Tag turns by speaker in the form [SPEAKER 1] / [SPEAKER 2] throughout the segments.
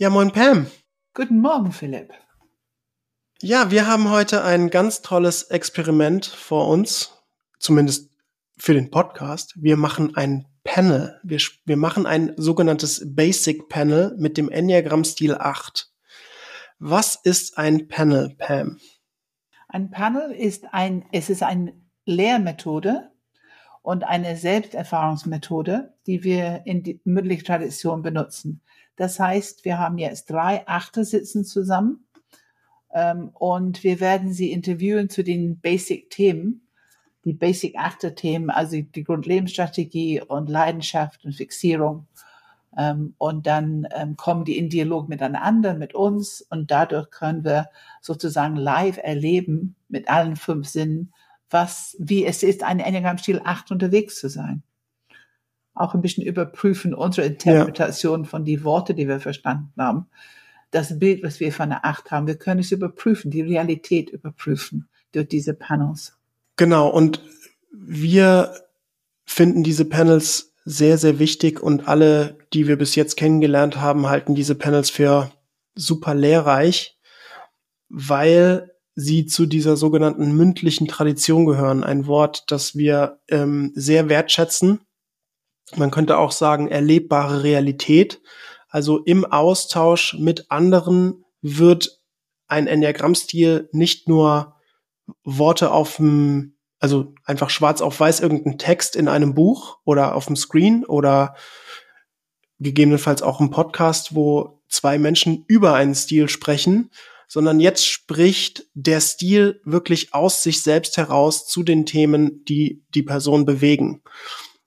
[SPEAKER 1] Ja, moin Pam.
[SPEAKER 2] Guten Morgen, Philipp.
[SPEAKER 1] Ja, wir haben heute ein ganz tolles Experiment vor uns, zumindest für den Podcast. Wir machen ein Panel. Wir, wir machen ein sogenanntes Basic Panel mit dem Enneagramm-Stil 8. Was ist ein Panel, Pam?
[SPEAKER 2] Ein Panel ist ein, es ist eine Lehrmethode und eine Selbsterfahrungsmethode, die wir in die mündliche Tradition benutzen. Das heißt, wir haben jetzt drei Achter sitzen zusammen ähm, und wir werden sie interviewen zu den Basic-Themen, die Basic-Achter-Themen, also die Grundlebensstrategie und Leidenschaft und Fixierung. Ähm, und dann ähm, kommen die in Dialog miteinander, mit uns und dadurch können wir sozusagen live erleben mit allen fünf Sinnen, was, wie es ist, ein Enneagramm-Stil 8 unterwegs zu sein auch ein bisschen überprüfen, unsere Interpretation ja. von die Worte, die wir verstanden haben. Das Bild, was wir von der Acht haben, wir können es überprüfen, die Realität überprüfen durch diese Panels.
[SPEAKER 1] Genau, und wir finden diese Panels sehr, sehr wichtig und alle, die wir bis jetzt kennengelernt haben, halten diese Panels für super lehrreich, weil sie zu dieser sogenannten mündlichen Tradition gehören. Ein Wort, das wir ähm, sehr wertschätzen man könnte auch sagen, erlebbare Realität. Also im Austausch mit anderen wird ein Enneagrammstil nicht nur Worte auf dem, also einfach schwarz auf weiß irgendein Text in einem Buch oder auf dem Screen oder gegebenenfalls auch ein Podcast, wo zwei Menschen über einen Stil sprechen, sondern jetzt spricht der Stil wirklich aus sich selbst heraus zu den Themen, die die Person bewegen.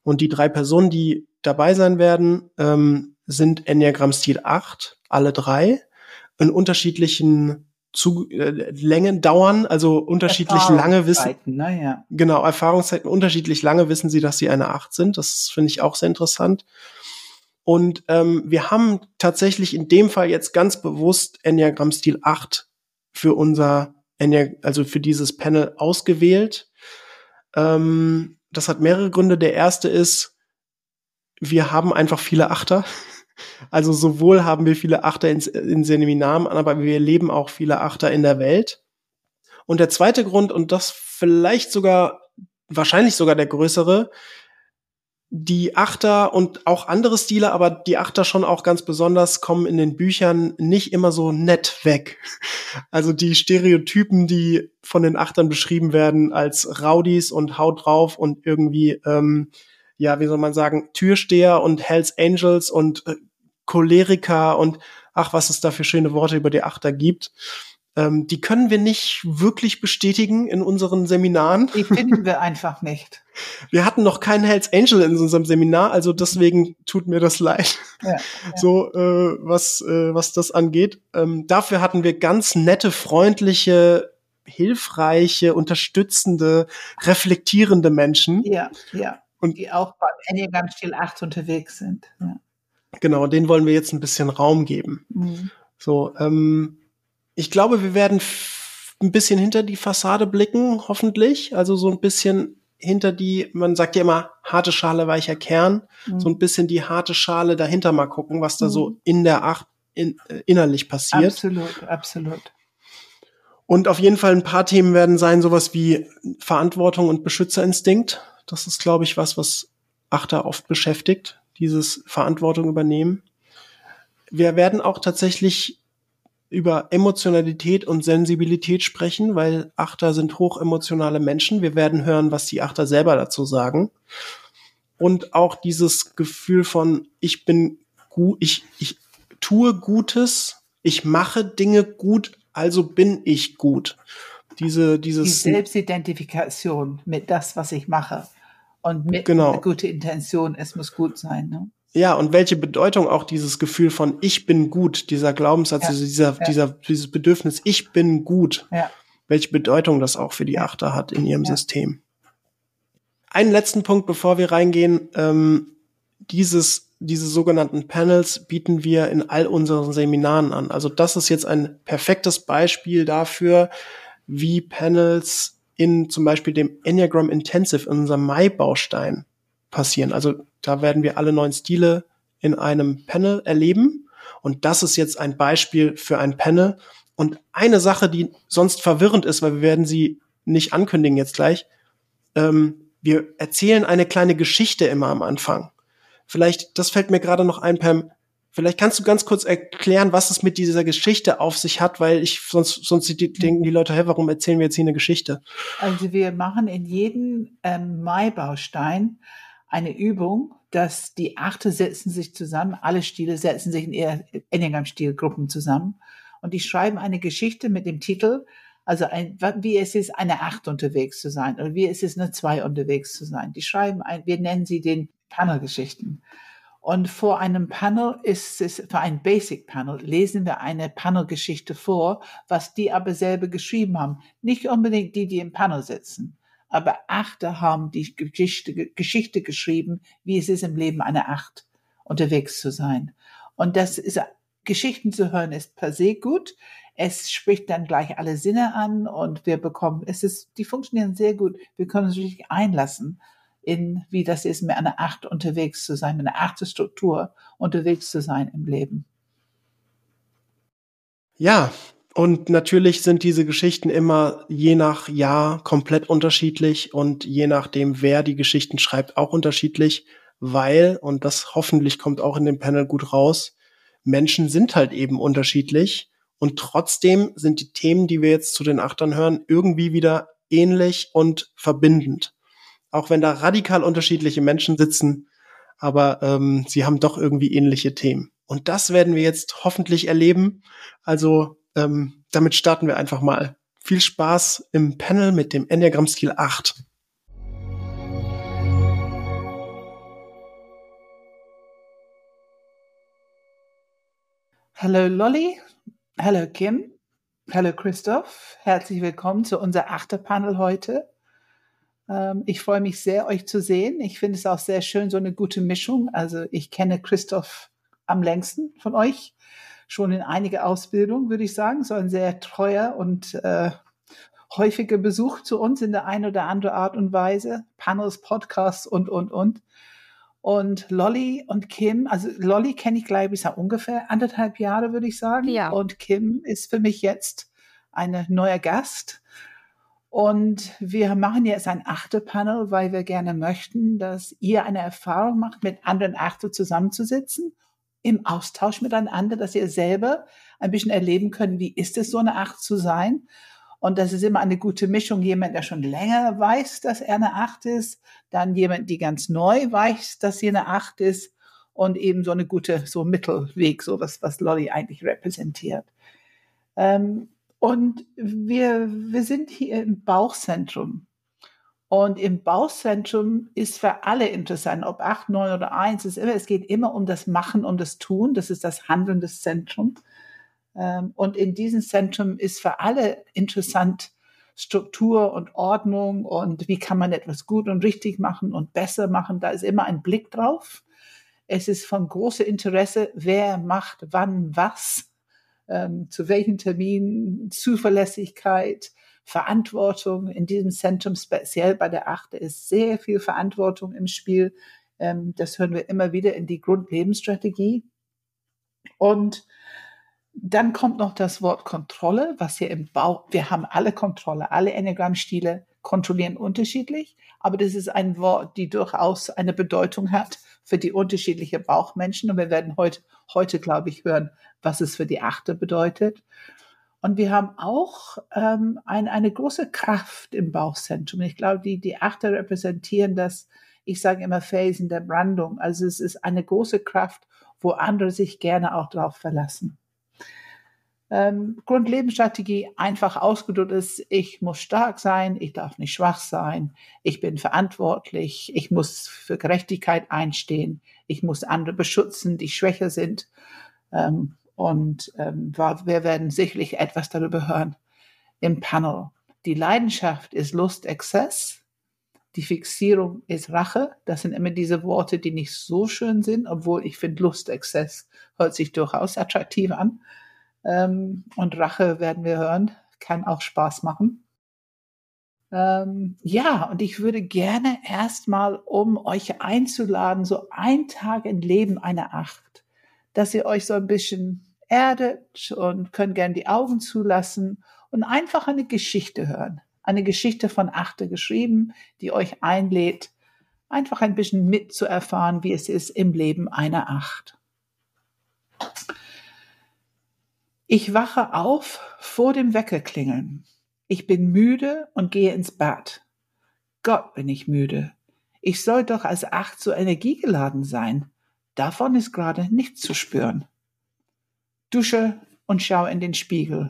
[SPEAKER 1] Und die drei Personen, die dabei sein werden, ähm, sind Enneagramm-Stil 8, alle drei, in unterschiedlichen zu, äh, Längen dauern, also unterschiedlich lange wissen.
[SPEAKER 2] Ne,
[SPEAKER 1] Genau, Erfahrungszeiten unterschiedlich lange wissen sie, dass sie eine 8 sind. Das finde ich auch sehr interessant. Und ähm, wir haben tatsächlich in dem Fall jetzt ganz bewusst Enneagramm-Stil 8 für unser Enneag also für dieses Panel ausgewählt. Ähm, das hat mehrere Gründe. Der erste ist, wir haben einfach viele Achter. Also sowohl haben wir viele Achter in, in Seminaren, aber wir leben auch viele Achter in der Welt. Und der zweite Grund, und das vielleicht sogar, wahrscheinlich sogar der größere, die Achter und auch andere Stile, aber die Achter schon auch ganz besonders, kommen in den Büchern nicht immer so nett weg. Also die Stereotypen, die von den Achtern beschrieben werden als Rowdies und Haut drauf und irgendwie, ähm, ja, wie soll man sagen, Türsteher und Hells Angels und äh, Choleriker und ach, was es da für schöne Worte über die Achter gibt ähm, die können wir nicht wirklich bestätigen in unseren Seminaren.
[SPEAKER 2] Die finden wir einfach nicht.
[SPEAKER 1] Wir hatten noch keinen Hells Angel in unserem Seminar, also deswegen tut mir das leid. Ja, ja. So, äh, was, äh, was das angeht. Ähm, dafür hatten wir ganz nette, freundliche, hilfreiche, unterstützende, reflektierende Menschen.
[SPEAKER 2] Ja, ja. Und die auch beim Enneagram Stil 8 unterwegs sind. Ja.
[SPEAKER 1] Genau, denen wollen wir jetzt ein bisschen Raum geben. Mhm. So, ähm, ich glaube, wir werden ein bisschen hinter die Fassade blicken, hoffentlich. Also so ein bisschen hinter die, man sagt ja immer, harte Schale, weicher Kern. Mhm. So ein bisschen die harte Schale dahinter mal gucken, was da mhm. so in der Acht in, äh, innerlich passiert.
[SPEAKER 2] Absolut, absolut.
[SPEAKER 1] Und auf jeden Fall ein paar Themen werden sein, sowas wie Verantwortung und Beschützerinstinkt. Das ist, glaube ich, was, was Achter oft beschäftigt, dieses Verantwortung übernehmen. Wir werden auch tatsächlich über Emotionalität und Sensibilität sprechen, weil Achter sind hochemotionale Menschen. Wir werden hören, was die Achter selber dazu sagen. Und auch dieses Gefühl von, ich bin gut, ich, ich tue Gutes, ich mache Dinge gut, also bin ich gut. Diese, dieses.
[SPEAKER 2] Die Selbstidentifikation mit das, was ich mache. Und mit
[SPEAKER 1] genau.
[SPEAKER 2] einer gute Intention, es muss gut sein. Ne?
[SPEAKER 1] Ja, und welche Bedeutung auch dieses Gefühl von ich bin gut, dieser Glaubenssatz, ja, also dieser, ja. dieser, dieses Bedürfnis, ich bin gut, ja. welche Bedeutung das auch für die Achter hat in ihrem System. Einen letzten Punkt, bevor wir reingehen, ähm, dieses, diese sogenannten Panels bieten wir in all unseren Seminaren an. Also das ist jetzt ein perfektes Beispiel dafür, wie Panels in zum Beispiel dem Enneagram Intensive, in unserem Mai-Baustein passieren. Also da werden wir alle neuen Stile in einem Panel erleben. Und das ist jetzt ein Beispiel für ein Panel. Und eine Sache, die sonst verwirrend ist, weil wir werden sie nicht ankündigen jetzt gleich, ähm, wir erzählen eine kleine Geschichte immer am Anfang. Vielleicht, das fällt mir gerade noch ein, Pam, Vielleicht kannst du ganz kurz erklären, was es mit dieser Geschichte auf sich hat, weil ich sonst sonst die, denken die Leute, hey, warum erzählen wir jetzt hier eine Geschichte?
[SPEAKER 2] Also wir machen in jedem ähm, Maibaustein eine Übung, dass die Achte setzen sich zusammen, alle Stile setzen sich in eher Enneagramm-Stilgruppen zusammen und die schreiben eine Geschichte mit dem Titel, also ein, wie es ist, eine Acht unterwegs zu sein oder wie es ist, eine Zwei unterwegs zu sein. Die schreiben ein, wir nennen sie den Panelgeschichten. Und vor einem Panel ist es, für ein Basic Panel lesen wir eine Panelgeschichte vor, was die aber selber geschrieben haben. Nicht unbedingt die, die im Panel sitzen. Aber Achte haben die Geschichte, Geschichte geschrieben, wie es ist im Leben einer Acht unterwegs zu sein. Und das ist, Geschichten zu hören ist per se gut. Es spricht dann gleich alle Sinne an und wir bekommen, es ist, die funktionieren sehr gut. Wir können uns richtig einlassen in, wie das ist, mit einer Acht unterwegs zu sein, mit einer Achte-Struktur unterwegs zu sein im Leben.
[SPEAKER 1] Ja, und natürlich sind diese Geschichten immer je nach Jahr komplett unterschiedlich und je nachdem, wer die Geschichten schreibt, auch unterschiedlich, weil, und das hoffentlich kommt auch in dem Panel gut raus, Menschen sind halt eben unterschiedlich und trotzdem sind die Themen, die wir jetzt zu den Achtern hören, irgendwie wieder ähnlich und verbindend auch wenn da radikal unterschiedliche Menschen sitzen, aber ähm, sie haben doch irgendwie ähnliche Themen. Und das werden wir jetzt hoffentlich erleben. Also ähm, damit starten wir einfach mal. Viel Spaß im Panel mit dem Enneagramm-Stil 8.
[SPEAKER 2] Hallo Lolly, hallo Kim, hallo Christoph, herzlich willkommen zu unser achter Panel heute. Ähm, ich freue mich sehr, euch zu sehen. Ich finde es auch sehr schön, so eine gute Mischung. Also ich kenne Christoph am längsten von euch, schon in einige Ausbildung, würde ich sagen. So ein sehr treuer und äh, häufiger Besuch zu uns in der einen oder anderen Art und Weise. Panels, Podcasts und, und, und. Und Lolly und Kim, also Lolly kenne ich, glaube ich, seit ungefähr anderthalb Jahre, würde ich sagen. Ja. Und Kim ist für mich jetzt eine neuer Gast. Und wir machen jetzt ein Achte-Panel, weil wir gerne möchten, dass ihr eine Erfahrung macht, mit anderen Achte zusammenzusitzen, im Austausch miteinander, dass ihr selber ein bisschen erleben könnt, wie ist es, so eine Acht zu sein. Und das ist immer eine gute Mischung. Jemand, der schon länger weiß, dass er eine Acht ist, dann jemand, die ganz neu weiß, dass sie eine Acht ist und eben so eine gute, so Mittelweg, so was, was Lolly eigentlich repräsentiert. Ähm, und wir, wir sind hier im Bauchzentrum. Und im Bauchzentrum ist für alle interessant, ob acht, neun oder eins, ist immer, es geht immer um das Machen, um das Tun. Das ist das Handeln des Zentrums. Ähm, und in diesem Zentrum ist für alle interessant Struktur und Ordnung und wie kann man etwas gut und richtig machen und besser machen. Da ist immer ein Blick drauf. Es ist von großem Interesse, wer macht wann was ähm, zu welchen Terminen, Zuverlässigkeit, Verantwortung in diesem Zentrum, speziell bei der Achte, ist sehr viel Verantwortung im Spiel. Ähm, das hören wir immer wieder in die Grundlebensstrategie. Und dann kommt noch das Wort Kontrolle, was hier im Bau, wir haben alle Kontrolle, alle Enneagramm-Stile kontrollieren unterschiedlich, aber das ist ein Wort, die durchaus eine Bedeutung hat für die unterschiedlichen Bauchmenschen. Und wir werden heute, heute glaube ich, hören, was es für die Achte bedeutet. Und wir haben auch ähm, ein, eine große Kraft im Bauchzentrum. Ich glaube, die, die Achte repräsentieren das, ich sage immer Felsen der Brandung. Also es ist eine große Kraft, wo andere sich gerne auch drauf verlassen. Ähm, Grundlebensstrategie einfach ausgedrückt ist, ich muss stark sein, ich darf nicht schwach sein, ich bin verantwortlich, ich muss für Gerechtigkeit einstehen, ich muss andere beschützen, die schwächer sind. Ähm, und ähm, wir werden sicherlich etwas darüber hören im Panel. Die Leidenschaft ist Lust, Exzess. Die Fixierung ist Rache. Das sind immer diese Worte, die nicht so schön sind, obwohl ich finde, Lust, Exzess hört sich durchaus attraktiv an. Ähm, und Rache werden wir hören, kann auch Spaß machen. Ähm, ja, und ich würde gerne erstmal, um euch einzuladen, so ein Tag im Leben einer Acht, dass ihr euch so ein bisschen erdet und könnt gern die Augen zulassen und einfach eine Geschichte hören. Eine Geschichte von Achte geschrieben, die euch einlädt, einfach ein bisschen mitzuerfahren, wie es ist im Leben einer Acht. Ich wache auf vor dem Weckerklingeln. Ich bin müde und gehe ins Bad. Gott bin ich müde. Ich soll doch als Acht so energiegeladen sein. Davon ist gerade nichts zu spüren. Dusche und schau in den Spiegel.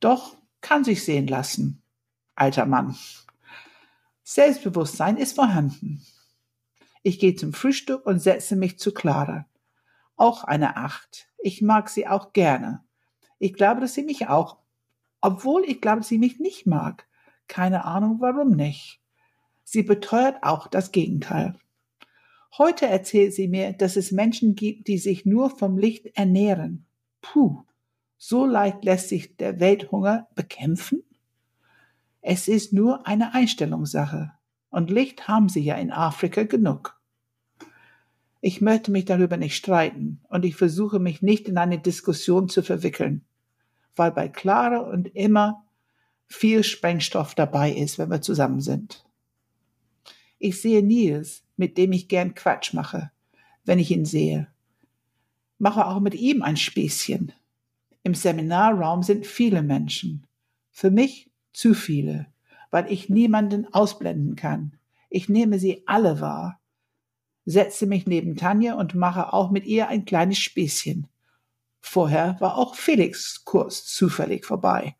[SPEAKER 2] Doch kann sich sehen lassen. Alter Mann. Selbstbewusstsein ist vorhanden. Ich gehe zum Frühstück und setze mich zu Clara. Auch eine Acht. Ich mag sie auch gerne. Ich glaube, dass sie mich auch, obwohl ich glaube, sie mich nicht mag. Keine Ahnung, warum nicht. Sie beteuert auch das Gegenteil. Heute erzählt sie mir, dass es Menschen gibt, die sich nur vom Licht ernähren. Puh, so leicht lässt sich der Welthunger bekämpfen? Es ist nur eine Einstellungssache. Und Licht haben sie ja in Afrika genug. Ich möchte mich darüber nicht streiten und ich versuche mich nicht in eine Diskussion zu verwickeln weil bei Clara und immer viel Sprengstoff dabei ist, wenn wir zusammen sind. Ich sehe Nils, mit dem ich gern Quatsch mache, wenn ich ihn sehe. Mache auch mit ihm ein Späßchen. Im Seminarraum sind viele Menschen. Für mich zu viele, weil ich niemanden ausblenden kann. Ich nehme sie alle wahr. Setze mich neben Tanja und mache auch mit ihr ein kleines Späßchen. Vorher war auch Felix Kurs zufällig vorbei.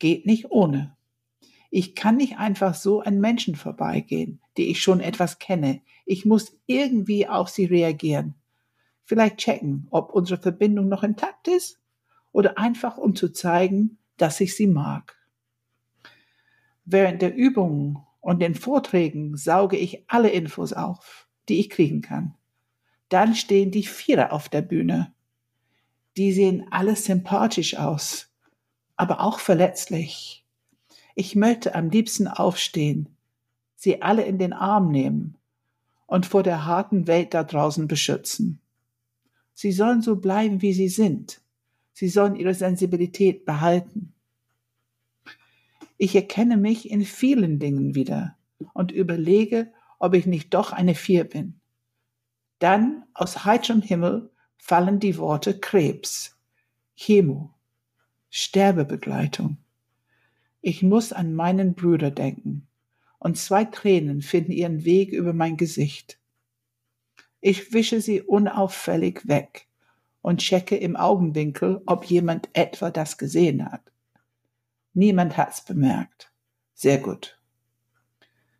[SPEAKER 2] Geht nicht ohne. Ich kann nicht einfach so an Menschen vorbeigehen, die ich schon etwas kenne. Ich muss irgendwie auf sie reagieren. Vielleicht checken, ob unsere Verbindung noch intakt ist oder einfach um zu zeigen, dass ich sie mag. Während der Übungen und den Vorträgen sauge ich alle Infos auf, die ich kriegen kann. Dann stehen die Vierer auf der Bühne die sehen alle sympathisch aus, aber auch verletzlich. Ich möchte am liebsten aufstehen, sie alle in den Arm nehmen und vor der harten Welt da draußen beschützen. Sie sollen so bleiben, wie sie sind. Sie sollen ihre Sensibilität behalten. Ich erkenne mich in vielen Dingen wieder und überlege, ob ich nicht doch eine Vier bin. Dann aus heiterem Himmel fallen die Worte Krebs, Chemo, Sterbebegleitung. Ich muss an meinen Bruder denken, und zwei Tränen finden ihren Weg über mein Gesicht. Ich wische sie unauffällig weg und checke im Augenwinkel, ob jemand etwa das gesehen hat. Niemand hat's bemerkt. Sehr gut.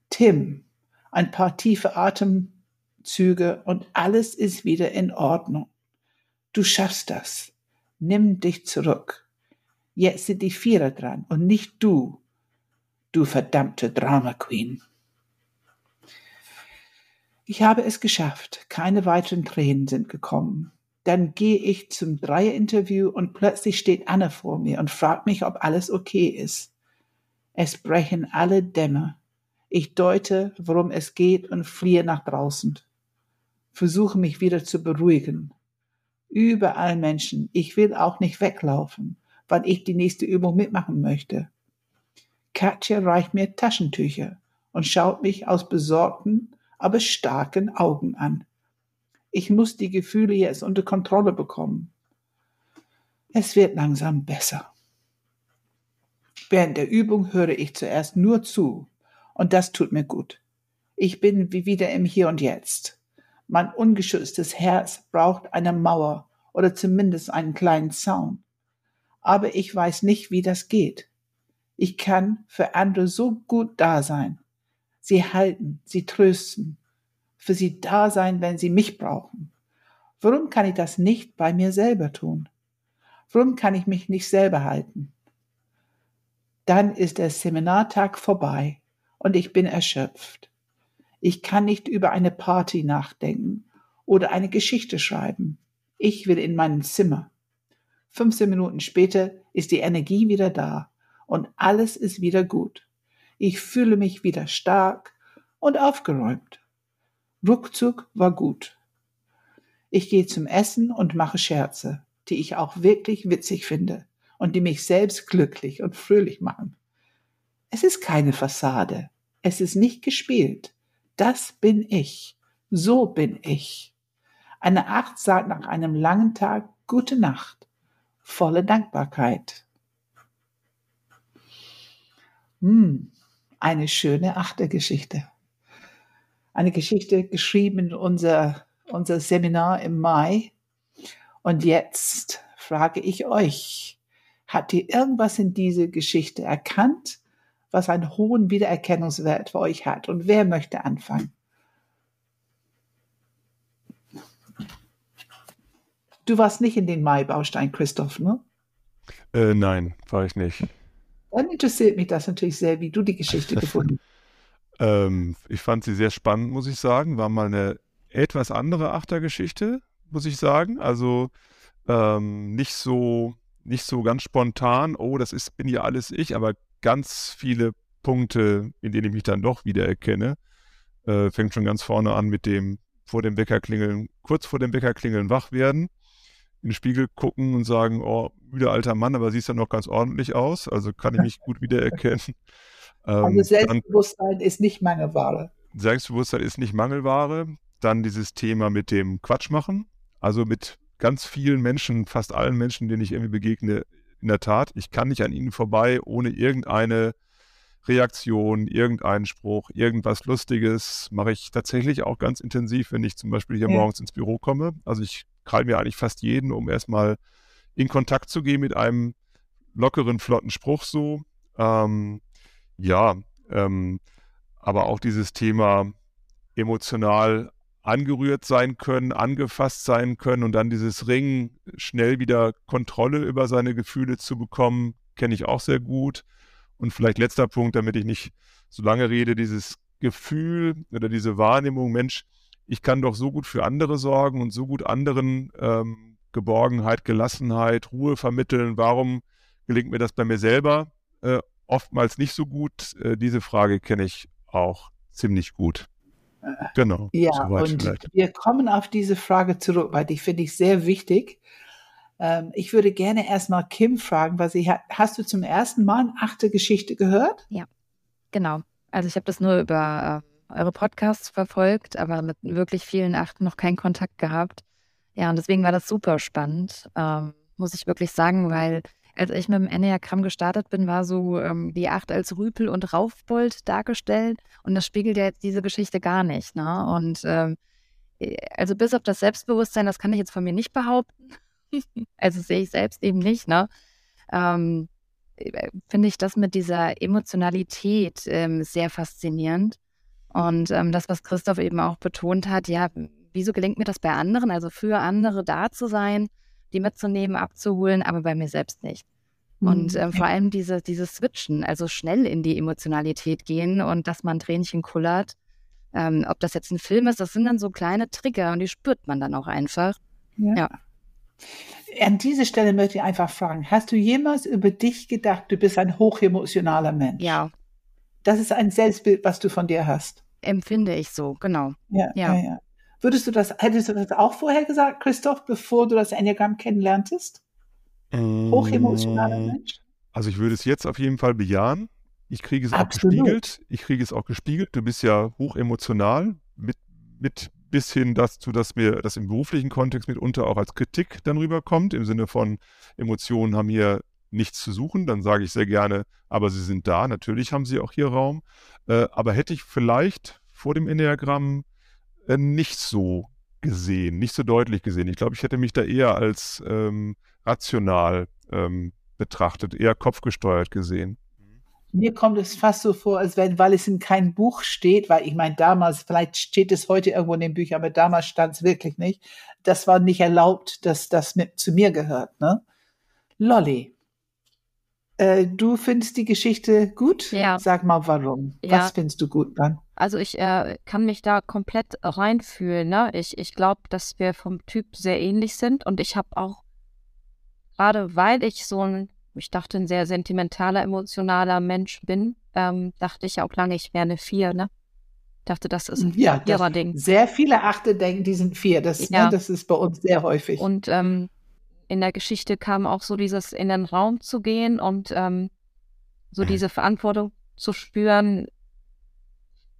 [SPEAKER 2] Tim, ein paar tiefe Atemzüge und alles ist wieder in Ordnung. Du schaffst das. Nimm dich zurück. Jetzt sind die Vierer dran und nicht du, du verdammte Drama Queen. Ich habe es geschafft. Keine weiteren Tränen sind gekommen. Dann gehe ich zum Dreierinterview und plötzlich steht Anne vor mir und fragt mich, ob alles okay ist. Es brechen alle Dämme. Ich deute, worum es geht und fliehe nach draußen. Versuche mich wieder zu beruhigen. Überall Menschen. Ich will auch nicht weglaufen, weil ich die nächste Übung mitmachen möchte. Katja reicht mir Taschentücher und schaut mich aus besorgten, aber starken Augen an. Ich muss die Gefühle jetzt unter Kontrolle bekommen. Es wird langsam besser. Während der Übung höre ich zuerst nur zu, und das tut mir gut. Ich bin wie wieder im Hier und Jetzt. Mein ungeschütztes Herz braucht eine Mauer oder zumindest einen kleinen Zaun. Aber ich weiß nicht, wie das geht. Ich kann für andere so gut da sein. Sie halten, sie trösten, für sie da sein, wenn sie mich brauchen. Warum kann ich das nicht bei mir selber tun? Warum kann ich mich nicht selber halten? Dann ist der Seminartag vorbei und ich bin erschöpft. Ich kann nicht über eine Party nachdenken oder eine Geschichte schreiben. Ich will in mein Zimmer. 15 Minuten später ist die Energie wieder da und alles ist wieder gut. Ich fühle mich wieder stark und aufgeräumt. Ruckzuck war gut. Ich gehe zum Essen und mache Scherze, die ich auch wirklich witzig finde und die mich selbst glücklich und fröhlich machen. Es ist keine Fassade. Es ist nicht gespielt. Das bin ich. So bin ich. Eine Acht sagt nach einem langen Tag Gute Nacht, volle Dankbarkeit. Hm, eine schöne Achtergeschichte. Eine Geschichte geschrieben in unser, unser Seminar im Mai. Und jetzt frage ich euch, habt ihr irgendwas in diese Geschichte erkannt, was einen hohen Wiedererkennungswert für euch hat? Und wer möchte anfangen? Du warst nicht in den Mai-Baustein, Christoph, ne?
[SPEAKER 3] Äh, nein, war ich nicht.
[SPEAKER 2] Dann interessiert mich das natürlich sehr, wie du die Geschichte gefunden
[SPEAKER 3] hast. ähm, ich fand sie sehr spannend, muss ich sagen. War mal eine etwas andere Achtergeschichte, muss ich sagen. Also ähm, nicht so nicht so ganz spontan, oh, das ist, bin ja alles ich, aber ganz viele Punkte, in denen ich mich dann doch wiedererkenne. Äh, fängt schon ganz vorne an mit dem vor dem Wecker klingeln, kurz vor dem Wecker klingeln wach werden, in den Spiegel gucken und sagen, oh, müder alter Mann, aber siehst ja noch ganz ordentlich aus, also kann ich mich gut wiedererkennen.
[SPEAKER 2] Ähm, also Selbstbewusstsein dann, ist nicht Mangelware.
[SPEAKER 3] Selbstbewusstsein ist nicht Mangelware. Dann dieses Thema mit dem Quatsch machen, also mit ganz vielen Menschen, fast allen Menschen, denen ich irgendwie begegne, in der Tat, ich kann nicht an ihnen vorbei, ohne irgendeine Reaktion, irgendeinen Spruch, irgendwas Lustiges, mache ich tatsächlich auch ganz intensiv, wenn ich zum Beispiel hier ja. morgens ins Büro komme. Also ich krall mir eigentlich fast jeden, um erstmal in Kontakt zu gehen mit einem lockeren, flotten Spruch so. Ähm, ja, ähm, aber auch dieses Thema emotional angerührt sein können, angefasst sein können und dann dieses Ringen, schnell wieder Kontrolle über seine Gefühle zu bekommen, kenne ich auch sehr gut. Und vielleicht letzter Punkt, damit ich nicht so lange rede, dieses Gefühl oder diese Wahrnehmung, Mensch, ich kann doch so gut für andere sorgen und so gut anderen ähm, Geborgenheit, Gelassenheit, Ruhe vermitteln. Warum gelingt mir das bei mir selber äh, oftmals nicht so gut? Äh, diese Frage kenne ich auch ziemlich gut. Genau.
[SPEAKER 2] Ja, und vielleicht. wir kommen auf diese Frage zurück, weil die finde ich sehr wichtig. Ähm, ich würde gerne erstmal Kim fragen, weil sie hat, hast du zum ersten Mal eine achte Geschichte gehört?
[SPEAKER 4] Ja, genau. Also ich habe das nur über äh, eure Podcasts verfolgt, aber mit wirklich vielen Achten noch keinen Kontakt gehabt. Ja, und deswegen war das super spannend, ähm, muss ich wirklich sagen, weil als ich mit dem Enneagramm gestartet bin, war so ähm, die Acht als Rüpel und Raufbold dargestellt. Und das spiegelt ja jetzt diese Geschichte gar nicht. Ne? Und ähm, äh, also bis auf das Selbstbewusstsein, das kann ich jetzt von mir nicht behaupten. also sehe ich selbst eben nicht. Ne? Ähm, äh, Finde ich das mit dieser Emotionalität ähm, sehr faszinierend. Und ähm, das, was Christoph eben auch betont hat, ja, wieso gelingt mir das bei anderen, also für andere da zu sein, die mitzunehmen, abzuholen, aber bei mir selbst nicht. Und mhm. ähm, vor allem diese, dieses Switchen, also schnell in die Emotionalität gehen und dass man Tränchen kullert. Ähm, ob das jetzt ein Film ist, das sind dann so kleine Trigger und die spürt man dann auch einfach. Ja. ja.
[SPEAKER 2] An dieser Stelle möchte ich einfach fragen, hast du jemals über dich gedacht, du bist ein hochemotionaler Mensch?
[SPEAKER 4] Ja.
[SPEAKER 2] Das ist ein Selbstbild, was du von dir hast.
[SPEAKER 4] Empfinde ich so, genau.
[SPEAKER 2] Ja, ja, ja. ja. Würdest du das, hättest du das auch vorher gesagt, Christoph, bevor du das Enneagramm kennenlerntest?
[SPEAKER 3] Ähm, Hochemotionaler Mensch? Also ich würde es jetzt auf jeden Fall bejahen. Ich kriege es Absolut. auch gespiegelt. Ich kriege es auch gespiegelt. Du bist ja hochemotional mit, mit bis hin dazu, dass mir das im beruflichen Kontext mitunter auch als Kritik dann rüberkommt, im Sinne von Emotionen haben hier nichts zu suchen, dann sage ich sehr gerne, aber sie sind da, natürlich haben sie auch hier Raum. Äh, aber hätte ich vielleicht vor dem Enneagramm äh, nicht so gesehen, nicht so deutlich gesehen. Ich glaube, ich hätte mich da eher als ähm, rational ähm, betrachtet, eher kopfgesteuert gesehen.
[SPEAKER 2] Mir kommt es fast so vor, als wenn, weil es in keinem Buch steht, weil ich meine, damals, vielleicht steht es heute irgendwo in den Büchern, aber damals stand es wirklich nicht. Das war nicht erlaubt, dass das mit zu mir gehört, ne? Lolly. Äh, du findest die Geschichte gut?
[SPEAKER 4] Ja.
[SPEAKER 2] Sag mal warum. Ja. Was findest du gut dann?
[SPEAKER 4] Also ich äh, kann mich da komplett reinfühlen. Ne? Ich, ich glaube, dass wir vom Typ sehr ähnlich sind und ich habe auch, gerade weil ich so ein, ich dachte, ein sehr sentimentaler, emotionaler Mensch bin, ähm, dachte ich auch lange, ich wäre eine Vier. Ne? dachte, das ist ein
[SPEAKER 2] Ja,
[SPEAKER 4] Vierer-Ding.
[SPEAKER 2] sehr viele Achte denken, die sind vier. Das,
[SPEAKER 4] Ja.
[SPEAKER 2] ne, das ist bei uns sehr häufig.
[SPEAKER 4] Und ähm, in der Geschichte kam auch so dieses in den Raum zu gehen und ähm, so diese Verantwortung zu spüren,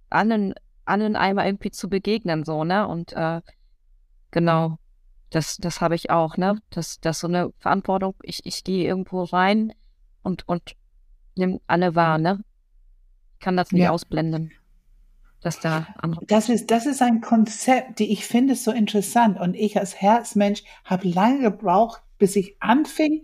[SPEAKER 4] allen, allen einmal irgendwie zu begegnen, so, ne? Und äh, genau, das, das habe ich auch, ne? Das, das so eine Verantwortung, ich, ich gehe irgendwo rein und, und nimm alle wahr, ne? Ich kann das nicht
[SPEAKER 2] Ja.
[SPEAKER 4] ausblenden. Dass da andere.
[SPEAKER 2] Das ist, das ist ein Konzept, die ich finde so interessant. Und ich als Herzmensch habe lange gebraucht, bis ich anfing,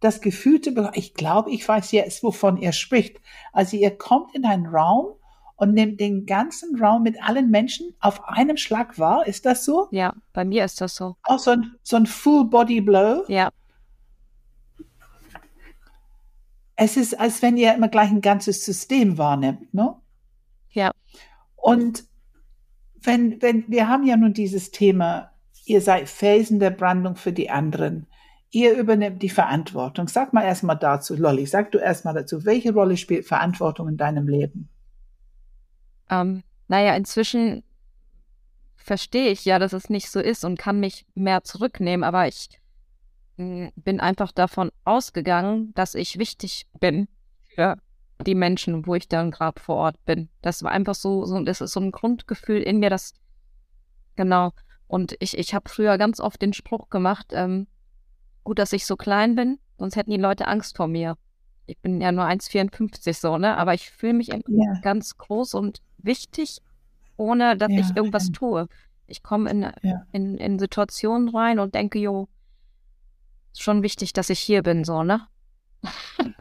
[SPEAKER 2] das Gefühl zu bekommen. Ich glaube, ich weiß jetzt, wovon ihr spricht. Also ihr kommt in einen Raum und nimmt den ganzen Raum mit allen Menschen auf einem Schlag wahr. Ist das so?
[SPEAKER 4] Ja, bei mir ist das so.
[SPEAKER 2] Auch so ein, so ein Full Body Blow.
[SPEAKER 4] Ja,
[SPEAKER 2] Es ist, als wenn ihr immer gleich ein ganzes System wahrnimmt, ne?
[SPEAKER 4] ja,
[SPEAKER 2] Und wenn, wenn, wir haben ja nun dieses Thema, ihr seid Felsen der Brandung für die anderen. Ihr übernimmt die Verantwortung. Sag mal erstmal dazu, Lolly, sag du erstmal dazu, welche Rolle spielt Verantwortung in deinem Leben?
[SPEAKER 4] Ähm, naja, inzwischen verstehe ich ja, dass es nicht so ist und kann mich mehr zurücknehmen, aber ich mh, bin einfach davon ausgegangen, dass ich wichtig bin für die Menschen, wo ich dann gerade vor Ort bin. Das war einfach so, so, das ist so ein Grundgefühl in mir, das genau. Und ich, ich habe früher ganz oft den Spruch gemacht, ähm, gut, dass ich so klein bin, sonst hätten die Leute Angst vor mir. Ich bin ja nur 1,54 so, ne? Aber ich fühle mich
[SPEAKER 2] Ja.
[SPEAKER 4] ganz groß und wichtig, ohne dass
[SPEAKER 2] Ja,
[SPEAKER 4] ich irgendwas
[SPEAKER 2] ja.
[SPEAKER 4] tue. Ich komme in, in, in Situationen rein und denke, jo, ist schon wichtig, dass ich hier bin, so, ne?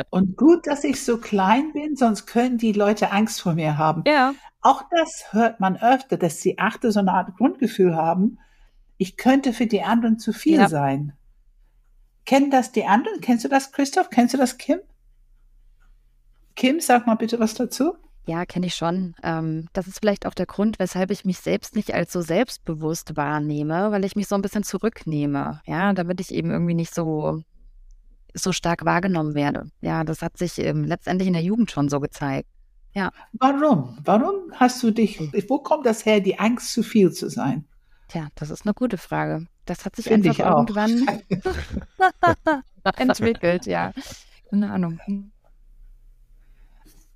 [SPEAKER 2] Und gut, dass ich so klein bin, sonst können die Leute Angst vor mir haben.
[SPEAKER 4] Ja,
[SPEAKER 2] Auch das hört man öfter, dass die Achte so eine Art Grundgefühl haben. Ich könnte für die anderen zu viel
[SPEAKER 4] Ja.
[SPEAKER 2] sein. Kennen das die anderen? Kennst du das, Christoph? Kennst du das, Kim? Kim, sag mal bitte was dazu.
[SPEAKER 4] Ja, kenne ich schon. Ähm, das ist vielleicht auch der Grund, weshalb ich mich selbst nicht als so selbstbewusst wahrnehme, weil ich mich so ein bisschen zurücknehme. Ja, damit ich eben irgendwie nicht so, so stark wahrgenommen werde. Ja, das hat sich ähm, letztendlich in der Jugend schon so gezeigt.
[SPEAKER 2] Warum? Warum hast du dich, wo kommt das her, die Angst, zu viel zu sein?
[SPEAKER 4] Tja, das ist eine gute Frage. Das hat sich
[SPEAKER 2] Finde
[SPEAKER 4] einfach irgendwann entwickelt, ja. Keine Ahnung.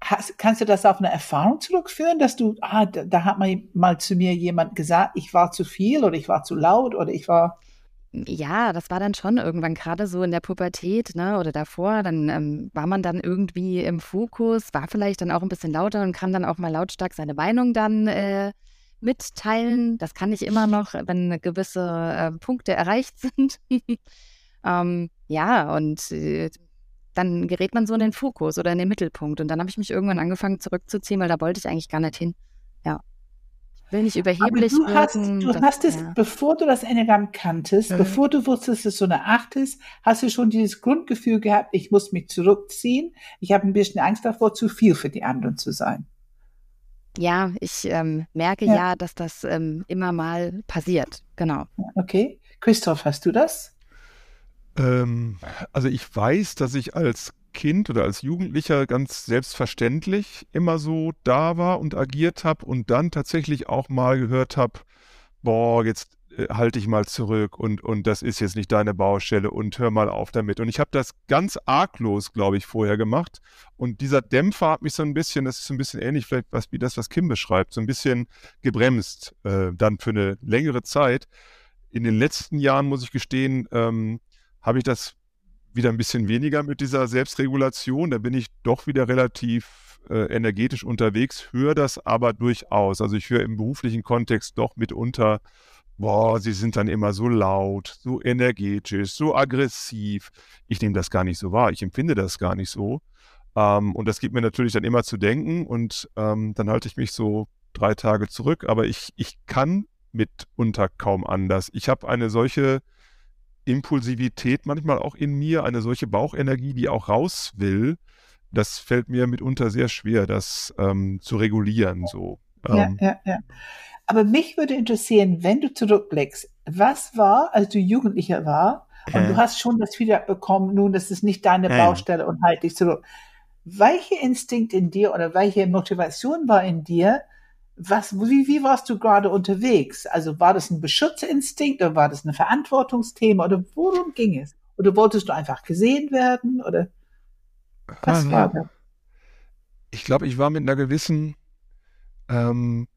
[SPEAKER 2] Hast, kannst du das auf eine Erfahrung zurückführen, dass du, ah, da, da hat mal, mal zu mir jemand gesagt, ich war zu viel oder ich war zu laut oder ich war,
[SPEAKER 4] Ja, das war dann schon irgendwann gerade so in der Pubertät, ne, oder davor, dann ähm, war man dann irgendwie im Fokus, war vielleicht dann auch ein bisschen lauter und kann dann auch mal lautstark seine Meinung dann äh, mitteilen. Das kann ich immer noch, wenn gewisse äh, Punkte erreicht sind. ähm, ja, und äh, dann gerät man so in den Fokus oder in den Mittelpunkt. Und dann habe ich mich irgendwann angefangen zurückzuziehen, weil da wollte ich eigentlich gar nicht hin. Ja. Ich will nicht
[SPEAKER 2] aber
[SPEAKER 4] überheblich
[SPEAKER 2] du hast, du
[SPEAKER 4] das-
[SPEAKER 2] hast es,
[SPEAKER 4] ja.
[SPEAKER 2] bevor du das Enneagramm kanntest,
[SPEAKER 1] Mhm.
[SPEAKER 2] bevor du wusstest, dass es so eine Acht ist, hast du schon dieses Grundgefühl gehabt, ich muss mich zurückziehen, ich habe ein bisschen Angst davor, zu viel für die anderen zu sein.
[SPEAKER 4] Ja, ich ähm, merke
[SPEAKER 2] Ja.
[SPEAKER 4] ja, dass das ähm, immer mal passiert. Genau.
[SPEAKER 2] Okay? Christoph, hast du das?
[SPEAKER 3] Ähm, also ich weiß, dass ich als Kind oder als Jugendlicher ganz selbstverständlich immer so da war und agiert habe und dann tatsächlich auch mal gehört habe, boah, jetzt äh, halte ich mal zurück und, und das ist jetzt nicht deine Baustelle und hör mal auf damit. Und ich habe das ganz arglos, glaube ich, vorher gemacht. Und dieser Dämpfer hat mich so ein bisschen, das ist so ein bisschen ähnlich vielleicht was, wie das, was Kim beschreibt, so ein bisschen gebremst, äh, dann für eine längere Zeit. In den letzten Jahren, muss ich gestehen, ähm, habe ich das wieder ein bisschen weniger mit dieser Selbstregulation. Da bin ich doch wieder relativ äh, energetisch unterwegs, höre das aber durchaus. Also ich höre im beruflichen Kontext doch mitunter, boah, sie sind dann immer so laut, so energetisch, so aggressiv. Ich nehme das gar nicht so wahr. Ich empfinde das gar nicht so. Ähm, und das gibt mir natürlich dann immer zu denken und ähm, dann halte ich mich so drei Tage zurück. Aber ich, ich kann mitunter kaum anders. Ich habe eine solche Impulsivität manchmal auch in mir, eine solche Bauchenergie, die auch raus will. Das fällt mir mitunter sehr schwer, das ähm, zu regulieren. So.
[SPEAKER 2] Ja,
[SPEAKER 3] Ähm,
[SPEAKER 2] ja, ja. Aber mich würde interessieren, wenn du zurückblickst, was war, als du Jugendlicher war und
[SPEAKER 3] Äh.
[SPEAKER 2] du hast schon das Feedback bekommen, nun, das ist nicht deine
[SPEAKER 3] Äh.
[SPEAKER 2] Baustelle und halt dich zurück. Welcher Instinkt in dir oder welche Motivation war in dir, was, wie, wie warst du gerade unterwegs? Also war das ein Beschützerinstinkt oder war das ein Verantwortungsthema oder worum ging es? Oder wolltest du einfach gesehen werden oder was
[SPEAKER 3] Ah,
[SPEAKER 2] war
[SPEAKER 3] nee.
[SPEAKER 2] das?
[SPEAKER 3] Ich glaube, ich war mit einer gewissen, ähm,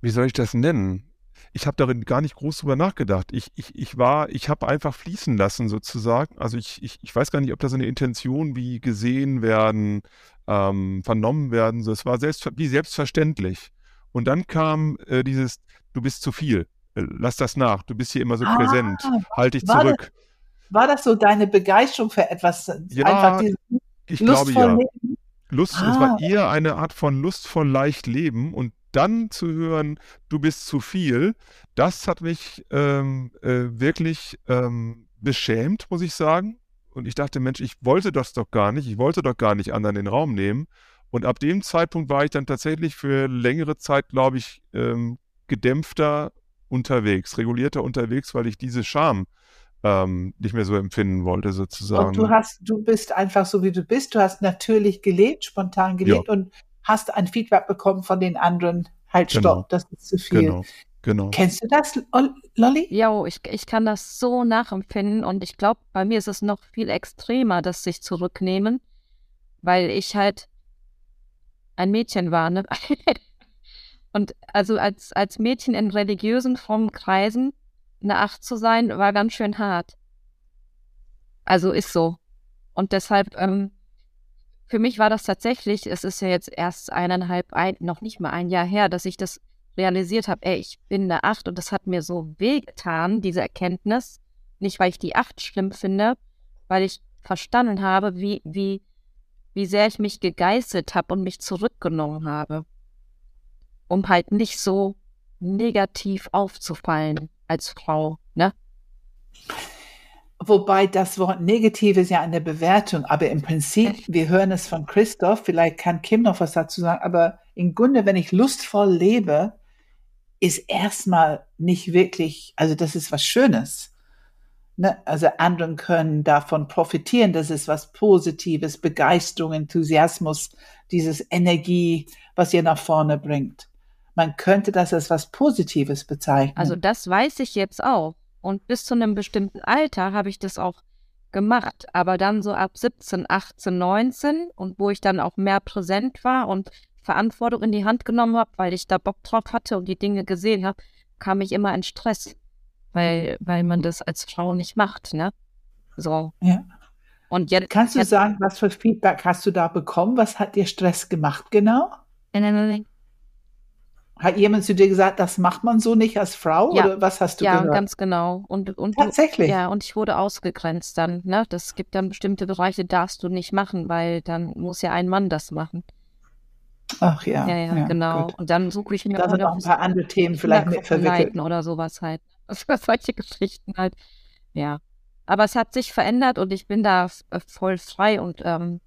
[SPEAKER 3] wie soll ich das nennen? Ich habe darin gar nicht groß drüber nachgedacht. Ich, ich, ich war, ich habe einfach fließen lassen sozusagen. Also ich, ich, ich weiß gar nicht, ob das eine Intention wie gesehen werden, ähm, vernommen werden. So, es war selbst, wie selbstverständlich. Und dann kam äh, dieses, du bist zu viel. Äh, Lass das nach. Du bist hier immer so
[SPEAKER 2] Ah,
[SPEAKER 3] präsent. Halt dich
[SPEAKER 2] war das-
[SPEAKER 3] zurück.
[SPEAKER 2] War das so deine Begeisterung für etwas?
[SPEAKER 3] Ja,
[SPEAKER 2] einfach
[SPEAKER 3] Ich glaube ja.
[SPEAKER 2] Leben?
[SPEAKER 3] Lust, es
[SPEAKER 2] Ah.
[SPEAKER 3] war eher eine Art von lustvoll leicht leben und dann zu hören, du bist zu viel, das hat mich ähm, äh, wirklich ähm, beschämt, muss ich sagen. Und ich dachte, Mensch, ich wollte das doch gar nicht, ich wollte doch gar nicht anderen den Raum nehmen. Und ab dem Zeitpunkt war ich dann tatsächlich für längere Zeit, glaube ich, ähm, gedämpfter unterwegs, regulierter unterwegs, weil ich diese Scham ähm, nicht mehr so empfinden wollte, sozusagen.
[SPEAKER 2] Und du hast, du bist einfach so wie du bist. Du hast natürlich gelebt, spontan gelebt und hast ein Feedback bekommen von den anderen. Halt, stopp,
[SPEAKER 3] Genau.
[SPEAKER 2] das ist zu viel.
[SPEAKER 3] Genau, genau.
[SPEAKER 2] Kennst du das, Ol- Lolli?
[SPEAKER 5] Jo, ich, ich kann das so nachempfinden und ich glaube, bei mir ist es noch viel extremer, das sich zurücknehmen, weil ich halt ein Mädchen war, ne? Und also als, als Mädchen in religiösen frommen Kreisen eine Acht zu sein, war ganz schön hart. Also ist so. Und deshalb, ähm, für mich war das tatsächlich, es ist ja jetzt erst eineinhalb, ein, noch nicht mal ein Jahr her, dass ich das realisiert habe, ey, ich bin eine Acht und das hat mir so wehgetan, diese Erkenntnis. Nicht, weil ich die Acht schlimm finde, weil ich verstanden habe, wie, wie, wie sehr ich mich gegeißelt habe und mich zurückgenommen habe. Um halt nicht so negativ aufzufallen als Frau, ne?
[SPEAKER 2] Wobei das Wort negativ ist ja eine Bewertung, aber im Prinzip, wir hören es von Christoph, vielleicht kann Kim noch was dazu sagen, aber im Grunde, wenn ich lustvoll lebe, ist erstmal nicht wirklich, also das ist was Schönes. Ne? Also anderen können davon profitieren, das ist was Positives, Begeisterung, Enthusiasmus, dieses Energie, was ihr nach vorne bringt. Man könnte das als was Positives bezeichnen.
[SPEAKER 5] Also das weiß ich jetzt auch. Und bis zu einem bestimmten Alter habe ich das auch gemacht. Aber dann so ab 17, 18, 19 und wo ich dann auch mehr präsent war und Verantwortung in die Hand genommen habe, weil ich da Bock drauf hatte und die Dinge gesehen habe, kam ich immer in Stress. Weil, weil man das als Frau nicht macht, ne? So.
[SPEAKER 2] Ja.
[SPEAKER 5] Und jetzt.
[SPEAKER 2] Kannst du
[SPEAKER 5] jetzt,
[SPEAKER 2] sagen, was für Feedback hast du da bekommen? Was hat dir Stress gemacht genau? Hat jemand zu dir gesagt, das macht man so nicht als Frau?
[SPEAKER 5] Ja.
[SPEAKER 2] Oder was hast du
[SPEAKER 5] Ja,
[SPEAKER 2] gehört?
[SPEAKER 5] ganz genau. Und, und
[SPEAKER 2] Tatsächlich?
[SPEAKER 5] Ja, und ich wurde ausgegrenzt dann, ne? Das gibt dann bestimmte Bereiche, darfst du nicht machen, weil dann muss ja ein Mann das machen.
[SPEAKER 2] Ach ja.
[SPEAKER 5] Ja, ja, genau.
[SPEAKER 2] gut.
[SPEAKER 5] Und dann suche ich mir
[SPEAKER 2] Da sind noch ein paar andere Themen vielleicht mit verwickelt.
[SPEAKER 5] Oder sowas halt. War solche Geschichten halt. Ja. Aber es hat sich verändert und ich bin da äh, voll frei und ähm,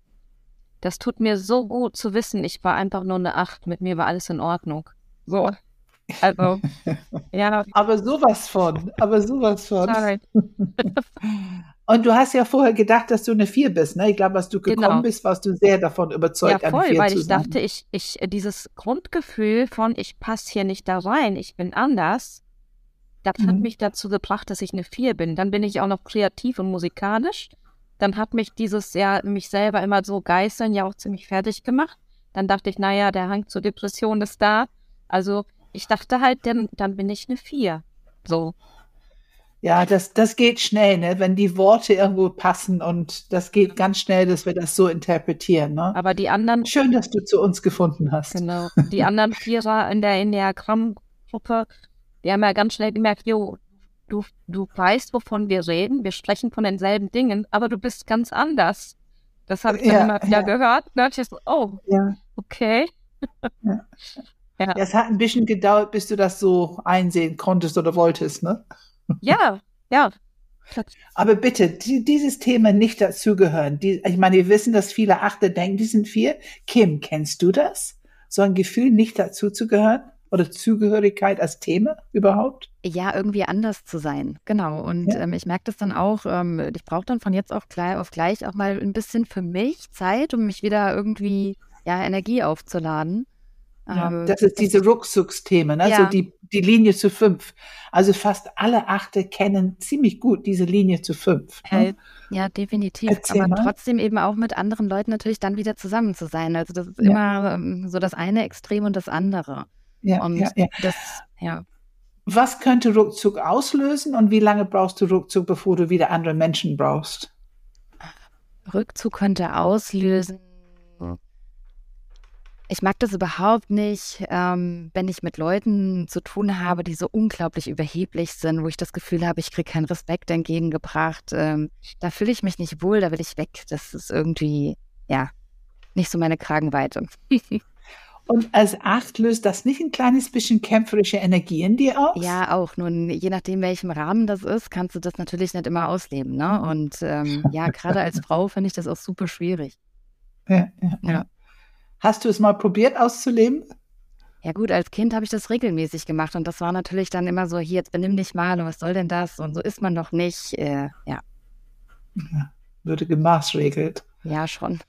[SPEAKER 5] das tut mir so gut zu wissen, ich war einfach nur eine Acht, mit mir war alles in Ordnung. So. Also, ja,
[SPEAKER 2] Aber sowas von, aber sowas von.
[SPEAKER 5] sorry.
[SPEAKER 2] Und du hast ja vorher gedacht, dass du eine Vier bist, ne? Ich glaube, als du gekommen
[SPEAKER 5] Genau.
[SPEAKER 2] bist, warst du sehr davon
[SPEAKER 5] Ja,
[SPEAKER 2] überzeugt, eine
[SPEAKER 5] voll,
[SPEAKER 2] Vier
[SPEAKER 5] weil
[SPEAKER 2] zu
[SPEAKER 5] ich
[SPEAKER 2] sein.
[SPEAKER 5] dachte, ich, ich, dieses Grundgefühl von, ich passe hier nicht da rein, ich bin anders, das hat
[SPEAKER 2] Mhm.
[SPEAKER 5] mich dazu gebracht, dass ich eine Vier bin. Dann bin ich auch noch kreativ und musikalisch. Dann hat mich dieses, ja, mich selber immer so geißeln ja auch ziemlich fertig gemacht. Dann dachte ich, naja, der Hang zur Depression ist da. Also ich dachte halt, dann, dann bin ich eine Vier. So.
[SPEAKER 2] Ja, das, das geht schnell, ne? Wenn die Worte irgendwo passen und das geht ganz schnell, dass wir das so interpretieren, ne?
[SPEAKER 5] Aber die anderen,
[SPEAKER 2] Schön, dass du zu uns gefunden hast.
[SPEAKER 5] Genau. Die anderen Vierer in der Enneagramm-Gruppe, die haben ja ganz schnell gemerkt, jo, du, du weißt, wovon wir reden, wir sprechen von denselben Dingen, aber du bist ganz anders. Das habe ich dann
[SPEAKER 2] Ja,
[SPEAKER 5] immer wieder
[SPEAKER 2] ja.
[SPEAKER 5] gehört. Dachte ich so, oh,
[SPEAKER 2] Ja.
[SPEAKER 5] okay.
[SPEAKER 2] Ja, Es hat ein bisschen gedauert, bis du das so einsehen konntest oder wolltest, ne?
[SPEAKER 5] Ja, ja.
[SPEAKER 2] Aber bitte, die, dieses Thema nicht dazugehören. Die, ich meine, wir wissen, dass viele Achter denken, die sind vier. Kim, kennst du das? So ein Gefühl, nicht dazuzugehören? Oder Zugehörigkeit als Thema überhaupt?
[SPEAKER 5] Ja, irgendwie anders zu sein. Genau. Und
[SPEAKER 2] Ja.
[SPEAKER 5] ähm, ich merke das dann auch, ähm, ich brauche dann von jetzt auch gleich auf gleich auch mal ein bisschen für mich Zeit, um mich wieder irgendwie, ja, Energie aufzuladen.
[SPEAKER 2] Ja,
[SPEAKER 4] Ähm,
[SPEAKER 2] das ist diese Ruckzucksthemen, ne?
[SPEAKER 4] Ja.
[SPEAKER 2] so die, die Linie zu fünf. Also fast alle Achte kennen ziemlich gut diese Linie zu fünf. Ne?
[SPEAKER 4] Äh, ja, definitiv.
[SPEAKER 2] Erzähl
[SPEAKER 4] Aber
[SPEAKER 2] mal.
[SPEAKER 4] trotzdem eben auch mit anderen Leuten natürlich dann wieder zusammen zu sein. Also das ist
[SPEAKER 2] Ja.
[SPEAKER 4] immer ähm, so das eine Extrem und das andere.
[SPEAKER 2] Ja,
[SPEAKER 4] Und
[SPEAKER 2] ja, ja.
[SPEAKER 4] das, ja.
[SPEAKER 2] Was könnte Ruckzuck auslösen und wie lange brauchst du Ruckzuck, bevor du wieder andere Menschen brauchst?
[SPEAKER 4] Rückzug könnte auslösen. Ich mag das überhaupt nicht, ähm, wenn ich mit Leuten zu tun habe, die so unglaublich überheblich sind, wo ich das Gefühl habe, ich kriege keinen Respekt entgegengebracht. Ähm, da fühle ich mich nicht wohl, da will ich weg. Das ist irgendwie, ja, nicht so meine Kragenweite.
[SPEAKER 2] Und als Acht löst das nicht ein kleines bisschen kämpferische Energie in dir aus?
[SPEAKER 4] Ja, auch. Nun, je nachdem, welchem Rahmen das ist, kannst du das natürlich nicht immer ausleben. Ne? Und ähm, ja, gerade als Frau finde ich das auch super schwierig.
[SPEAKER 2] Ja, ja,
[SPEAKER 4] Ja.
[SPEAKER 2] ja. Hast du es mal probiert auszuleben?
[SPEAKER 4] Ja gut, als Kind habe ich das regelmäßig gemacht und das war natürlich dann immer so, hier, jetzt benimm dich mal und was soll denn das? Und so ist man doch nicht. Äh, ja,
[SPEAKER 2] Würde gemaßregelt.
[SPEAKER 4] ja, schon.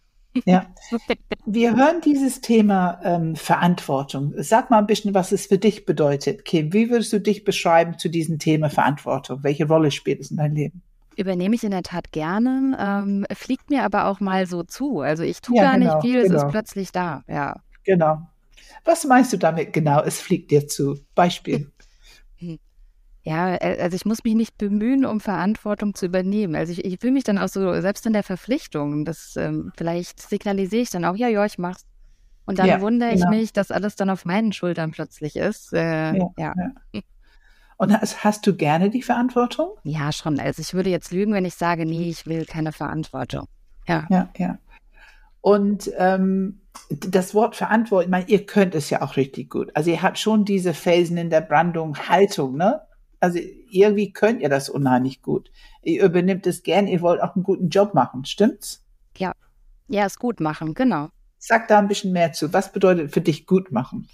[SPEAKER 2] Ja. Wir hören dieses Thema ähm, Verantwortung. Sag mal ein bisschen, was es für dich bedeutet, Kim. Wie würdest du dich beschreiben zu diesem Thema Verantwortung? Welche Rolle spielt es in deinem Leben?
[SPEAKER 4] Übernehme ich in der Tat gerne, ähm, fliegt mir aber auch mal so zu. Also ich tue
[SPEAKER 2] Ja,
[SPEAKER 4] gar
[SPEAKER 2] genau,
[SPEAKER 4] nicht viel, es
[SPEAKER 2] genau.
[SPEAKER 4] ist plötzlich da. Ja.
[SPEAKER 2] Genau. Was meinst du damit genau? Es fliegt dir zu. Beispiel.
[SPEAKER 4] Ja, äh, also ich muss mich nicht bemühen, um Verantwortung zu übernehmen. Also ich, ich fühle mich dann auch so, selbst in der Verpflichtung, das ähm, vielleicht signalisiere ich dann auch, ja, ja, ich mach's. Und dann
[SPEAKER 2] Ja,
[SPEAKER 4] wundere ich
[SPEAKER 2] genau.
[SPEAKER 4] mich, dass alles dann auf meinen Schultern plötzlich ist. Äh,
[SPEAKER 2] Ja,
[SPEAKER 4] ja.
[SPEAKER 2] Und hast, hast du gerne die Verantwortung?
[SPEAKER 4] Ja, schon. Also ich würde jetzt lügen, wenn ich sage, nee, ich will keine Verantwortung. Ja.
[SPEAKER 2] Ja, ja. Und ähm, das Wort Verantwortung, ich meine, ihr könnt es ja auch richtig gut. Also ihr habt schon diese Felsen in der Brandung, Haltung, ne? Also irgendwie könnt ihr das unheimlich gut. Ihr übernimmt es gern, ihr wollt auch einen guten Job machen, stimmt's?
[SPEAKER 4] Ja, es gut machen, genau.
[SPEAKER 2] Sag da ein bisschen mehr zu. Was bedeutet für dich gut machen?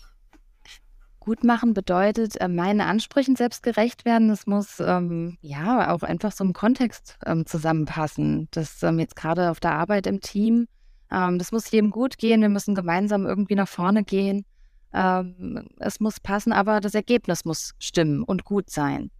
[SPEAKER 4] Gut machen bedeutet, äh, meinen Ansprüchen selbst gerecht werden. Es muss ähm, ja auch einfach so im Kontext ähm, zusammenpassen. Das ähm, jetzt gerade auf der Arbeit im Team, ähm, das muss jedem gut gehen. Wir müssen gemeinsam irgendwie nach vorne gehen. Ähm, es muss passen, aber das Ergebnis muss stimmen und gut sein.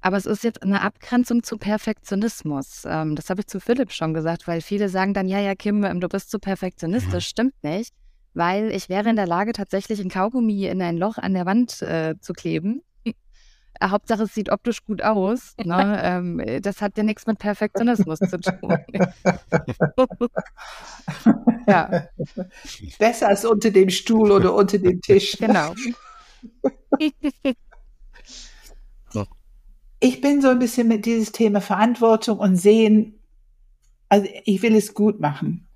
[SPEAKER 4] Aber es ist jetzt eine Abgrenzung zu Perfektionismus. Ähm, das habe ich zu Philipp schon gesagt, weil viele sagen dann, ja, ja, Kim, ähm, du bist zu perfektionistisch. Stimmt nicht, weil ich wäre in der Lage, tatsächlich ein Kaugummi in ein Loch an der Wand äh, zu kleben. Äh, Hauptsache, es sieht optisch gut aus. Ne? ähm, äh, das hat ja nichts mit Perfektionismus zu tun. ja,
[SPEAKER 2] Besser als unter dem Stuhl oder unter dem Tisch.
[SPEAKER 4] genau.
[SPEAKER 2] Ich bin so ein bisschen mit dieses Thema Verantwortung und sehen, also ich will es gut machen.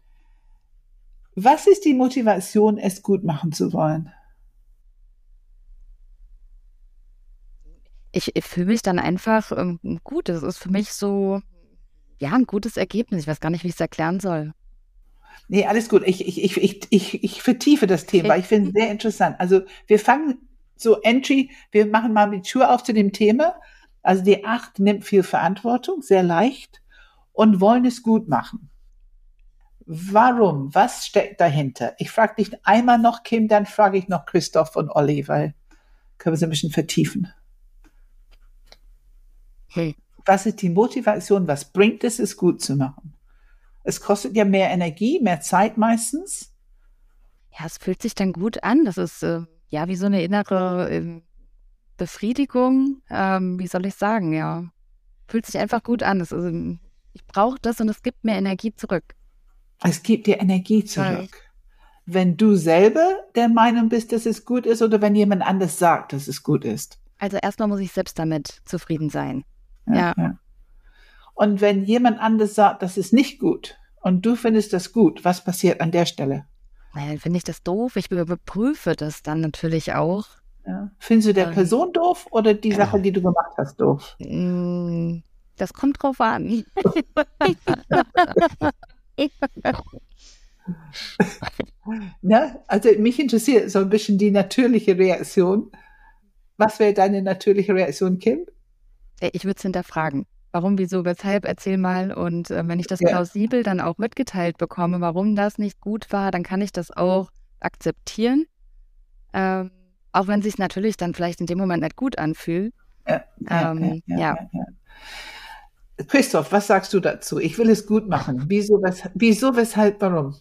[SPEAKER 2] Was ist die Motivation, es gut machen zu wollen?
[SPEAKER 4] Ich, ich fühle mich dann einfach ähm, gut. Das ist für mich so, ja, ein gutes Ergebnis. Ich weiß gar nicht, wie ich es erklären soll.
[SPEAKER 2] Nee, alles gut. Ich, ich, ich, ich, ich, ich vertiefe das Thema. Ich finde es sehr interessant. Also wir fangen so Entry, wir machen mal die Tür auf zu dem Thema. Also die Acht nimmt viel Verantwortung, sehr leicht und wollen es gut machen. Warum? Was steckt dahinter? Ich frage dich einmal noch, Kim, dann frage ich noch Christoph und Olli, weil können wir so ein bisschen vertiefen.
[SPEAKER 4] Hm.
[SPEAKER 2] Was ist die Motivation? Was bringt es, es gut zu machen? Es kostet ja mehr Energie, mehr Zeit meistens.
[SPEAKER 4] Ja, es fühlt sich dann gut an. Das ist äh, ja wie so eine innere ähm, Befriedigung. Ähm, wie soll ich sagen? Ja, fühlt sich einfach gut an. Ist, ähm, ich brauche das und es gibt mir Energie zurück.
[SPEAKER 2] Es gibt dir Energie zurück. Wenn du selber der Meinung bist, dass es gut ist oder wenn jemand anders sagt, dass es gut ist.
[SPEAKER 4] Also erstmal muss ich selbst damit zufrieden sein. Ja.
[SPEAKER 2] Und wenn jemand anders sagt, das ist nicht gut und du findest das gut, was passiert an der Stelle?
[SPEAKER 4] Dann finde ich das doof. Ich überprüfe das dann natürlich auch.
[SPEAKER 2] Ja. Findest du der
[SPEAKER 4] Ähm.
[SPEAKER 2] Person doof oder die Sache, die du gemacht hast, doof?
[SPEAKER 4] Mm, Das kommt drauf an.
[SPEAKER 2] Ne? Also mich interessiert so ein bisschen die natürliche Reaktion. Was wäre deine natürliche Reaktion, Kim?
[SPEAKER 4] Äh, Ich würde es hinterfragen. Warum, wieso, weshalb, erzähl mal. Und äh, wenn ich das
[SPEAKER 2] Ja.
[SPEAKER 4] plausibel dann auch mitgeteilt bekomme, warum das nicht gut war, dann kann ich das auch akzeptieren. Ähm, auch wenn sich natürlich dann vielleicht in dem Moment nicht gut anfühlt.
[SPEAKER 2] Ja, ähm, ja, ja, ja, Christoph, was sagst du dazu? Ich will es gut machen. Wieso, weshalb, wieso, weshalb warum?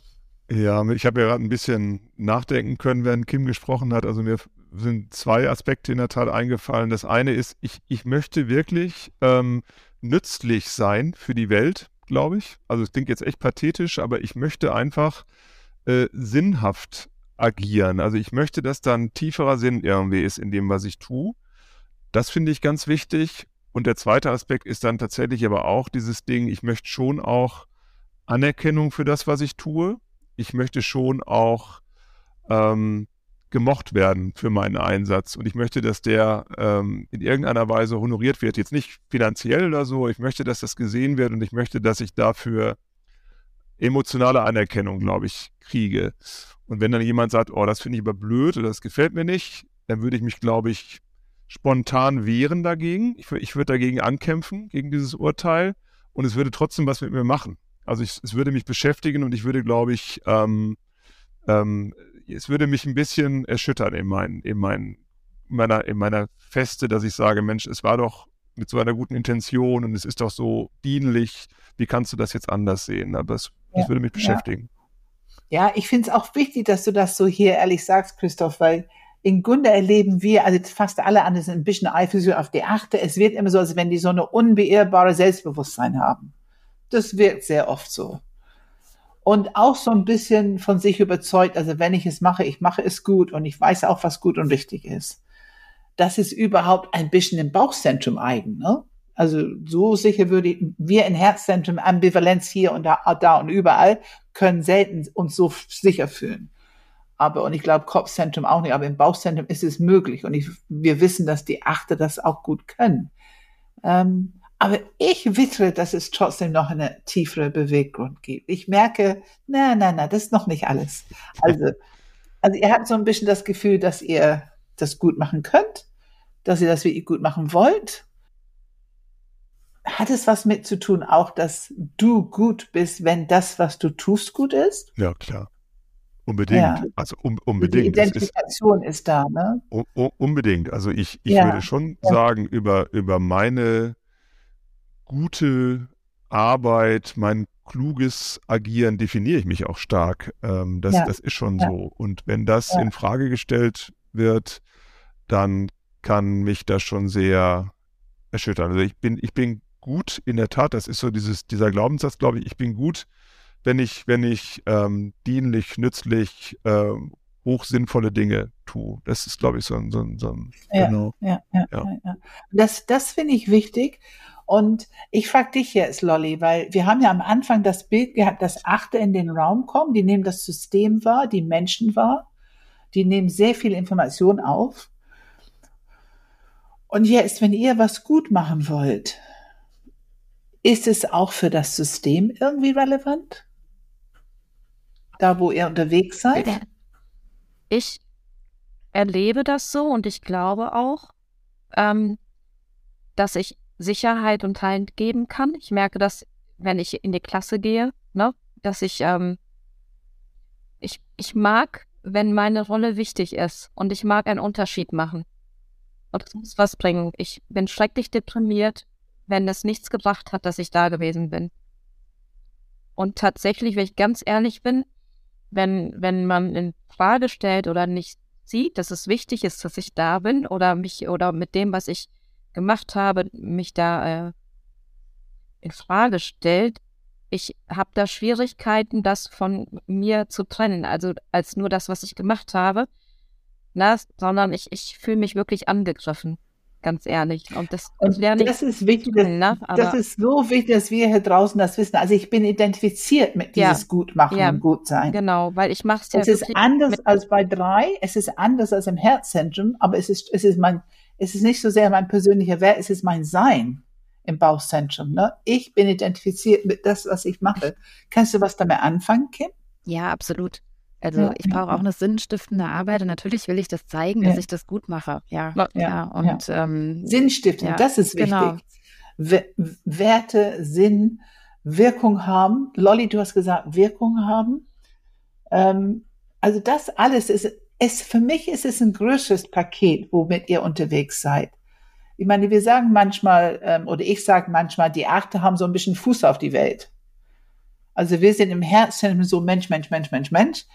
[SPEAKER 3] Ja, ich habe ja gerade ein bisschen nachdenken können, während Kim gesprochen hat. Also mir sind zwei Aspekte in der Tat eingefallen. Das eine ist, ich, ich möchte wirklich ähm, nützlich sein für die Welt, glaube ich. Also es klingt jetzt echt pathetisch, aber ich möchte einfach äh, sinnhaft agieren. Also ich möchte, dass da ein tieferer Sinn irgendwie ist in dem, was ich tue. Das finde ich ganz wichtig. Und der zweite Aspekt ist dann tatsächlich aber auch dieses Ding, ich möchte schon auch Anerkennung für das, was ich tue. Ich möchte schon auch ähm, gemocht werden für meinen Einsatz. Und ich möchte, dass der ähm, in irgendeiner Weise honoriert wird. Jetzt nicht finanziell oder so. Ich möchte, dass das gesehen wird und ich möchte, dass ich dafür emotionale Anerkennung, glaube ich, kriege. Und wenn dann jemand sagt, oh, das finde ich aber blöd oder das gefällt mir nicht, dann würde ich mich, glaube ich, spontan wehren dagegen. Ich, ich würde dagegen ankämpfen, gegen dieses Urteil. Und es würde trotzdem was mit mir machen. Also ich, es würde mich beschäftigen und ich würde, glaube ich, ähm, ähm, es würde mich ein bisschen erschüttern in, mein, in, mein, meiner, in meiner Feste, dass ich sage, Mensch, es war doch mit so einer guten Intention und es ist doch so dienlich. Wie kannst du das jetzt anders sehen? Aber es, ja, würde mich beschäftigen.
[SPEAKER 2] Ja, ja ich finde es auch wichtig, dass du das so hier ehrlich sagst, Christoph, weil in Gunde erleben wir, also fast alle anderen sind ein bisschen Eifersucht auf die Achte. Es wird immer so, als wenn die so eine unbeirrbare Selbstbewusstsein haben. Das wird sehr oft so und auch so ein bisschen von sich überzeugt, also wenn ich es mache, ich mache es gut und ich weiß auch, was gut und richtig ist. Das ist überhaupt ein bisschen im Bauchzentrum eigen. Ne? Also so sicher würde ich, wir in Herzzentrum, Ambivalenz hier und da, da und überall, können selten uns so sicher fühlen. Aber, und ich glaube, Kopfzentrum auch nicht, aber im Bauchzentrum ist es möglich. Und ich, wir wissen, dass die Achte das auch gut können. Ähm, aber ich wittere, dass es trotzdem noch eine tiefere Beweggrund gibt. Ich merke, na, na, na, das ist noch nicht alles. Also, also ihr habt so ein bisschen das Gefühl, dass ihr das gut machen könnt, dass ihr das wirklich gut machen wollt. Hat es was mit zu tun, auch dass du gut bist, wenn das, was du tust, gut ist?
[SPEAKER 3] Ja, klar. Unbedingt. Ja. Also um, unbedingt.
[SPEAKER 2] Die Identifikation ist, ist, da, ne?
[SPEAKER 3] Um, unbedingt. Also ich, ich ja. würde schon ja. sagen, über, über meine gute Arbeit, mein kluges Agieren definiere ich mich auch stark. Ähm, das, ja. das ist schon ja. so. Und wenn das ja. in Frage gestellt wird, dann kann mich das schon sehr erschüttern. Also ich bin, ich bin gut, in der Tat, das ist so dieses, dieser Glaubenssatz, glaube ich, ich bin gut, wenn ich, wenn ich ähm, dienlich, nützlich, äh, hochsinnvolle Dinge tue. Das ist, glaube ich, so ein, so ein, so ein
[SPEAKER 2] ja, genau. Ja, ja, ja. ja. Das, das finde ich wichtig. Und ich frage dich jetzt, Lolly, weil wir haben ja am Anfang das Bild gehabt, dass Achte in den Raum kommen, die nehmen das System wahr, die Menschen wahr, die nehmen sehr viel Information auf. Und jetzt, wenn ihr was gut machen wollt, ist es auch für das System irgendwie relevant? Da, wo ihr unterwegs seid?
[SPEAKER 5] Ich erlebe das so und ich glaube auch, ähm, dass ich Sicherheit und Halt geben kann. Ich merke das, wenn ich in die Klasse gehe, ne, dass ich, ähm, ich, ich mag, wenn meine Rolle wichtig ist und ich mag einen Unterschied machen. Und es muss was bringen. Ich bin schrecklich deprimiert, wenn es nichts gebracht hat, dass ich da gewesen bin. Und tatsächlich, wenn ich ganz ehrlich bin, wenn, wenn man in Frage stellt oder nicht sieht, dass es wichtig ist, dass ich da bin oder mich oder mit dem, was ich gemacht habe, mich da äh, in Frage stellt, ich habe da Schwierigkeiten, das von mir zu trennen, also als nur das, was ich gemacht habe, na, sondern ich, ich fühle mich wirklich angegriffen, ganz ehrlich. Und das,
[SPEAKER 2] und lerne das ist wichtig, das, ne? das ist so wichtig, dass wir hier draußen das wissen. Also ich bin identifiziert mit dieses ja, Gutmachen ja, und Gutsein.
[SPEAKER 5] Genau, weil ich mache es ja.
[SPEAKER 2] Es ist anders als bei drei, es ist anders als im Herzzentrum, aber es ist, es ist mein es ist nicht so sehr mein persönlicher Wert, es ist mein Sein im Bauchzentrum. Ne? Ich bin identifiziert mit das, was ich mache. Kannst du was damit anfangen, Kim?
[SPEAKER 4] Ja, absolut. Also ja, ich brauche ja. auch eine sinnstiftende Arbeit und natürlich will ich das zeigen, dass ich das gut mache. Ja, ja. Und ähm,
[SPEAKER 2] Sinnstiftend, das ist wichtig. Genau. Werte, Sinn, Wirkung haben. Lolly, du hast gesagt, Wirkung haben. Ähm, also das alles ist es, für mich ist es ein größeres Paket, womit ihr unterwegs seid. Ich meine, wir sagen manchmal, ähm, oder ich sage manchmal, die Achte haben so ein bisschen Fuß auf die Welt. Also wir sind im Herzen so Mensch, Mensch, Mensch, Mensch, Mensch.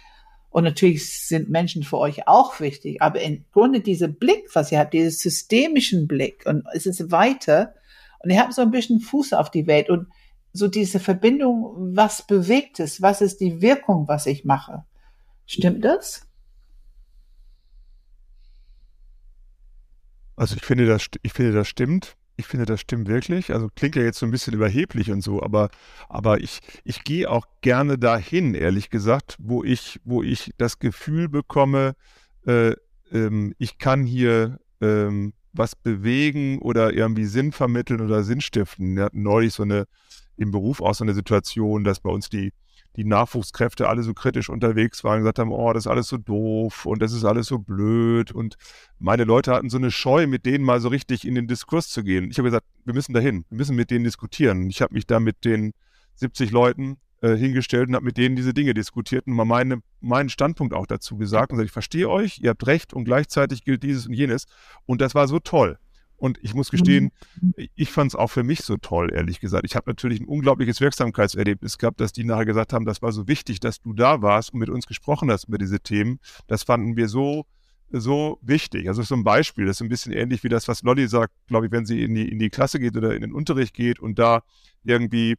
[SPEAKER 2] Und natürlich sind Menschen für euch auch wichtig. Aber im Grunde dieser Blick, was ihr habt, diesen systemischen Blick und es ist weiter. Und ihr habt so ein bisschen Fuß auf die Welt und so diese Verbindung, was bewegt es? Was ist die Wirkung, was ich mache? Stimmt das?
[SPEAKER 3] Also ich finde, das, ich finde, das stimmt. Ich finde, das stimmt wirklich. Also klingt ja jetzt so ein bisschen überheblich und so, aber, aber ich, ich gehe auch gerne dahin, ehrlich gesagt, wo ich, wo ich das Gefühl bekomme, äh, ähm, ich kann hier ähm, was bewegen oder irgendwie Sinn vermitteln oder Sinn stiften. Wir hatten neulich so eine, im Beruf auch so eine Situation, dass bei uns die, die Nachwuchskräfte alle so kritisch unterwegs waren, gesagt haben, oh, das ist alles so doof und das ist alles so blöd. Und meine Leute hatten so eine Scheu, mit denen mal so richtig in den Diskurs zu gehen. Ich habe gesagt, wir müssen dahin, wir müssen mit denen diskutieren. Ich habe mich da mit den 70 Leuten äh, hingestellt und habe mit denen diese Dinge diskutiert und mal meine, meinen Standpunkt auch dazu gesagt und gesagt, ich verstehe euch, ihr habt recht und gleichzeitig gilt dieses und jenes. Und das war so toll. Und ich muss gestehen, mhm. ich fand es auch für mich so toll, ehrlich gesagt. Ich habe natürlich ein unglaubliches Wirksamkeitserlebnis gehabt, dass die nachher gesagt haben, das war so wichtig, dass du da warst und mit uns gesprochen hast über diese Themen. Das fanden wir so, so wichtig. Also so ein Beispiel, das ist ein bisschen ähnlich wie das, was Lolly sagt, glaube ich, wenn sie in die, in die Klasse geht oder in den Unterricht geht und da irgendwie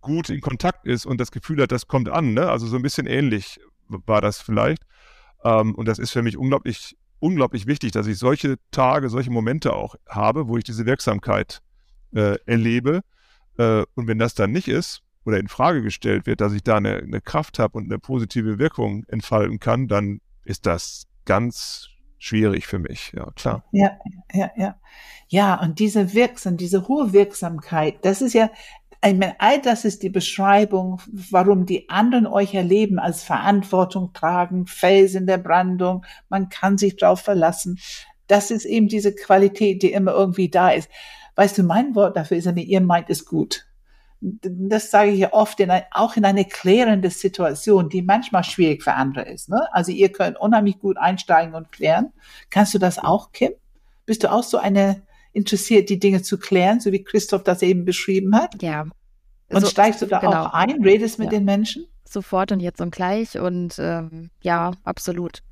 [SPEAKER 3] gut in Kontakt ist und das Gefühl hat, das kommt an. Ne? Also so ein bisschen ähnlich war das vielleicht. Ähm, und das ist für mich unglaublich unglaublich wichtig, dass ich solche Tage, solche Momente auch habe, wo ich diese Wirksamkeit äh, erlebe. Äh, und wenn das dann nicht ist oder in Frage gestellt wird, dass ich da eine, eine Kraft habe und eine positive Wirkung entfalten kann, dann ist das ganz schwierig für mich. Ja, klar.
[SPEAKER 2] Ja, ja, ja. Ja, und diese Wirksam, diese hohe Wirksamkeit, das ist ja ich meine, all das ist die Beschreibung, warum die anderen euch erleben als Verantwortung tragen, Fels in der Brandung, man kann sich drauf verlassen. Das ist eben diese Qualität, die immer irgendwie da ist. Weißt du, mein Wort dafür ist, ihr meint es gut. Das sage ich ja oft, in ein, auch in eine klärende Situation, die manchmal schwierig für andere ist. Ne? Also ihr könnt unheimlich gut einsteigen und klären. Kannst du das auch, Kim? Bist du auch so eine interessiert, die Dinge zu klären, so wie Christoph das eben beschrieben hat.
[SPEAKER 4] Ja.
[SPEAKER 2] Und so, steigst du da genau. auch ein, redest mit ja. den Menschen?
[SPEAKER 4] Sofort und jetzt und gleich und ähm, ja, absolut.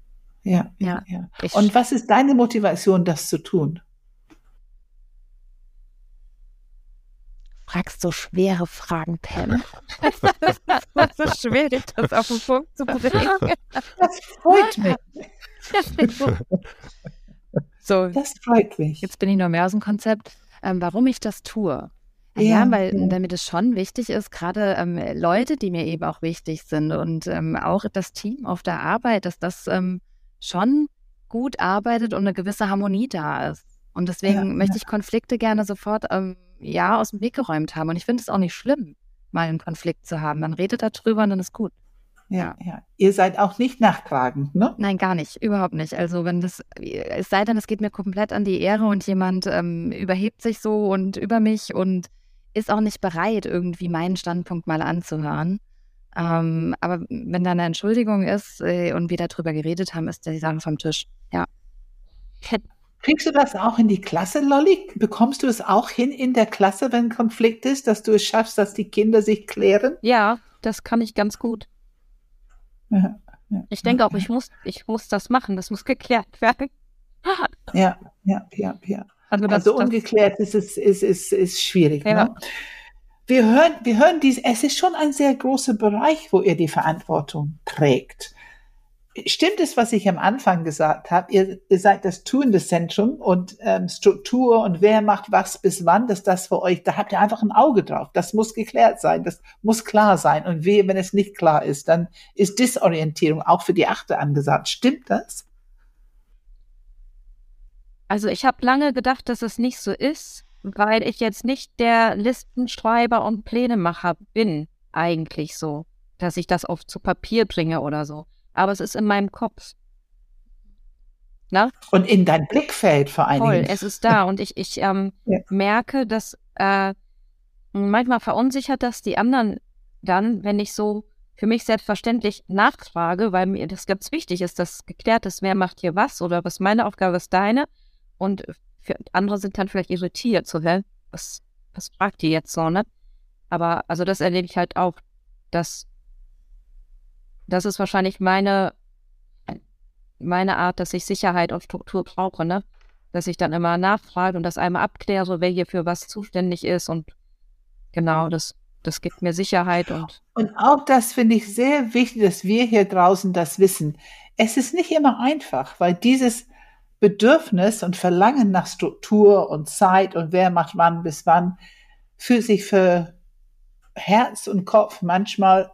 [SPEAKER 2] Ja, ja, ja. ja. Und was ist deine Motivation, das zu tun?
[SPEAKER 4] fragst so schwere Fragen, Pam. das ist so schwierig, das auf den Punkt zu bringen.
[SPEAKER 2] Das freut mich.
[SPEAKER 4] So,
[SPEAKER 2] das freut mich.
[SPEAKER 4] Jetzt bin ich noch mehr aus dem Konzept, ähm, warum ich das tue. Ja, ja weil ja. damit es schon wichtig ist, gerade ähm, Leute, die mir eben auch wichtig sind und ähm, auch das Team auf der Arbeit, dass das ähm, schon gut arbeitet und eine gewisse Harmonie da ist. Und deswegen ja, möchte ich Konflikte gerne sofort ähm, ja aus dem Weg geräumt haben. Und ich finde es auch nicht schlimm, mal einen Konflikt zu haben. Man redet darüber und dann ist gut.
[SPEAKER 2] Ja, ja. Ihr seid auch nicht nachtragend, ne?
[SPEAKER 4] Nein, gar nicht, überhaupt nicht. Also wenn das, es sei denn, es geht mir komplett an die Ehre und jemand ähm, überhebt sich so und über mich und ist auch nicht bereit, irgendwie meinen Standpunkt mal anzuhören. Ähm, aber wenn da eine Entschuldigung ist äh, und wir darüber geredet haben, ist die Sache vom Tisch. Ja.
[SPEAKER 2] Kriegst du das auch in die Klasse, Lolli? Bekommst du es auch hin in der Klasse, wenn ein Konflikt ist, dass du es schaffst, dass die Kinder sich klären?
[SPEAKER 5] Ja, das kann ich ganz gut. Ja, ich denke auch, ich muss, ich muss das machen, das muss geklärt werden.
[SPEAKER 2] ja, ja, ja, ja. Also, das, also ungeklärt ist es ist, ist, ist schwierig. Ne? Wir hören, wir hören dies, es ist schon ein sehr großer Bereich, wo ihr die Verantwortung trägt stimmt es, was ich am Anfang gesagt habe? Ihr, ihr seid das tuende Zentrum und ähm, Struktur und wer macht was bis wann, dass das für euch, da habt ihr einfach ein Auge drauf. Das muss geklärt sein, das muss klar sein. Und wehe, wenn es nicht klar ist, dann ist Disorientierung auch für die Achte angesagt. Stimmt das?
[SPEAKER 5] Also ich habe lange gedacht, dass es nicht so ist, weil ich jetzt nicht der Listenschreiber und Plänemacher bin, eigentlich so, dass ich das oft zu Papier bringe oder so aber es ist in meinem Kopf.
[SPEAKER 2] Na? Und in dein Blickfeld vor allem. Voll,
[SPEAKER 5] es ist da und ich, ich ähm, ja. merke, dass äh, manchmal verunsichert das die anderen dann, wenn ich so für mich selbstverständlich nachfrage, weil mir das ganz wichtig ist, dass geklärt ist, wer macht hier was oder was meine Aufgabe ist deine. Und für andere sind dann vielleicht irritiert, so, hä, was, was fragt die jetzt so, ne? Aber also das erlebe ich halt auch, dass das ist wahrscheinlich meine, meine Art, dass ich Sicherheit und Struktur brauche, ne? Dass ich dann immer nachfrage und das einmal abkläre, wer hier für was zuständig ist und genau, das, das gibt mir Sicherheit und.
[SPEAKER 2] Und auch das finde ich sehr wichtig, dass wir hier draußen das wissen. Es ist nicht immer einfach, weil dieses Bedürfnis und Verlangen nach Struktur und Zeit und wer macht wann bis wann fühlt sich für Herz und Kopf manchmal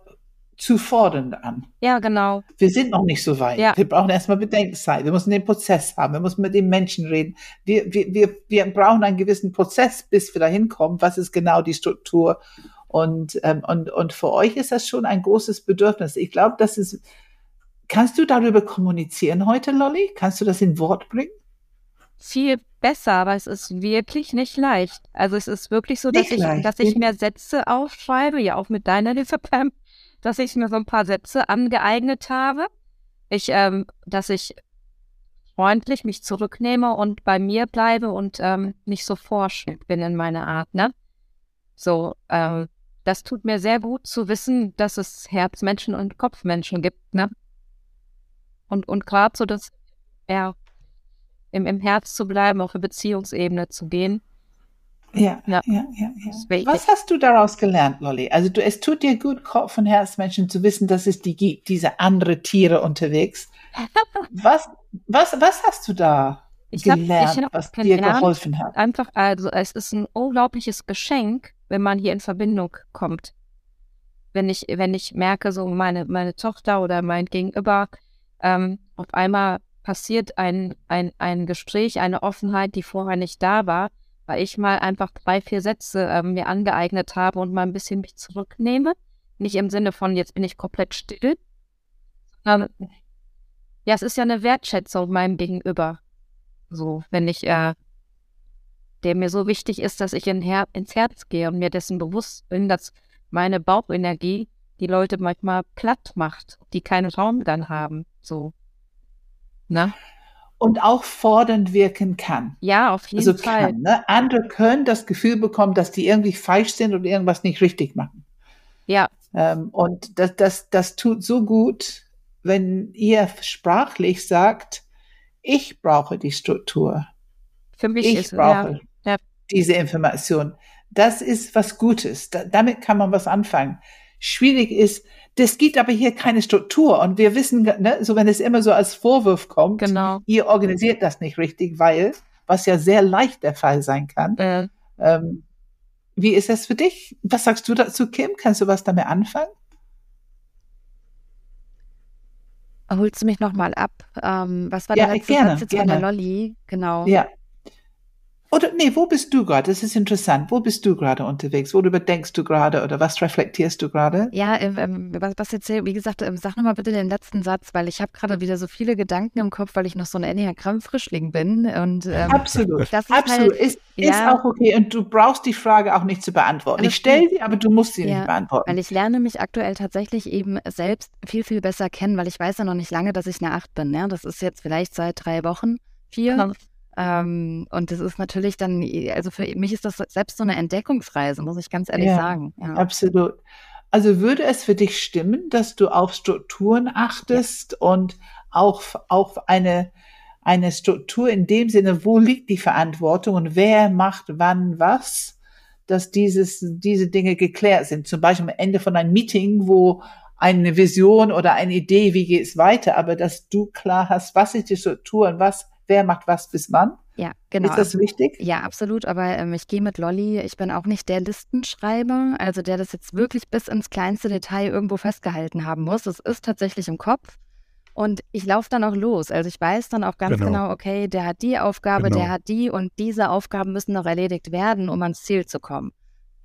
[SPEAKER 2] zu fordernd an.
[SPEAKER 5] Ja, genau.
[SPEAKER 2] Wir sind noch nicht so weit.
[SPEAKER 5] Ja.
[SPEAKER 2] Wir brauchen erstmal Bedenkzeit. Wir müssen den Prozess haben. Wir müssen mit den Menschen reden. Wir, wir, wir, wir brauchen einen gewissen Prozess, bis wir dahin kommen. Was ist genau die Struktur? Und, ähm, und, und für euch ist das schon ein großes Bedürfnis. Ich glaube, das ist, kannst du darüber kommunizieren heute, Lolly? Kannst du das in Wort bringen?
[SPEAKER 5] Viel besser, aber es ist wirklich nicht leicht. Also es ist wirklich so, dass
[SPEAKER 2] Nicht
[SPEAKER 5] ich,
[SPEAKER 2] leicht.
[SPEAKER 5] dass ich mir Sätze aufschreibe, ja auch mit deiner Hilfe, Pam, dass ich mir so ein paar Sätze angeeignet habe. Ich, ähm, dass ich freundlich mich zurücknehme und bei mir bleibe und ähm, nicht so forschend bin in meiner Art, ne? So, ähm, das tut mir sehr gut zu wissen, dass es Herzmenschen und Kopfmenschen gibt, ne? Und, und gerade so das, ja, im, im Herz zu bleiben, auf eine Beziehungsebene zu gehen.
[SPEAKER 2] Ja,
[SPEAKER 5] Ja.
[SPEAKER 2] ja, ja, ja.
[SPEAKER 5] Ich
[SPEAKER 2] Was hast du daraus gelernt, Lolly? Also du, es tut dir gut, Kopf- und Herzmenschen zu wissen, dass es die gibt, diese andere Tiere unterwegs. Was, was, was hast du da
[SPEAKER 5] Ich hab-
[SPEAKER 2] gelernt,
[SPEAKER 5] ich hab
[SPEAKER 2] was dir
[SPEAKER 5] gelernt,
[SPEAKER 2] geholfen hat?
[SPEAKER 5] Einfach, also es ist ein unglaubliches Geschenk, wenn man hier in Verbindung kommt. Wenn ich, wenn ich merke, so meine, meine Tochter oder mein Gegenüber, ähm, auf einmal passiert ein, ein, ein Gespräch, eine Offenheit, die vorher nicht da war, weil ich mal einfach drei, vier Sätze ähm, mir angeeignet habe und mal ein bisschen mich zurücknehme. Nicht im Sinne von, jetzt bin ich komplett still, sondern ja, es ist ja eine Wertschätzung meinem Gegenüber. So, wenn ich, äh, der mir so wichtig ist, dass ich in Her ins Herz gehe und mir dessen bewusst bin, dass meine Bauchenergie die Leute manchmal platt macht, die keinen Raum dann haben. So. Na?
[SPEAKER 2] Und auch fordernd wirken kann.
[SPEAKER 5] Ja, auf jeden
[SPEAKER 2] Also
[SPEAKER 5] Fall.
[SPEAKER 2] kann, ne? Andere können das Gefühl bekommen, dass die irgendwie falsch sind und irgendwas nicht richtig machen.
[SPEAKER 5] Ja,
[SPEAKER 2] Ähm, und das, das, das tut so gut, wenn ihr sprachlich sagt, ich brauche die Struktur.
[SPEAKER 5] für mich
[SPEAKER 2] Ich
[SPEAKER 5] ist
[SPEAKER 2] brauche
[SPEAKER 5] ja, ja.
[SPEAKER 2] diese Information. Das ist was Gutes. Da, damit kann man was anfangen. Schwierig ist, das gibt aber hier keine Struktur. Und wir wissen, ne, so wenn es immer so als Vorwurf kommt,
[SPEAKER 5] Genau.
[SPEAKER 2] ihr organisiert das nicht richtig, weil, was ja sehr leicht der Fall sein kann.
[SPEAKER 5] Äh,
[SPEAKER 2] Ähm, wie ist das für dich? Was sagst du dazu, Kim? Kannst du was damit anfangen?
[SPEAKER 4] Holst du mich nochmal ab? Ähm, was war
[SPEAKER 2] Ja,
[SPEAKER 4] der letzte
[SPEAKER 2] gerne,
[SPEAKER 4] Satz jetzt von der
[SPEAKER 2] gerne.
[SPEAKER 4] Lolli? Genau.
[SPEAKER 2] Ja. Oder nee, wo bist du gerade? Das ist interessant. Wo bist du gerade unterwegs? Worüber denkst du gerade oder was reflektierst du gerade?
[SPEAKER 4] Ja, ähm, ähm, was, was erzähl, wie gesagt, ähm, sag nochmal bitte den letzten Satz, weil ich habe gerade wieder so viele Gedanken im Kopf, weil ich noch so ein Enneagramm-Frischling bin. Und ähm,
[SPEAKER 2] Absolut.
[SPEAKER 4] das ist
[SPEAKER 2] Absolut.
[SPEAKER 4] halt-
[SPEAKER 2] ist, ist
[SPEAKER 4] ja.
[SPEAKER 2] auch okay. Und du brauchst die Frage auch nicht zu beantworten. Ich stelle sie, aber du musst sie
[SPEAKER 4] Ja,
[SPEAKER 2] nicht beantworten.
[SPEAKER 4] Weil ich lerne mich aktuell tatsächlich eben selbst viel, viel besser kennen, weil ich weiß ja noch nicht lange, dass ich eine Acht bin. Ja? Das ist jetzt vielleicht seit drei Wochen, vier.
[SPEAKER 5] Genau.
[SPEAKER 4] Ähm, und das ist natürlich dann, also für mich ist das selbst so eine Entdeckungsreise, muss ich ganz ehrlich
[SPEAKER 2] Ja,
[SPEAKER 4] sagen. Ja.
[SPEAKER 2] Absolut. Also würde es für dich stimmen, dass du auf Strukturen achtest und auch auf eine, eine Struktur in dem Sinne, wo liegt die Verantwortung und wer macht wann was, dass dieses, diese Dinge geklärt sind. Zum Beispiel am Ende von einem Meeting, wo eine Vision oder eine Idee, wie geht es weiter, aber dass du klar hast, was ist die Struktur und was, wer macht was bis wann.
[SPEAKER 4] Ja, genau.
[SPEAKER 2] Ist das wichtig?
[SPEAKER 4] Ja, absolut, aber ähm, ich gehe mit Lolly, ich bin auch nicht der Listenschreiber, also der das jetzt wirklich bis ins kleinste Detail irgendwo festgehalten haben muss. Es ist tatsächlich im Kopf und ich laufe dann auch los. Also ich weiß dann auch ganz
[SPEAKER 3] Genau.
[SPEAKER 4] genau, okay, der hat die Aufgabe,
[SPEAKER 3] Genau.
[SPEAKER 4] der hat die und diese Aufgaben müssen noch erledigt werden, um ans Ziel zu kommen.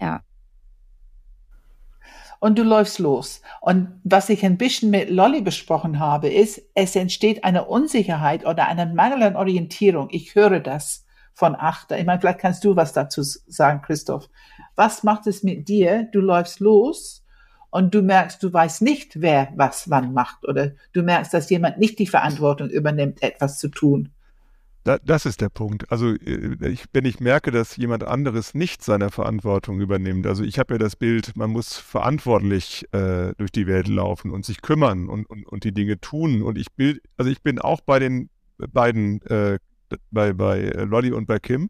[SPEAKER 4] Ja,
[SPEAKER 2] und du läufst los. Und was ich ein bisschen mit Lolly besprochen habe, ist, es entsteht eine Unsicherheit oder eine Mangel an Orientierung. Ich höre das von Achter. Ich meine, vielleicht kannst du was dazu sagen, Christoph. Was macht es mit dir? Du läufst los und du merkst, du weißt nicht, wer was wann macht oder du merkst, dass jemand nicht die Verantwortung übernimmt, etwas zu tun.
[SPEAKER 3] Da, das ist der Punkt. Also äh, ich, wenn ich merke, dass jemand anderes nicht seine Verantwortung übernimmt, also ich habe ja das Bild, man muss verantwortlich äh, durch die Welt laufen und sich kümmern und, und, und die Dinge tun. Und ich bild, also ich bin auch bei den beiden, äh, bei, bei Lolly und bei Kim,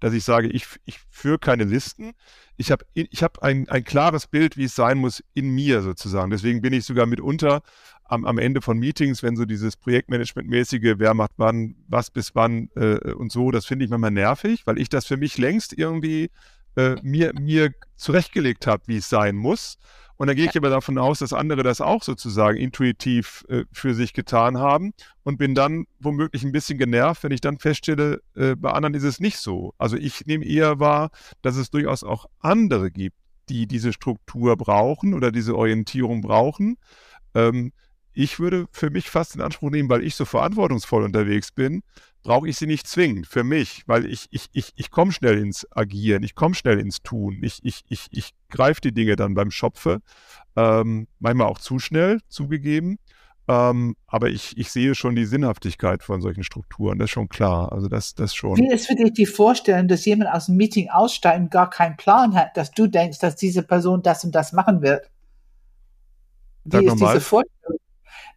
[SPEAKER 3] dass ich sage, ich, ich führe keine Listen. Ich habe ich hab ein, ein klares Bild, wie es sein muss in mir sozusagen. Deswegen bin ich sogar mitunter am, am Ende von Meetings, wenn so dieses Projektmanagement-mäßige, wer macht wann, was bis wann äh, und so, das finde ich manchmal nervig, weil ich das für mich längst irgendwie äh, mir, mir zurechtgelegt habe, wie es sein muss. Und dann gehe ich aber davon aus, dass andere das auch sozusagen intuitiv äh, für sich getan haben und bin dann womöglich ein bisschen genervt, wenn ich dann feststelle, äh, bei anderen ist es nicht so. Also ich nehme eher wahr, dass es durchaus auch andere gibt, die diese Struktur brauchen oder diese Orientierung brauchen. Ähm, ich würde für mich fast in Anspruch nehmen, weil ich so verantwortungsvoll unterwegs bin, brauche ich sie nicht zwingend für mich, weil ich, ich, ich, ich komme schnell ins Agieren, ich komme schnell ins Tun, ich, ich, ich, ich greife die Dinge dann beim Schopfe, ähm, manchmal auch zu schnell, zugegeben. Ähm, aber ich, ich sehe schon die Sinnhaftigkeit von solchen Strukturen, das ist schon klar. Also das, das schon.
[SPEAKER 2] Wie ist für dich die Vorstellung, dass jemand aus dem Meeting aussteigt und gar keinen Plan hat, dass du denkst, dass diese Person das und das machen wird? Wie Sag ist diese Vorstellung?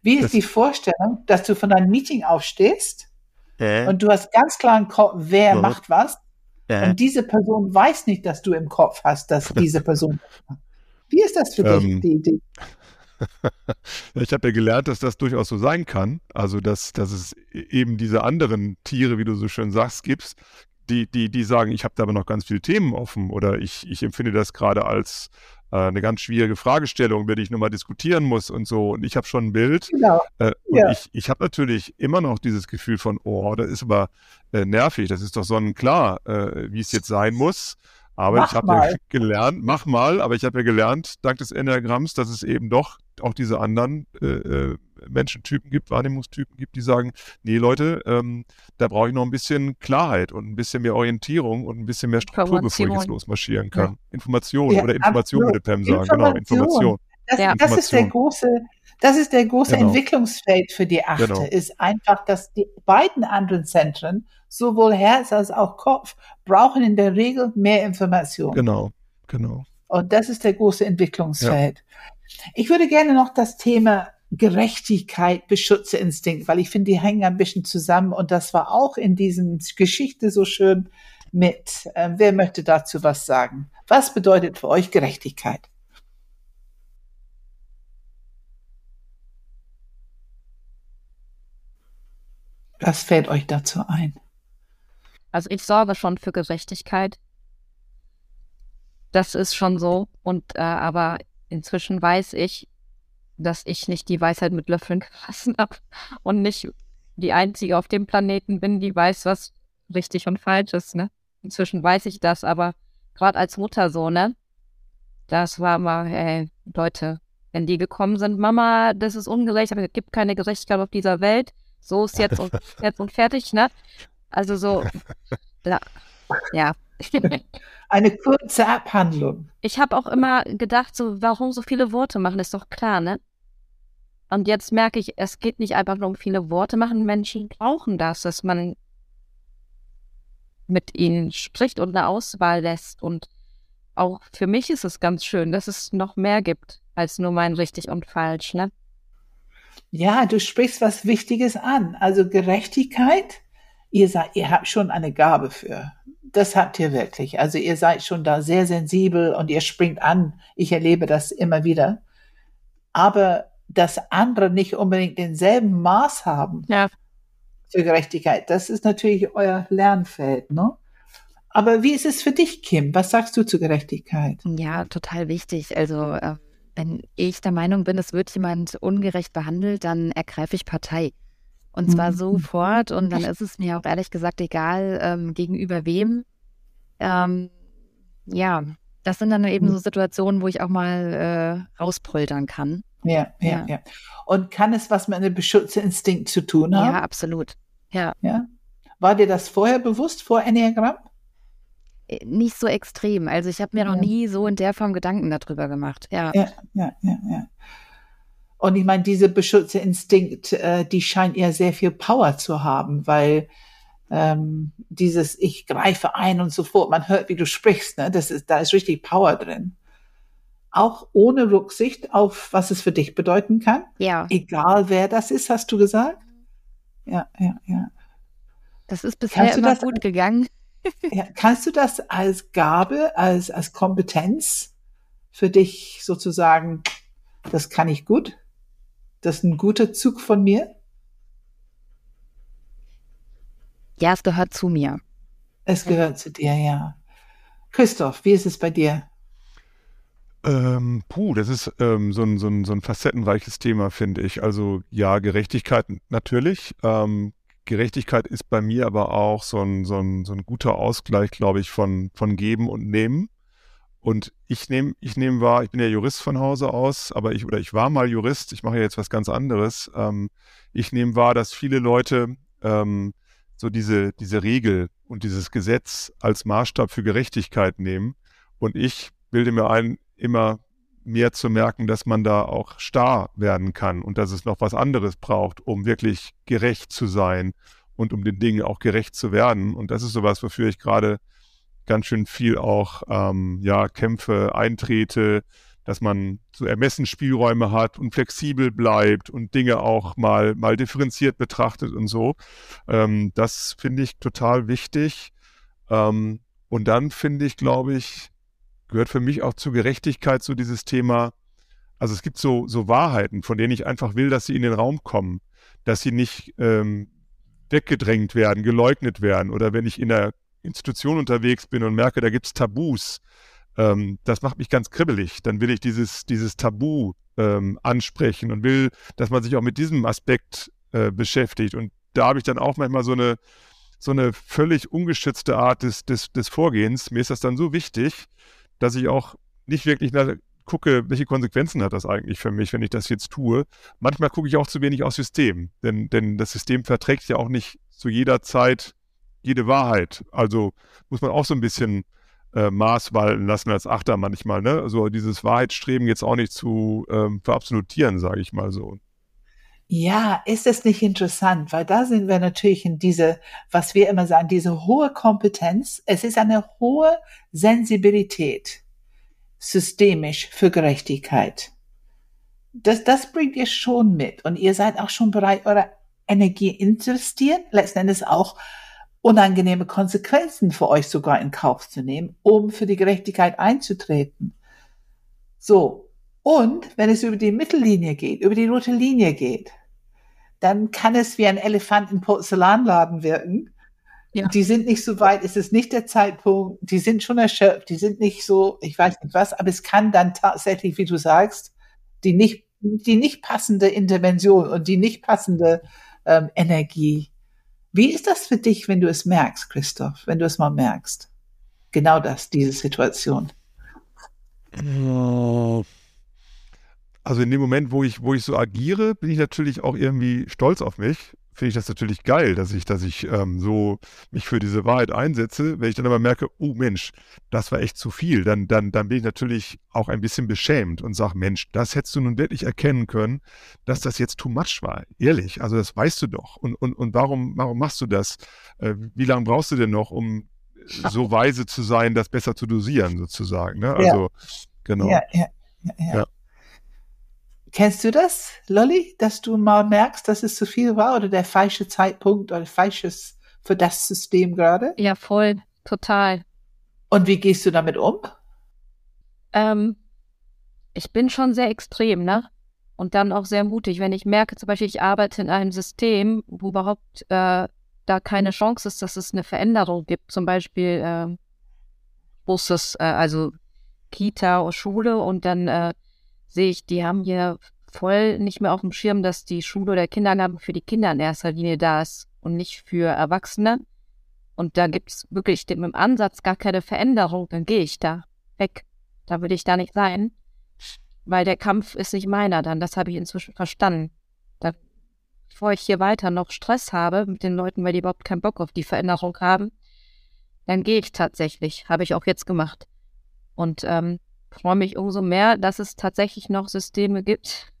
[SPEAKER 2] Wie ist das die Vorstellung, dass du von einem Meeting aufstehst äh? und du hast ganz klar im Kopf, wer Warum? macht was äh? und diese Person weiß nicht, dass du im Kopf hast, dass diese Person. Wie ist das für dich, ähm, die Idee?
[SPEAKER 3] ich habe ja gelernt, dass das durchaus so sein kann. Also, dass, dass es e-, eben diese anderen Tiere, wie du so schön sagst, gibt, die, die, die sagen, ich habe da aber noch ganz viele Themen offen oder ich, ich empfinde das gerade als eine ganz schwierige Fragestellung, über die ich nochmal diskutieren muss und so. Und ich habe schon ein Bild. Genau. Äh, und ja. ich, ich habe natürlich immer noch dieses Gefühl von, oh, das ist aber äh, nervig, das ist doch sonnenklar, äh, wie es jetzt sein muss. Aber mach ich habe ja gelernt, mach mal, aber ich habe ja gelernt, dank des Enneagramms, dass es eben doch auch diese anderen äh, äh, Menschentypen gibt, Wahrnehmungstypen gibt, die sagen, nee Leute, ähm, da brauche ich noch ein bisschen Klarheit und ein bisschen mehr Orientierung und ein bisschen mehr Struktur, bevor ich jetzt losmarschieren kann. Ja. Information ja, oder Information würde Pam sagen. Genau, Information.
[SPEAKER 2] Das, ja. das ist der große, das ist der große genau. Entwicklungsfeld für die Achte, genau. ist einfach, dass die beiden anderen Zentren, sowohl Herz als auch Kopf, brauchen in der Regel mehr Information.
[SPEAKER 3] Genau, genau.
[SPEAKER 2] Und das ist der große Entwicklungsfeld. Ich würde gerne noch das Thema Gerechtigkeit, Beschützerinstinkt, weil ich finde, die hängen ein bisschen zusammen und das war auch in diesem Geschichte so schön mit. Ähm, wer möchte dazu was sagen? Was bedeutet für euch Gerechtigkeit? Was fällt euch dazu ein?
[SPEAKER 5] Also ich sorge schon für Gerechtigkeit. Das ist schon so. Und äh, aber inzwischen weiß ich, dass ich nicht die Weisheit mit Löffeln gefressen habe und nicht die Einzige auf dem Planeten bin, die weiß, was richtig und falsch ist. Ne? Inzwischen weiß ich das, aber gerade als Mutter so, ne? Das war mal, ey, Leute, wenn die gekommen sind, Mama, das ist ungerecht, aber es gibt keine Gerechtigkeit auf dieser Welt. So ist jetzt und jetzt und fertig, ne? Also so, ja. ja.
[SPEAKER 2] Eine kurze Abhandlung.
[SPEAKER 5] Ich habe auch immer gedacht, so, warum so viele Worte machen, ist doch klar, ne? Und jetzt merke ich, es geht nicht einfach nur um viele Worte machen. Menschen brauchen das, dass man mit ihnen spricht und eine Auswahl lässt. Und auch für mich ist es ganz schön, dass es noch mehr gibt als nur mein richtig und falsch, ne?
[SPEAKER 2] Ja, du sprichst was Wichtiges an. Also Gerechtigkeit, ihr seid, ihr habt schon eine Gabe für. Das habt ihr wirklich. Also ihr seid schon da sehr sensibel und ihr springt an. Ich erlebe das immer wieder. Aber dass andere nicht unbedingt denselben Maß haben ja. für Gerechtigkeit, das ist natürlich euer Lernfeld, ne? Aber wie ist es für dich, Kim? Was sagst du zu Gerechtigkeit?
[SPEAKER 4] Ja, total wichtig. Also äh, wenn ich der Meinung bin, es wird jemand ungerecht behandelt, dann ergreife ich Partei. Und zwar mhm. sofort. Und dann ist es mir auch ehrlich gesagt egal, ähm, gegenüber wem. Ähm, ja, das sind dann eben mhm. so Situationen, wo ich auch mal äh, rauspoltern kann.
[SPEAKER 2] Ja, ja, ja, ja. Und kann es was mit einem Beschützerinstinkt zu tun haben?
[SPEAKER 4] Ja, absolut. Ja.
[SPEAKER 2] ja. War dir das vorher bewusst, vor Enneagramm?
[SPEAKER 4] äh, nicht so extrem. Also ich habe mir
[SPEAKER 2] Ja.
[SPEAKER 4] noch nie so in der Form Gedanken darüber gemacht. Ja.
[SPEAKER 2] Ja, ja, ja, ja. Und ich meine, diese Beschützerinstinkt, äh, die scheint ja sehr viel Power zu haben, weil ähm, dieses Ich greife ein und so fort, man hört, wie du sprichst, ne? das ist, da ist richtig Power drin. Auch ohne Rücksicht auf, was es für dich bedeuten kann.
[SPEAKER 4] ja,
[SPEAKER 2] Egal wer das ist, hast du gesagt? Ja, ja, ja.
[SPEAKER 4] das ist bisher immer
[SPEAKER 2] das-
[SPEAKER 4] gut gegangen.
[SPEAKER 2] ja. Kannst du das als Gabe, als, als Kompetenz für dich sozusagen, das kann ich gut? Das ist ein guter Zug von mir?
[SPEAKER 4] Ja, es gehört zu mir.
[SPEAKER 2] Es gehört zu dir, ja. Christoph, wie ist es bei dir?
[SPEAKER 3] Ähm, puh, das ist ähm, so, ein, so, ein, so ein facettenreiches Thema, finde ich. Also ja, Gerechtigkeit natürlich. Ähm, Gerechtigkeit ist bei mir aber auch so ein, so ein, so ein guter Ausgleich, glaube ich, von, von Geben und Nehmen. Und ich nehme ich nehm wahr, ich bin ja Jurist von Hause aus, aber ich, oder ich war mal Jurist, ich mache ja jetzt was ganz anderes. Ähm, ich nehme wahr, dass viele Leute ähm, so diese, diese Regel und dieses Gesetz als Maßstab für Gerechtigkeit nehmen. Und ich bilde mir ein, immer mehr zu merken, dass man da auch starr werden kann und dass es noch was anderes braucht, um wirklich gerecht zu sein und um den Dingen auch gerecht zu werden. Und das ist sowas, wofür ich gerade ganz schön viel auch ähm, ja Kämpfe eintrete, dass man so Ermessensspielräume hat und flexibel bleibt und Dinge auch mal mal differenziert betrachtet und so. Ähm, das finde ich total wichtig. Ähm, und dann finde ich, glaube ich, gehört für mich auch zur Gerechtigkeit so dieses Thema. Also es gibt so so Wahrheiten, von denen ich einfach will, dass sie in den Raum kommen, dass sie nicht ähm, weggedrängt werden, geleugnet werden oder wenn ich in der Institution unterwegs bin und merke, da gibt's Tabus, ähm, das macht mich ganz kribbelig. Dann will ich dieses, dieses Tabu ähm, ansprechen und will, dass man sich auch mit diesem Aspekt äh, beschäftigt. Und da habe ich dann auch manchmal so eine, so eine völlig ungeschützte Art des, des, des Vorgehens. Mir ist das dann so wichtig, dass ich auch nicht wirklich nach, gucke, welche Konsequenzen hat das eigentlich für mich, wenn ich das jetzt tue. Manchmal gucke ich auch zu wenig aufs System, denn, denn das System verträgt ja auch nicht zu jeder Zeit jede Wahrheit. Also muss man auch so ein bisschen äh, Maß walten lassen als Achter manchmal. Ne? Also dieses Wahrheitsstreben jetzt auch nicht zu ähm, verabsolutieren, sage ich mal so.
[SPEAKER 2] Ja, ist es nicht interessant, weil da sind wir natürlich in diese, was wir immer sagen, diese hohe Kompetenz. Es ist eine hohe Sensibilität systemisch für Gerechtigkeit. Das, das bringt ihr schon mit und ihr seid auch schon bereit, eure Energie investieren, letzten Endes auch unangenehme Konsequenzen für euch sogar in Kauf zu nehmen, um für die Gerechtigkeit einzutreten. So. Und wenn es über die Mittellinie geht, über die rote Linie geht, dann kann es wie ein Elefant im Porzellanladen wirken.
[SPEAKER 5] Ja.
[SPEAKER 2] Die sind nicht so weit, es ist nicht der Zeitpunkt, die sind schon erschöpft, die sind nicht so, ich weiß nicht was, aber es kann dann tatsächlich, wie du sagst, die nicht, die nicht passende Intervention und die nicht passende ähm, Energie. Wie ist das für dich, wenn du es merkst, Christoph, wenn du es mal merkst? Genau das, diese Situation.
[SPEAKER 3] Also in dem Moment, wo ich, wo ich so agiere, bin ich natürlich auch irgendwie stolz auf mich. Finde ich das natürlich geil, dass ich, dass ich ähm, so mich für diese Wahrheit einsetze. Wenn ich dann aber merke, oh Mensch, das war echt zu viel, dann, dann, dann bin ich natürlich auch ein bisschen beschämt und sage, Mensch, das hättest du nun wirklich erkennen können, dass das jetzt too much war. Ehrlich, also das weißt du doch. Und, und, und warum, warum machst du das? Äh, wie lange brauchst du denn noch, um so weise zu sein, das besser zu dosieren, sozusagen? Ne? Also, genau.
[SPEAKER 2] Ja, ja, ja, ja. Kennst du das, Lolly, dass du mal merkst, dass es zu viel war oder der falsche Zeitpunkt oder falsches für das System gerade?
[SPEAKER 5] Ja, voll, total.
[SPEAKER 2] Und wie gehst du damit um?
[SPEAKER 5] Ähm, ich bin schon sehr extrem, ne? Und dann auch sehr mutig, wenn ich merke, zum Beispiel, ich arbeite in einem System, wo überhaupt äh, da keine Chance ist, dass es eine Veränderung gibt. Zum Beispiel äh, Buses, äh, also Kita oder Schule und dann äh, sehe ich, die haben hier voll nicht mehr auf dem Schirm, dass die Schule oder Kindergarten für die Kinder in erster Linie da ist und nicht für Erwachsene. Und da gibt es wirklich dem Ansatz gar keine Veränderung, dann gehe ich da weg. Da will ich da nicht sein, weil der Kampf ist nicht meiner dann. Das habe ich inzwischen verstanden. Da, bevor ich hier weiter noch Stress habe mit den Leuten, weil die überhaupt keinen Bock auf die Veränderung haben, dann gehe ich tatsächlich. Habe ich auch jetzt gemacht. Und ähm, freue mich umso mehr, dass es tatsächlich noch Systeme gibt,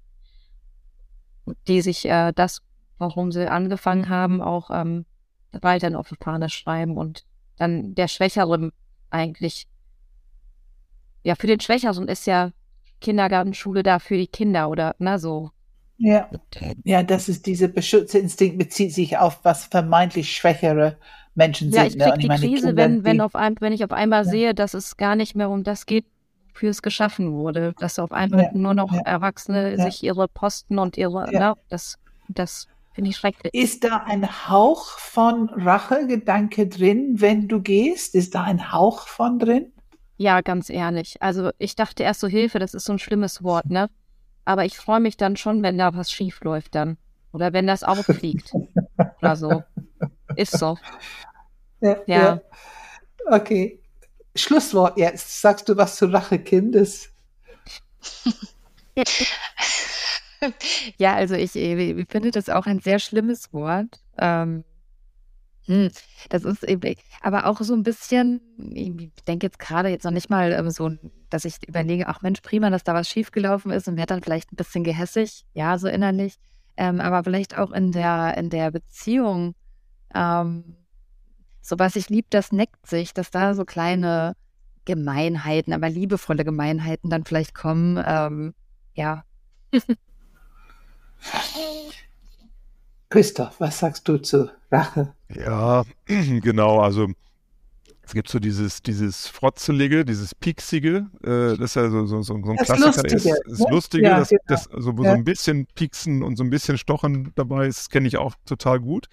[SPEAKER 5] die sich äh, das, warum sie angefangen haben, auch ähm, weiterhin auf die Fahne schreiben und dann der Schwächere eigentlich, ja, für den Schwächeren ist ja Kindergartenschule da für die Kinder oder, na, so.
[SPEAKER 2] Ja, ja, das ist diese Beschützerinstinkt bezieht sich auf was vermeintlich schwächere Menschen
[SPEAKER 5] ja,
[SPEAKER 2] sind.
[SPEAKER 5] ich
[SPEAKER 2] ne?
[SPEAKER 5] krieg
[SPEAKER 2] Und
[SPEAKER 5] die Krise,
[SPEAKER 2] Kinder,
[SPEAKER 5] wenn, wenn, auf ein, wenn ich auf einmal
[SPEAKER 2] Ja.
[SPEAKER 5] sehe, dass es gar nicht mehr um das geht, für es geschaffen wurde. Dass auf einmal
[SPEAKER 2] Ja,
[SPEAKER 5] nur noch
[SPEAKER 2] ja.
[SPEAKER 5] Erwachsene
[SPEAKER 2] Ja.
[SPEAKER 5] sich ihre Posten und ihre,
[SPEAKER 2] Ja.
[SPEAKER 5] na, das, das finde ich schrecklich.
[SPEAKER 2] Ist da ein Hauch von Rachegedanke drin, wenn du gehst? Ist da ein Hauch von drin?
[SPEAKER 5] Ja, ganz ehrlich. Also ich dachte erst so Hilfe, das ist so ein schlimmes Wort, ne? Aber ich freue mich dann schon, wenn da was schief läuft dann. Oder wenn das auffliegt. Oder so. Ist so.
[SPEAKER 2] Ja. Okay. Schlusswort jetzt. Sagst du was zu Rache, Kindes?
[SPEAKER 4] Ja, also ich, äh, ich finde das auch ein sehr schlimmes Wort. Ähm, hm, das ist eben, aber auch so ein bisschen, ich denke jetzt gerade jetzt noch nicht mal ähm, so, dass ich überlege, ach Mensch, prima, dass da was schiefgelaufen ist und werde dann vielleicht ein bisschen gehässig, ja, so innerlich, ähm, aber vielleicht auch in der, in der Beziehung, ähm, so was ich lieb, das neckt sich, dass da so kleine Gemeinheiten, aber liebevolle Gemeinheiten dann vielleicht kommen, ähm, ja,
[SPEAKER 2] Christoph, was sagst du zu Rache?
[SPEAKER 3] Ja, genau, also es gibt so dieses, dieses Frotzelige, dieses Pieksige, äh, das ist ja so, so, so, so ein
[SPEAKER 2] Das
[SPEAKER 3] Klassiker
[SPEAKER 2] Lustige,
[SPEAKER 3] ist. Das
[SPEAKER 2] ne?
[SPEAKER 3] Lustige,
[SPEAKER 2] Ja,
[SPEAKER 3] das,
[SPEAKER 2] genau.
[SPEAKER 3] das, wo
[SPEAKER 2] Ja.
[SPEAKER 3] so ein bisschen Pieksen und so ein bisschen Stochen dabei ist, das kenne ich auch total gut.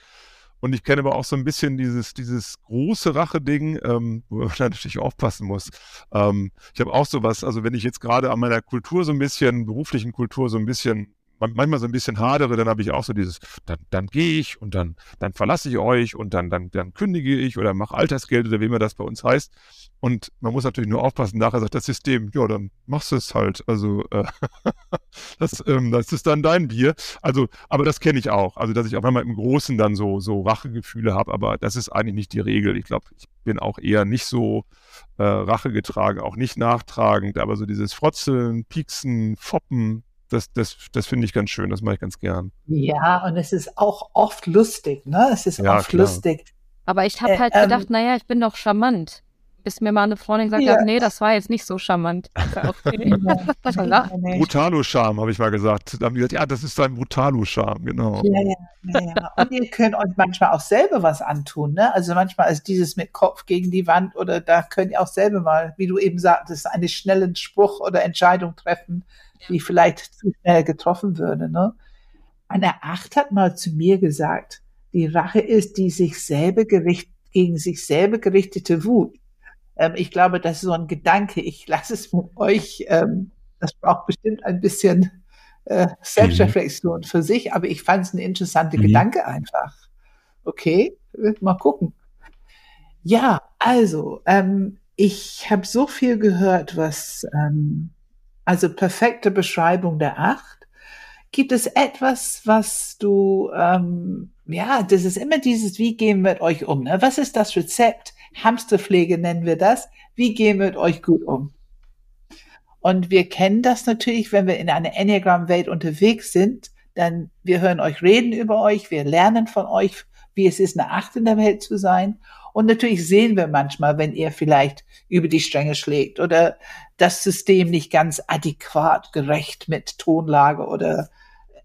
[SPEAKER 3] Und ich kenne aber auch so ein bisschen dieses, dieses große Rache-Ding, ähm, wo man natürlich aufpassen muss. Ähm, ich habe auch sowas, also wenn ich jetzt gerade an meiner Kultur so ein bisschen, beruflichen Kultur so ein bisschen, manchmal so ein bisschen hadere, dann habe ich auch so dieses, dann, dann gehe ich und dann, dann verlasse ich euch und dann, dann, dann kündige ich oder mache Altersgeld oder wie immer das bei uns heißt. Und man muss natürlich nur aufpassen, nachher sagt das System, ja, dann machst du es halt. Also äh, das, ähm, das ist dann dein Bier. Also, aber das kenne ich auch. Also, dass ich auf einmal im Großen dann so, so Rachegefühle habe, aber das ist eigentlich nicht die Regel. Ich glaube, ich bin auch eher nicht so äh, Rache getragen, auch nicht nachtragend, aber so dieses Frotzeln, Pieksen, Foppen, das, das, das finde ich ganz schön, das mache ich ganz gern.
[SPEAKER 2] Ja, und es ist auch oft lustig, ne? Es ist
[SPEAKER 3] Ja,
[SPEAKER 2] oft
[SPEAKER 3] klar.
[SPEAKER 2] lustig.
[SPEAKER 5] Aber ich habe
[SPEAKER 2] Äh,
[SPEAKER 5] halt
[SPEAKER 2] ähm,
[SPEAKER 5] gedacht, naja, ich bin doch charmant. Bis mir mal eine Freundin gesagt
[SPEAKER 2] Ja.
[SPEAKER 5] hat, nee, das war jetzt nicht so charmant. Okay.
[SPEAKER 2] Nee.
[SPEAKER 3] Brutalo-Charme, habe ich mal gesagt. Da haben die gesagt, ja, das ist ein Brutalo-Charme, genau.
[SPEAKER 2] Ja, ja, ja, ja. Und ihr könnt euch manchmal auch selber was antun, ne? Also manchmal ist dieses mit Kopf gegen die Wand oder da könnt ihr auch selber mal, wie du eben sagtest, einen schnellen Spruch oder Entscheidung treffen, die vielleicht zu schnell getroffen würde, ne? Eine Acht hat mal zu mir gesagt, die Rache ist die sich selber gericht, gegen sich selber gerichtete Wut. Ähm, ich glaube, das ist so ein Gedanke. Ich lasse es mit euch, ähm, das braucht bestimmt ein bisschen äh, Selbstreflexion für sich, aber ich fand es ein interessanter
[SPEAKER 3] Mhm.
[SPEAKER 2] Gedanke einfach. Okay, mal gucken. Ja, also, ähm, ich habe so viel gehört, was, ähm, also perfekte Beschreibung der Acht. Gibt es etwas, was du, ähm, ja, das ist immer dieses, wie gehen wir mit euch um? Ne? Was ist das Rezept? Hamsterpflege nennen wir das. Wie gehen wir mit euch gut um? Und wir kennen das natürlich, wenn wir in einer Enneagram-Welt unterwegs sind, dann wir hören euch reden über euch, wir lernen von euch, wie es ist, eine Acht in der Welt zu sein. Und natürlich sehen wir manchmal, wenn ihr vielleicht über die Stränge schlägt oder das System nicht ganz adäquat gerecht mit Tonlage oder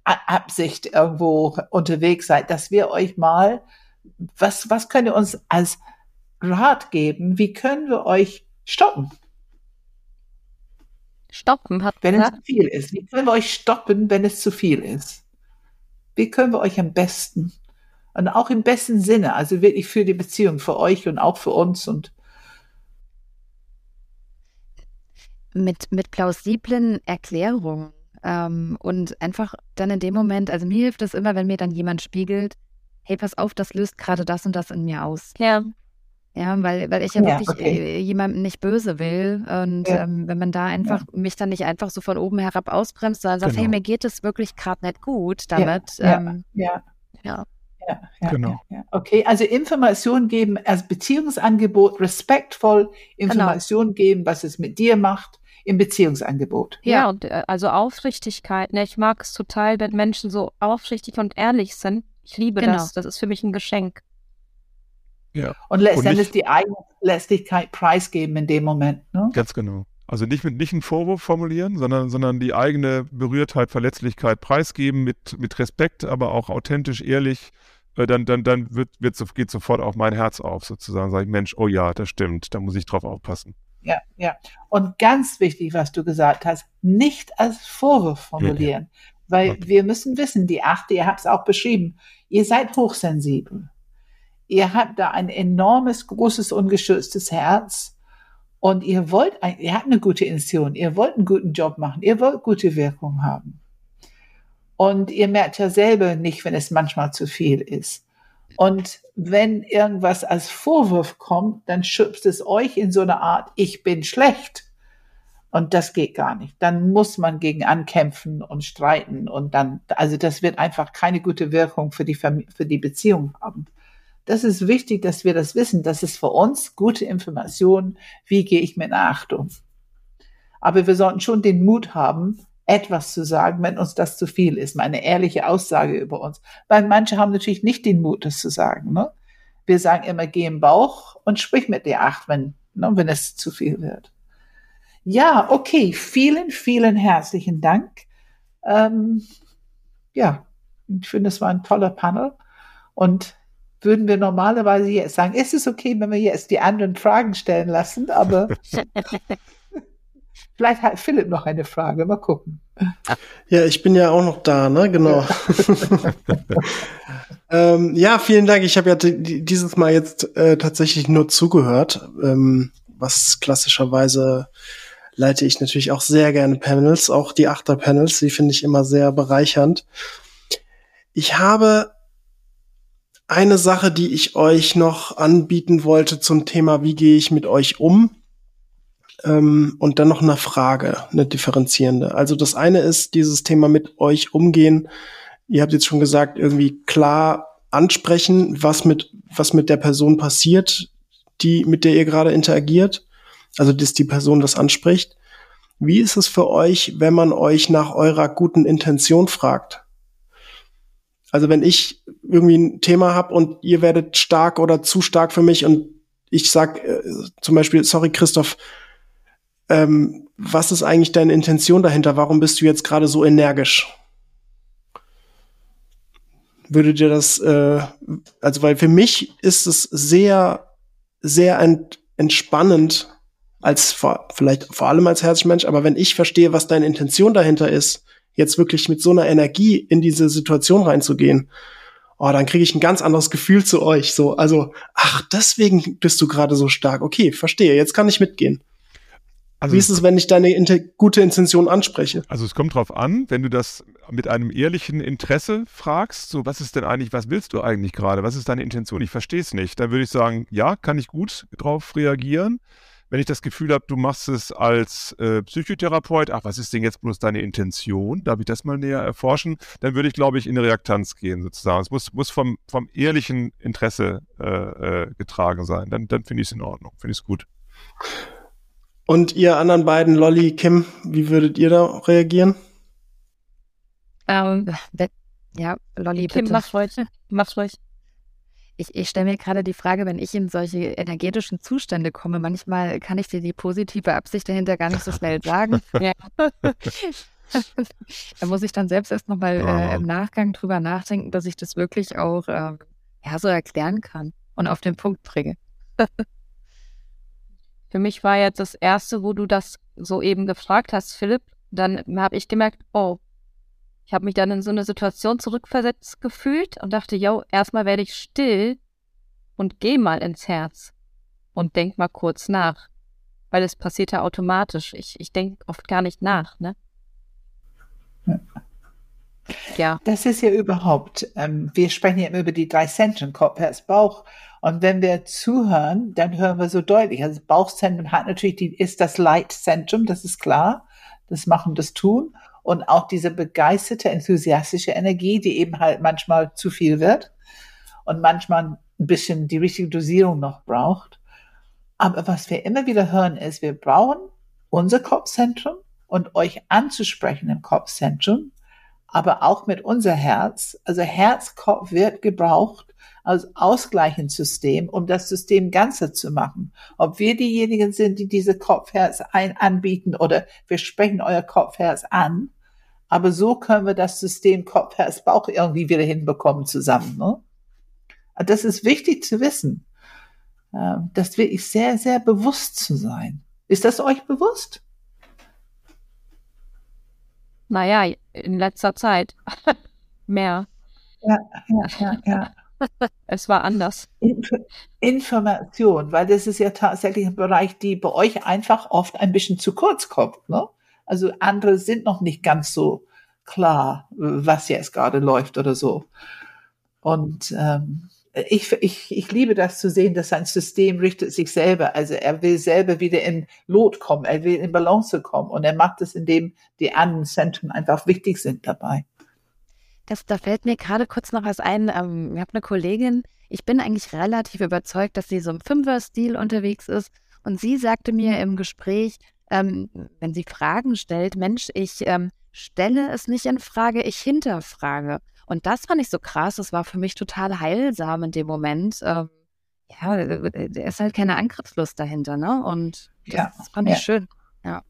[SPEAKER 2] Absicht irgendwo unterwegs seid, dass wir euch mal, was, was könnt ihr uns als Rat geben? Wie können wir euch stoppen?
[SPEAKER 5] Stoppen hat
[SPEAKER 2] wenn es
[SPEAKER 5] gesagt.
[SPEAKER 2] zu viel ist? Wie können wir euch stoppen, wenn es zu viel ist? Wie können wir euch am besten und auch im besten Sinne, also wirklich für die Beziehung, für euch und auch für uns und
[SPEAKER 4] mit, mit plausiblen Erklärungen ähm, und einfach dann in dem Moment, also mir hilft es immer, wenn mir dann jemand spiegelt, hey, pass auf, das löst gerade das und das in mir aus.
[SPEAKER 5] Ja,
[SPEAKER 4] Ja, weil, weil ich ja,
[SPEAKER 2] Ja,
[SPEAKER 4] wirklich
[SPEAKER 2] okay.
[SPEAKER 4] äh, jemandem nicht böse will. Und
[SPEAKER 2] Ja.
[SPEAKER 4] ähm, wenn man da einfach mich dann nicht einfach so von oben herab ausbremst, sondern sagt,
[SPEAKER 3] Genau.
[SPEAKER 4] hey, mir geht es wirklich gerade nicht gut damit.
[SPEAKER 2] ja,
[SPEAKER 4] ähm,
[SPEAKER 2] ja,
[SPEAKER 4] ja.
[SPEAKER 2] Ja, ja,
[SPEAKER 3] Genau.
[SPEAKER 2] Ja, ja. Okay, also Information geben als Beziehungsangebot, respektvoll Information geben, was es mit dir macht im Beziehungsangebot.
[SPEAKER 5] Ja, und äh, also Aufrichtigkeit. Ne? Ich mag es total, wenn Menschen so aufrichtig und ehrlich sind. Ich liebe
[SPEAKER 4] Genau.
[SPEAKER 5] das. Das ist für mich ein Geschenk.
[SPEAKER 2] Und letztendlich die eigene Verlässlichkeit preisgeben in dem Moment. Ne?
[SPEAKER 3] Ganz genau. Also nicht mit nicht einen Vorwurf formulieren, sondern, sondern die eigene Berührtheit, Verletzlichkeit preisgeben mit, mit Respekt, aber auch authentisch, ehrlich. Äh, Dann, dann, dann wird, wird, so- geht sofort auch mein Herz auf, sozusagen. Sage ich, Mensch, oh ja, das stimmt, da muss ich drauf aufpassen.
[SPEAKER 2] Ja, ja. Und ganz wichtig, was du gesagt hast, nicht als Vorwurf formulieren. Weil
[SPEAKER 3] Okay.
[SPEAKER 2] wir müssen wissen, die Achte, ihr habt es auch beschrieben, ihr seid hochsensibel. Ihr habt da ein enormes, großes, ungeschütztes Herz. Und ihr wollt, ein- ihr habt eine gute Intention, ihr wollt einen guten Job machen, ihr wollt gute Wirkung haben. Und ihr merkt ja selber nicht, wenn es manchmal zu viel ist. Und wenn irgendwas als Vorwurf kommt, dann schubst es euch in so eine Art, ich bin schlecht. Und das geht gar nicht. Dann muss man gegen ankämpfen und streiten und dann, also das wird einfach keine gute Wirkung für die, für die Beziehung haben. Das ist wichtig, dass wir das wissen. Das ist für uns gute Information. Wie gehe ich mit Achtung? Aber wir sollten schon den Mut haben, etwas zu sagen, wenn uns das zu viel ist. Meine ehrliche Aussage über uns. Weil manche haben natürlich nicht den Mut, das zu sagen. Ne? Wir sagen immer, geh im Bauch und sprich mit der Acht, wenn, ne, wenn es zu viel wird. Ja, okay. Vielen, vielen herzlichen Dank. Ähm, ja, ich finde, es war ein toller Panel. Und würden wir normalerweise jetzt sagen, ist es okay, wenn wir jetzt die anderen Fragen stellen lassen, aber vielleicht hat Philipp noch eine Frage. Mal gucken.
[SPEAKER 1] Ja, ich bin ja auch noch da, ne? Genau. ähm, ja, vielen Dank. Ich habe ja di- dieses Mal jetzt äh, tatsächlich nur zugehört, ähm, was klassischerweise leite ich natürlich auch sehr gerne Panels, auch die Achter-Panels, die finde ich immer sehr bereichernd. Ich habe eine Sache, die ich euch noch anbieten wollte zum Thema, wie gehe ich mit euch um? Ähm, und dann noch eine Frage, eine differenzierende. Also das eine ist dieses Thema mit euch umgehen. Ihr habt jetzt schon gesagt, irgendwie klar ansprechen, was mit, was mit der Person passiert, die, mit der ihr gerade interagiert. Also, dass die Person das anspricht. Wie ist es für euch, wenn man euch nach eurer guten Intention fragt? Also, wenn ich irgendwie ein Thema habe und ihr werdet stark oder zu stark für mich und ich sag äh, zum Beispiel, sorry Christoph, ähm, was ist eigentlich deine Intention dahinter? Warum bist du jetzt gerade so energisch? Würdet ihr das, äh, also weil für mich ist es sehr, sehr ent entspannend, als vor, vielleicht vor allem als Herzmensch, aber wenn ich verstehe, was deine Intention dahinter ist, jetzt wirklich mit so einer Energie in diese Situation reinzugehen, oh, dann kriege ich ein ganz anderes Gefühl zu euch. So, also, ach, deswegen bist du gerade so stark. Okay, verstehe. Jetzt kann ich mitgehen.
[SPEAKER 3] Also
[SPEAKER 1] Wie ist es, wenn ich deine gute Intention anspreche?
[SPEAKER 3] Also es kommt drauf an, wenn du das mit einem ehrlichen Interesse fragst, so was ist denn eigentlich, was willst du eigentlich gerade? Was ist deine Intention? Ich verstehe es nicht. Dann würde ich sagen, ja, kann ich gut drauf reagieren. Wenn ich das Gefühl habe, du machst es als äh, Psychotherapeut, ach, was ist denn jetzt bloß deine Intention? Darf ich das mal näher erforschen? Dann würde ich, glaube ich, in eine Reaktanz gehen, sozusagen. Es muss, muss vom, vom ehrlichen Interesse äh, äh, getragen sein. Dann, dann finde ich es in Ordnung, finde ich es gut.
[SPEAKER 1] Und ihr anderen beiden, Lolly, Kim, wie würdet ihr da reagieren?
[SPEAKER 4] Ähm, we- ja, Lolli,
[SPEAKER 5] Kim,
[SPEAKER 4] bitte.
[SPEAKER 5] mach ruhig. Mach ruhig.
[SPEAKER 4] Ich, ich stelle mir gerade die Frage, wenn ich in solche energetischen Zustände komme, manchmal kann ich dir die positive Absicht dahinter gar nicht so schnell sagen. Da muss ich dann selbst erst nochmal
[SPEAKER 3] Ja.
[SPEAKER 4] äh, im Nachgang drüber nachdenken, dass ich das wirklich auch ähm, ja, so erklären kann und auf den Punkt bringe.
[SPEAKER 5] Für mich war jetzt das erste, wo du das so eben gefragt hast, Philipp, dann habe ich gemerkt, oh, ich habe mich dann in so eine Situation zurückversetzt gefühlt und dachte, yo, erstmal werde ich still und geh mal ins Herz und denk mal kurz nach, weil es passiert ja automatisch. Ich, ich denke oft gar nicht nach, ne? Ja,
[SPEAKER 2] Das ist ja überhaupt, ähm, wir sprechen ja immer über die drei Zentren, Kopf, Herz, Bauch. Und wenn wir zuhören, dann hören wir so deutlich. Also das Bauchzentrum hat natürlich die, ist das Leitzentrum, das ist klar. Das Machen, das Tun. Und auch diese begeisterte, enthusiastische Energie, die eben halt manchmal zu viel wird. und manchmal ein bisschen die richtige Dosierung noch braucht. Aber was wir immer wieder hören ist, wir brauchen unser Kopfzentrum und euch anzusprechen im Kopfzentrum, aber auch mit unser Herz. Also Herzkopf wird gebraucht als Ausgleichungssystem, um das System ganzer zu machen. Ob wir diejenigen sind, die diese Kopfherz ein anbieten oder wir sprechen euer Kopfherz an, aber so können wir das System Kopf-Herz-Bauch irgendwie wieder hinbekommen zusammen. Ne? Das ist wichtig zu wissen. Ähm, das wirklich sehr, sehr bewusst zu sein. Ist das euch bewusst?
[SPEAKER 5] Naja, in letzter Zeit mehr.
[SPEAKER 2] Ja, ja, ja, ja.
[SPEAKER 5] es war anders.
[SPEAKER 2] Inf Information, weil das ist ja tatsächlich ein Bereich, die bei euch einfach oft ein bisschen zu kurz kommt. Ne? Also andere sind noch nicht ganz so klar, was jetzt gerade läuft oder so. Und ähm, ich, ich, ich liebe das zu sehen, dass sein System richtet sich selber. Also er will selber wieder in Lot kommen, er will in Balance kommen und er macht es, indem die anderen Zentren einfach wichtig sind dabei.
[SPEAKER 4] Das, da fällt mir gerade kurz noch was ein. Ähm, ich habe eine Kollegin, ich bin eigentlich relativ überzeugt, dass sie so im Fünfer-Stil unterwegs ist. Und sie sagte mir im Gespräch, ähm, wenn sie Fragen stellt, Mensch, ich ähm, stelle es nicht in Frage, ich hinterfrage. Und das fand ich so krass, das war für mich total heilsam in dem Moment. Ähm, ja, da ist halt keine Angriffslust dahinter, ne? Und das, ja, das fand ich schön. Ja.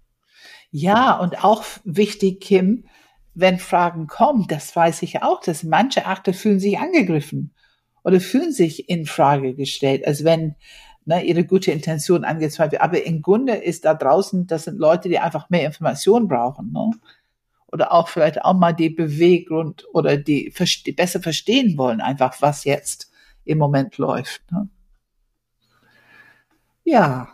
[SPEAKER 2] Ja, und auch wichtig, Kim, wenn Fragen kommen, das weiß ich auch, dass manche Achter fühlen sich angegriffen oder fühlen sich in Frage gestellt, als wenn ne, ihre gute Intention angezweifelt wird. Aber im Grunde ist da draußen, das sind Leute, die einfach mehr Informationen brauchen. Ne? Oder auch vielleicht auch mal die Beweggrund oder die, die besser verstehen wollen, einfach was jetzt im Moment läuft. Ne? Ja.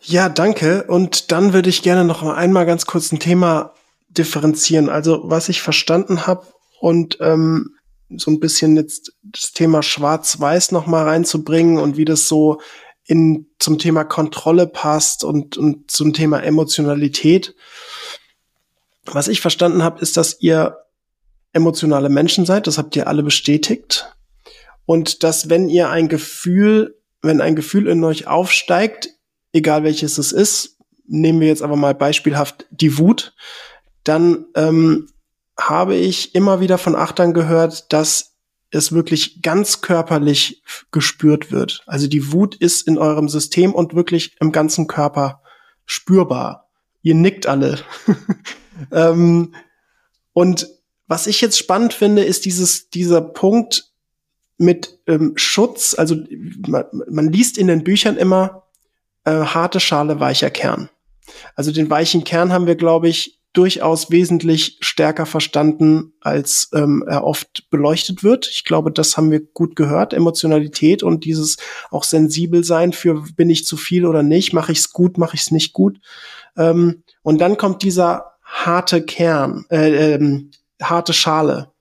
[SPEAKER 1] Ja, danke. Und dann würde ich gerne noch einmal ganz kurz ein Thema differenzieren. Also was ich verstanden habe und ähm, so ein bisschen jetzt das Thema Schwarz-Weiß noch mal reinzubringen und wie das so in zum Thema Kontrolle passt und, und zum Thema Emotionalität. Was ich verstanden habe, ist, dass ihr emotionale Menschen seid. Das habt ihr alle bestätigt. Und dass wenn ihr ein Gefühl, wenn ein Gefühl in euch aufsteigt, egal welches es ist, nehmen wir jetzt aber mal beispielhaft die Wut, dann ähm, habe ich immer wieder von Achtern gehört, dass es wirklich ganz körperlich gespürt wird. Also die Wut ist in eurem System und wirklich im ganzen Körper spürbar. Ihr nickt alle. ähm, und was ich jetzt spannend finde, ist dieses, dieser Punkt mit ähm, Schutz. Also man, man liest in den Büchern immer äh, harte Schale, weicher Kern. Also den weichen Kern haben wir, glaube ich, durchaus wesentlich stärker verstanden, als ähm, er oft beleuchtet wird. Ich glaube, das haben wir gut gehört. Emotionalität und dieses auch sensibel sein für bin ich zu viel oder nicht, mache ich es gut, mache ich es nicht gut. Ähm, und dann kommt dieser harte Kern, äh, ähm, harte Schale.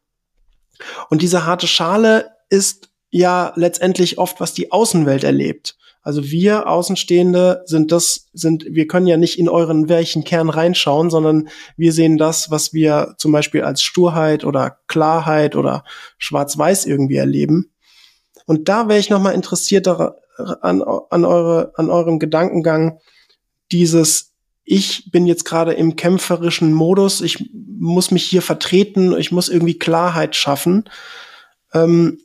[SPEAKER 1] Und diese harte Schale ist ja letztendlich oft, was die Außenwelt erlebt. Also wir Außenstehende sind das, sind, wir können ja nicht in euren welchen Kern reinschauen, sondern wir sehen das, was wir zum Beispiel als Sturheit oder Klarheit oder Schwarz-Weiß irgendwie erleben. Und da wäre ich nochmal interessiert an, an, eure, an eurem Gedankengang, dieses ich bin jetzt gerade im kämpferischen Modus, ich muss mich hier vertreten, ich muss irgendwie Klarheit schaffen. Ähm,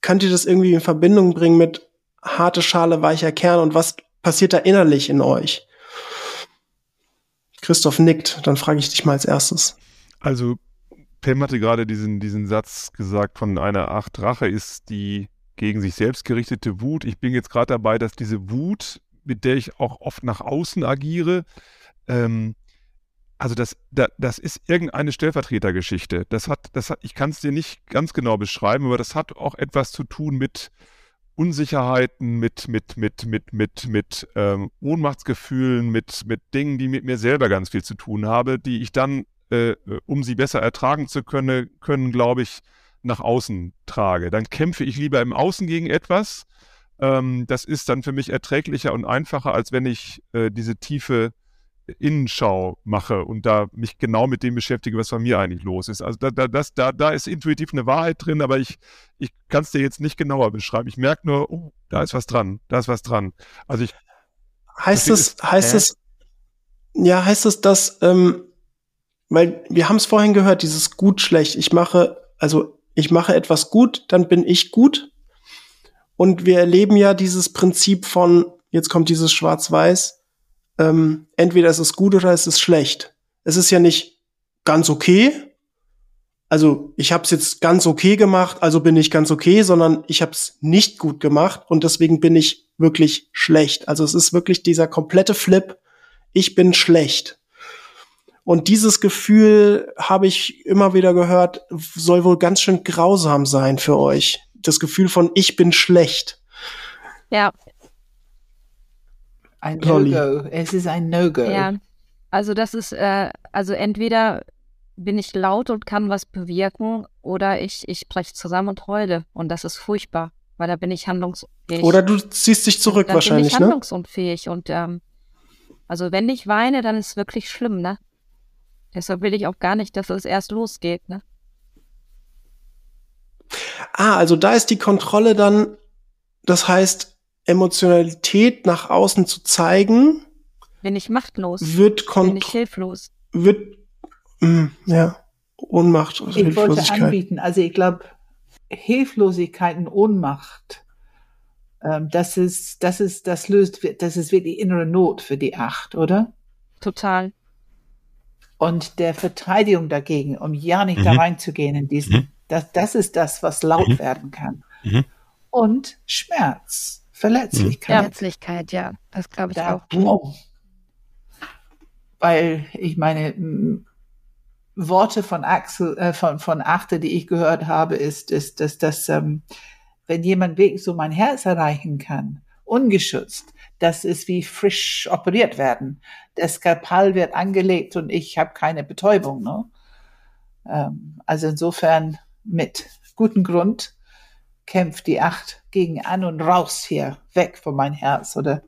[SPEAKER 1] könnt ihr das irgendwie in Verbindung bringen mit harte Schale, weicher Kern und was passiert da innerlich in euch? Christoph nickt, dann frage ich dich mal als erstes.
[SPEAKER 3] Also, Pam hatte gerade diesen, diesen Satz gesagt von einer Acht Rache ist die gegen sich selbst gerichtete Wut. Ich bin jetzt gerade dabei, dass diese Wut, mit der ich auch oft nach außen agiere, ähm, also das, das, das ist irgendeine Stellvertretergeschichte. Das hat, das hat, ich kann es dir nicht ganz genau beschreiben, aber das hat auch etwas zu tun mit Unsicherheiten, mit, mit, mit, mit, mit, mit ähm, Ohnmachtsgefühlen, mit, mit Dingen, die mit mir selber ganz viel zu tun habe, die ich dann, äh, um sie besser ertragen zu können, können, glaube ich, nach außen trage. Dann kämpfe ich lieber im Außen gegen etwas. Ähm, das ist dann für mich erträglicher und einfacher, als wenn ich äh, diese tiefe Innenschau mache und da mich genau mit dem beschäftige, was bei mir eigentlich los ist. Also da, da, das, da, da ist intuitiv eine Wahrheit drin, aber ich, ich kann es dir jetzt nicht genauer beschreiben. Ich merke nur, oh, da ist was dran, da ist was dran. Also ich.
[SPEAKER 1] Heißt es, heißt es, ja, heißt es, dass, ähm, weil wir haben es vorhin gehört, dieses gut schlecht. Ich mache, also ich mache etwas gut, dann bin ich gut. Und wir erleben ja dieses Prinzip von, jetzt kommt dieses Schwarz-Weiß, ähm, entweder ist es gut oder ist es ist schlecht. Es ist ja nicht ganz okay. Also ich habe es jetzt ganz okay gemacht, also bin ich ganz okay, sondern ich habe es nicht gut gemacht und deswegen bin ich wirklich schlecht. Also es ist wirklich dieser komplette Flip. Ich bin schlecht. Und dieses Gefühl habe ich immer wieder gehört, soll wohl ganz schön grausam sein für euch. Das Gefühl von ich bin schlecht.
[SPEAKER 5] Ja.
[SPEAKER 2] Ein No-Go. Es ist ein No-Go.
[SPEAKER 5] Ja. Also das ist, äh, also entweder bin ich laut und kann was bewirken oder ich, ich breche zusammen und heule. Und das ist furchtbar, weil da bin ich handlungsunfähig.
[SPEAKER 1] Oder du ziehst dich zurück
[SPEAKER 5] dann
[SPEAKER 1] wahrscheinlich,
[SPEAKER 5] bin ich
[SPEAKER 1] ne?
[SPEAKER 5] handlungsunfähig. Und ähm, also wenn ich weine, dann ist es wirklich schlimm, ne? Deshalb will ich auch gar nicht, dass es erst losgeht, ne?
[SPEAKER 1] Ah, also da ist die Kontrolle dann, das heißt, Emotionalität nach außen zu zeigen,
[SPEAKER 5] Bin ich machtlos,
[SPEAKER 1] wird
[SPEAKER 5] bin ich hilflos.
[SPEAKER 1] wird mm, ja Ohnmacht oder
[SPEAKER 2] Ich wollte
[SPEAKER 1] Hilflosigkeit.
[SPEAKER 2] anbieten, also ich glaube, Hilflosigkeit und Ohnmacht, ähm, das ist, das ist, das löst, das ist wirklich innere Not für die Acht, oder?
[SPEAKER 5] Total.
[SPEAKER 2] Und der Verteidigung dagegen, um ja nicht da
[SPEAKER 6] Mhm.
[SPEAKER 2] reinzugehen in diesen,
[SPEAKER 6] Mhm.
[SPEAKER 2] Das, das ist das, was laut
[SPEAKER 6] Mhm.
[SPEAKER 2] werden kann.
[SPEAKER 6] Mhm.
[SPEAKER 2] Und Schmerz, Verletzlichkeit.
[SPEAKER 4] Herzlichkeit, ja, das glaube ich
[SPEAKER 2] da,
[SPEAKER 4] auch.
[SPEAKER 2] boom. Weil ich meine, Worte von Axel, äh, von, von Achte, die ich gehört habe, ist, ist, dass das, ähm, wenn jemand wirklich so mein Herz erreichen kann, ungeschützt, das ist wie frisch operiert werden. Der Skalpell wird angelegt und ich habe keine Betäubung. Ne? Ähm, also insofern mit gutem Grund kämpft die Acht gegen an und raus hier, weg von mein Herz oder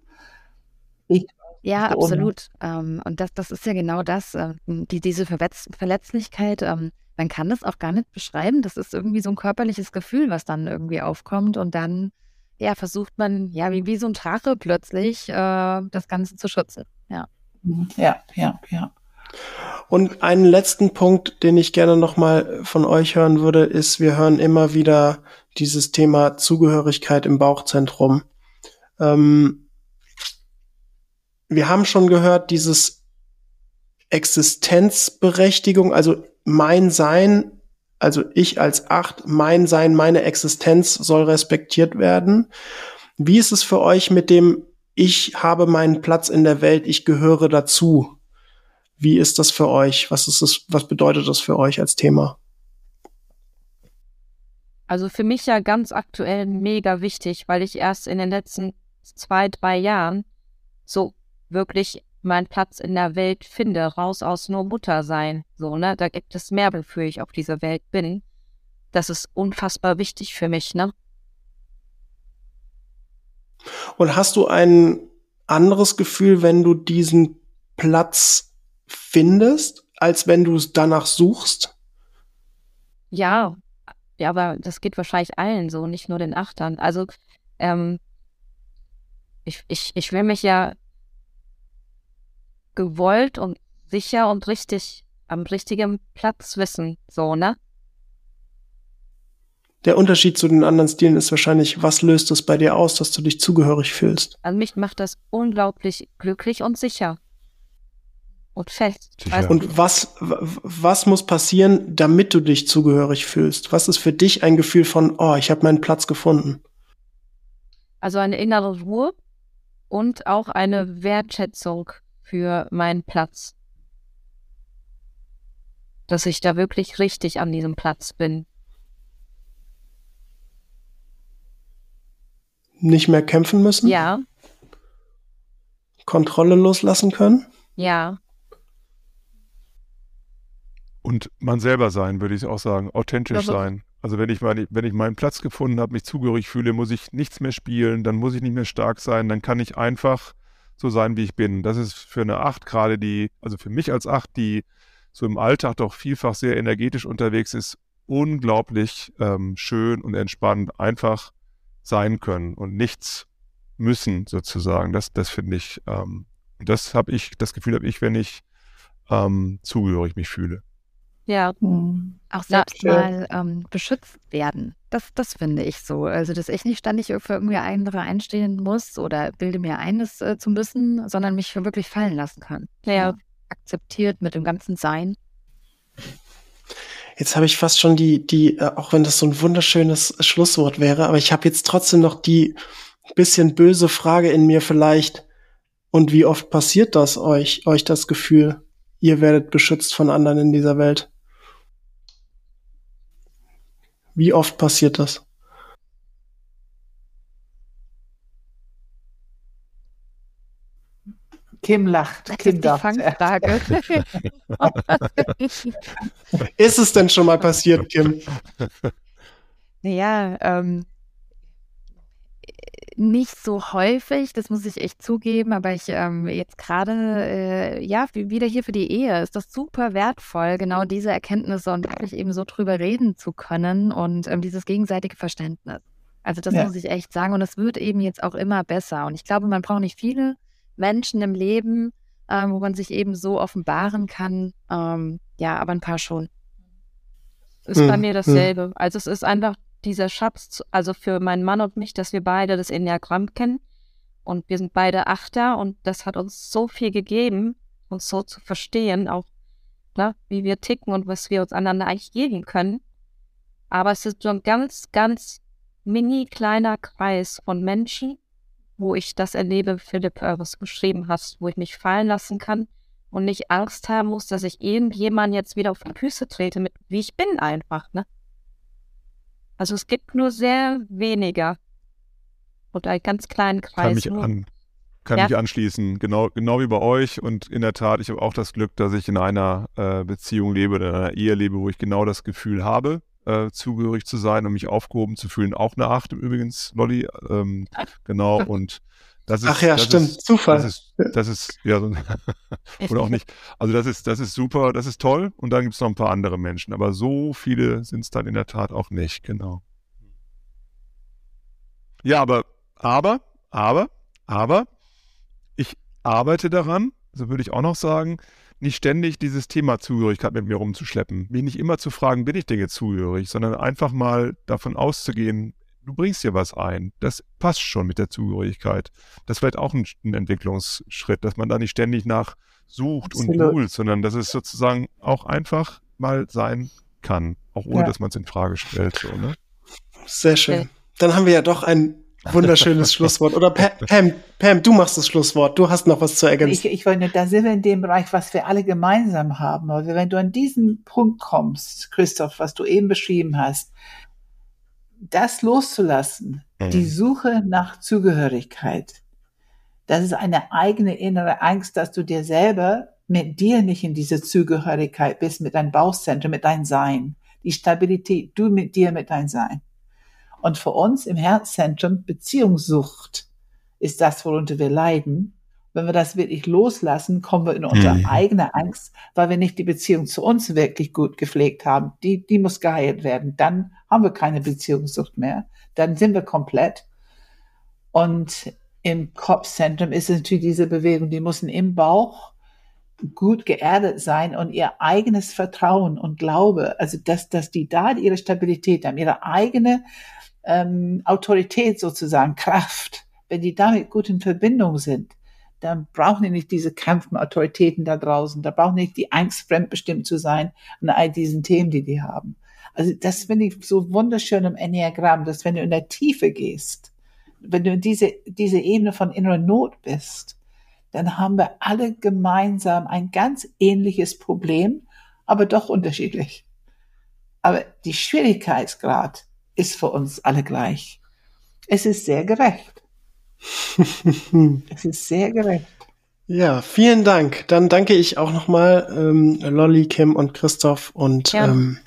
[SPEAKER 2] ich
[SPEAKER 4] Ja, absolut. Ähm, und das, das ist ja genau das, ähm, die, diese Verletz Verletzlichkeit. Ähm, man kann das auch gar nicht beschreiben. Das ist irgendwie so ein körperliches Gefühl, was dann irgendwie aufkommt. Und dann, ja, versucht man, ja, wie, wie so ein Drache plötzlich, äh, das Ganze zu schützen. Ja.
[SPEAKER 2] Mhm. Ja, ja, ja.
[SPEAKER 1] Und einen letzten Punkt, den ich gerne noch mal von euch hören würde, ist, wir hören immer wieder dieses Thema Zugehörigkeit im Bauchzentrum. Ähm, wir haben schon gehört, dieses Existenzberechtigung, also mein Sein, also ich als Acht, mein Sein, meine Existenz soll respektiert werden. Wie ist es für euch mit dem, ich habe meinen Platz in der Welt, ich gehöre dazu? Wie ist das für euch? Was ist das, was bedeutet das für euch als Thema?
[SPEAKER 5] Also für mich ja ganz aktuell mega wichtig, weil ich erst in den letzten zwei, drei Jahren so wirklich meinen Platz in der Welt finde, raus aus nur Mutter sein. So, ne? Da gibt es mehr, wofür ich auf dieser Welt bin. Das ist unfassbar wichtig für mich, ne?
[SPEAKER 1] Und hast du ein anderes Gefühl, wenn du diesen Platz findest, als wenn du es danach suchst?
[SPEAKER 5] Ja, ja, aber das geht wahrscheinlich allen so, nicht nur den Achtern. Also, ähm, ich, ich, ich will mich ja gewollt und sicher und richtig am richtigen Platz wissen, so, ne?
[SPEAKER 1] Der Unterschied zu den anderen Stilen ist wahrscheinlich, was löst es bei dir aus, dass du dich zugehörig fühlst?
[SPEAKER 5] Also mich macht das unglaublich glücklich und sicher. Und fest.
[SPEAKER 3] Sicher.
[SPEAKER 1] Und was, w- was muss passieren, damit du dich zugehörig fühlst? Was ist für dich ein Gefühl von, oh, ich habe meinen Platz gefunden?
[SPEAKER 5] also eine innere Ruhe und auch eine Wertschätzung für meinen Platz. Dass ich da wirklich richtig an diesem Platz bin.
[SPEAKER 1] Nicht mehr kämpfen müssen?
[SPEAKER 5] Ja,
[SPEAKER 1] Kontrolle loslassen können?
[SPEAKER 5] ja,
[SPEAKER 3] Und man selber sein, würde ich auch sagen. Authentisch
[SPEAKER 5] Also-
[SPEAKER 3] sein. Also wenn ich, meine, wenn ich meinen Platz gefunden habe, mich zugehörig fühle, muss ich nichts mehr spielen, dann muss ich nicht mehr stark sein, dann kann ich einfach so sein, wie ich bin. Das ist für eine Acht gerade die, also für mich als Acht, die so im Alltag doch vielfach sehr energetisch unterwegs ist, unglaublich ähm, schön und entspannt einfach sein können und nichts müssen sozusagen. Das, das finde ich, ähm, das habe ich, das Gefühl habe ich, wenn ich ähm, zugehörig mich fühle.
[SPEAKER 5] Ja.
[SPEAKER 4] Mhm. Auch selbst ja, mal ähm, beschützt werden. Das, das finde ich so. Also, dass ich nicht ständig für irgendwie andere einstehen muss oder bilde mir ein, das äh, zu müssen, sondern mich wirklich fallen lassen kann. Ja. Akzeptiert mit dem ganzen Sein.
[SPEAKER 1] Jetzt habe ich fast schon die, die, äh, auch wenn das so ein wunderschönes Schlusswort wäre, aber ich habe jetzt trotzdem noch die bisschen böse Frage in mir vielleicht. Und wie oft passiert das euch, euch das Gefühl, ihr werdet beschützt von anderen in dieser Welt? Wie oft passiert das?
[SPEAKER 2] Kim lacht.
[SPEAKER 4] Das
[SPEAKER 2] Kim
[SPEAKER 4] ist die Fangfrage.
[SPEAKER 1] ist es denn schon mal passiert, Kim?
[SPEAKER 4] Naja, ähm, nicht so häufig, das muss ich echt zugeben, aber ich ähm, jetzt gerade, äh, ja, wieder hier für die Ehe ist das super wertvoll, genau diese Erkenntnisse und wirklich eben so drüber reden zu können und ähm, dieses gegenseitige Verständnis. Also das ja. muss ich echt sagen und es wird eben jetzt auch immer besser und ich glaube, man braucht nicht viele Menschen im Leben, ähm, wo man sich eben so offenbaren kann, ähm, ja, aber ein paar schon.
[SPEAKER 5] Ist hm, bei mir hm. dasselbe. Hm. Also es ist einfach dieser Schatz, also für meinen Mann und mich, dass wir beide das Enneagramm kennen. Und wir sind beide Achter und das hat uns so viel gegeben, uns so zu verstehen, auch ne, wie wir ticken und was wir uns einander eigentlich geben können. Aber es ist so ein ganz, ganz mini kleiner Kreis von Menschen, wo ich das erlebe, Philipp, äh, was du beschrieben hast, wo ich mich fallen lassen kann und nicht Angst haben muss, dass ich irgendjemand jetzt wieder auf die Füße trete, mit wie ich bin einfach, ne? Also es gibt nur sehr weniger und einen ganz kleinen Kreis.
[SPEAKER 3] Kann mich, an, kann ja. mich anschließen, genau, genau wie bei euch. Und in der Tat, ich habe auch das Glück, dass ich in einer äh, Beziehung lebe oder in einer Ehe lebe, wo ich genau das Gefühl habe, äh, zugehörig zu sein und mich aufgehoben zu fühlen. Auch eine Acht übrigens, Lolly. Ähm, genau, und das ist,
[SPEAKER 1] Ach ja, stimmt,
[SPEAKER 3] ist,
[SPEAKER 1] Zufall.
[SPEAKER 3] Das ist, das ist ja so, oder auch nicht. Also das ist, das ist super, das ist toll. Und dann gibt es noch ein paar andere Menschen. Aber so viele sind es dann in der Tat auch nicht, genau. Ja, aber, aber, aber, aber, ich arbeite daran, so würde ich auch noch sagen, nicht ständig dieses Thema Zugehörigkeit mit mir rumzuschleppen. Mich nicht immer zu fragen, bin ich denn jetzt zugehörig, sondern einfach mal davon auszugehen, du bringst dir was ein. Das passt schon mit der Zugehörigkeit. Das ist vielleicht auch ein, ein Entwicklungsschritt, dass man da nicht ständig nach sucht Absolut. und googelt, sondern dass es sozusagen auch einfach mal sein kann, auch ohne ja. dass man es in Frage stellt. So, ne?
[SPEAKER 1] Sehr schön. Dann haben wir ja doch ein wunderschönes Schlusswort. Oder Pam, Pam, du machst das Schlusswort. Du hast noch was zu ergänzen.
[SPEAKER 2] Ich, ich wollte, da sind wir in dem Bereich, was wir alle gemeinsam haben. Also wenn du an diesen Punkt kommst, Christoph, was du eben beschrieben hast, das loszulassen, mhm. die Suche nach Zugehörigkeit, das ist eine eigene innere Angst, dass du dir selber mit dir nicht in diese Zugehörigkeit bist, mit deinem Bauchzentrum, mit deinem Sein, die Stabilität, du mit dir, mit deinem Sein. Und für uns im Herzzentrum Beziehungssucht ist das, worunter wir leiden. Wenn wir das wirklich loslassen, kommen wir in unsere mhm. eigene Angst, weil wir nicht die Beziehung zu uns wirklich gut gepflegt haben. Die, die muss geheilt werden. Dann haben wir keine Beziehungssucht mehr. Dann sind wir komplett. Und im Kopfzentrum ist es natürlich diese Bewegung, die müssen im Bauch gut geerdet sein und ihr eigenes Vertrauen und Glaube, also dass, dass die da ihre Stabilität haben, ihre eigene ähm, Autorität sozusagen, Kraft, wenn die damit gut in Verbindung sind, dann brauchen die nicht diese Kämpfe Autoritäten da draußen, da brauchen die nicht die Angst, fremdbestimmt zu sein an all diesen Themen, die die haben. Also das finde ich so wunderschön im Enneagramm, dass wenn du in der Tiefe gehst, wenn du in diese, diese Ebene von innerer Not bist, dann haben wir alle gemeinsam ein ganz ähnliches Problem, aber doch unterschiedlich. Aber die Schwierigkeitsgrad ist für uns alle gleich. Es ist sehr gerecht. es ist sehr gerecht.
[SPEAKER 1] Ja, vielen Dank. Dann danke ich auch nochmal ähm, Lolly, Kim und Christoph und ja. ähm,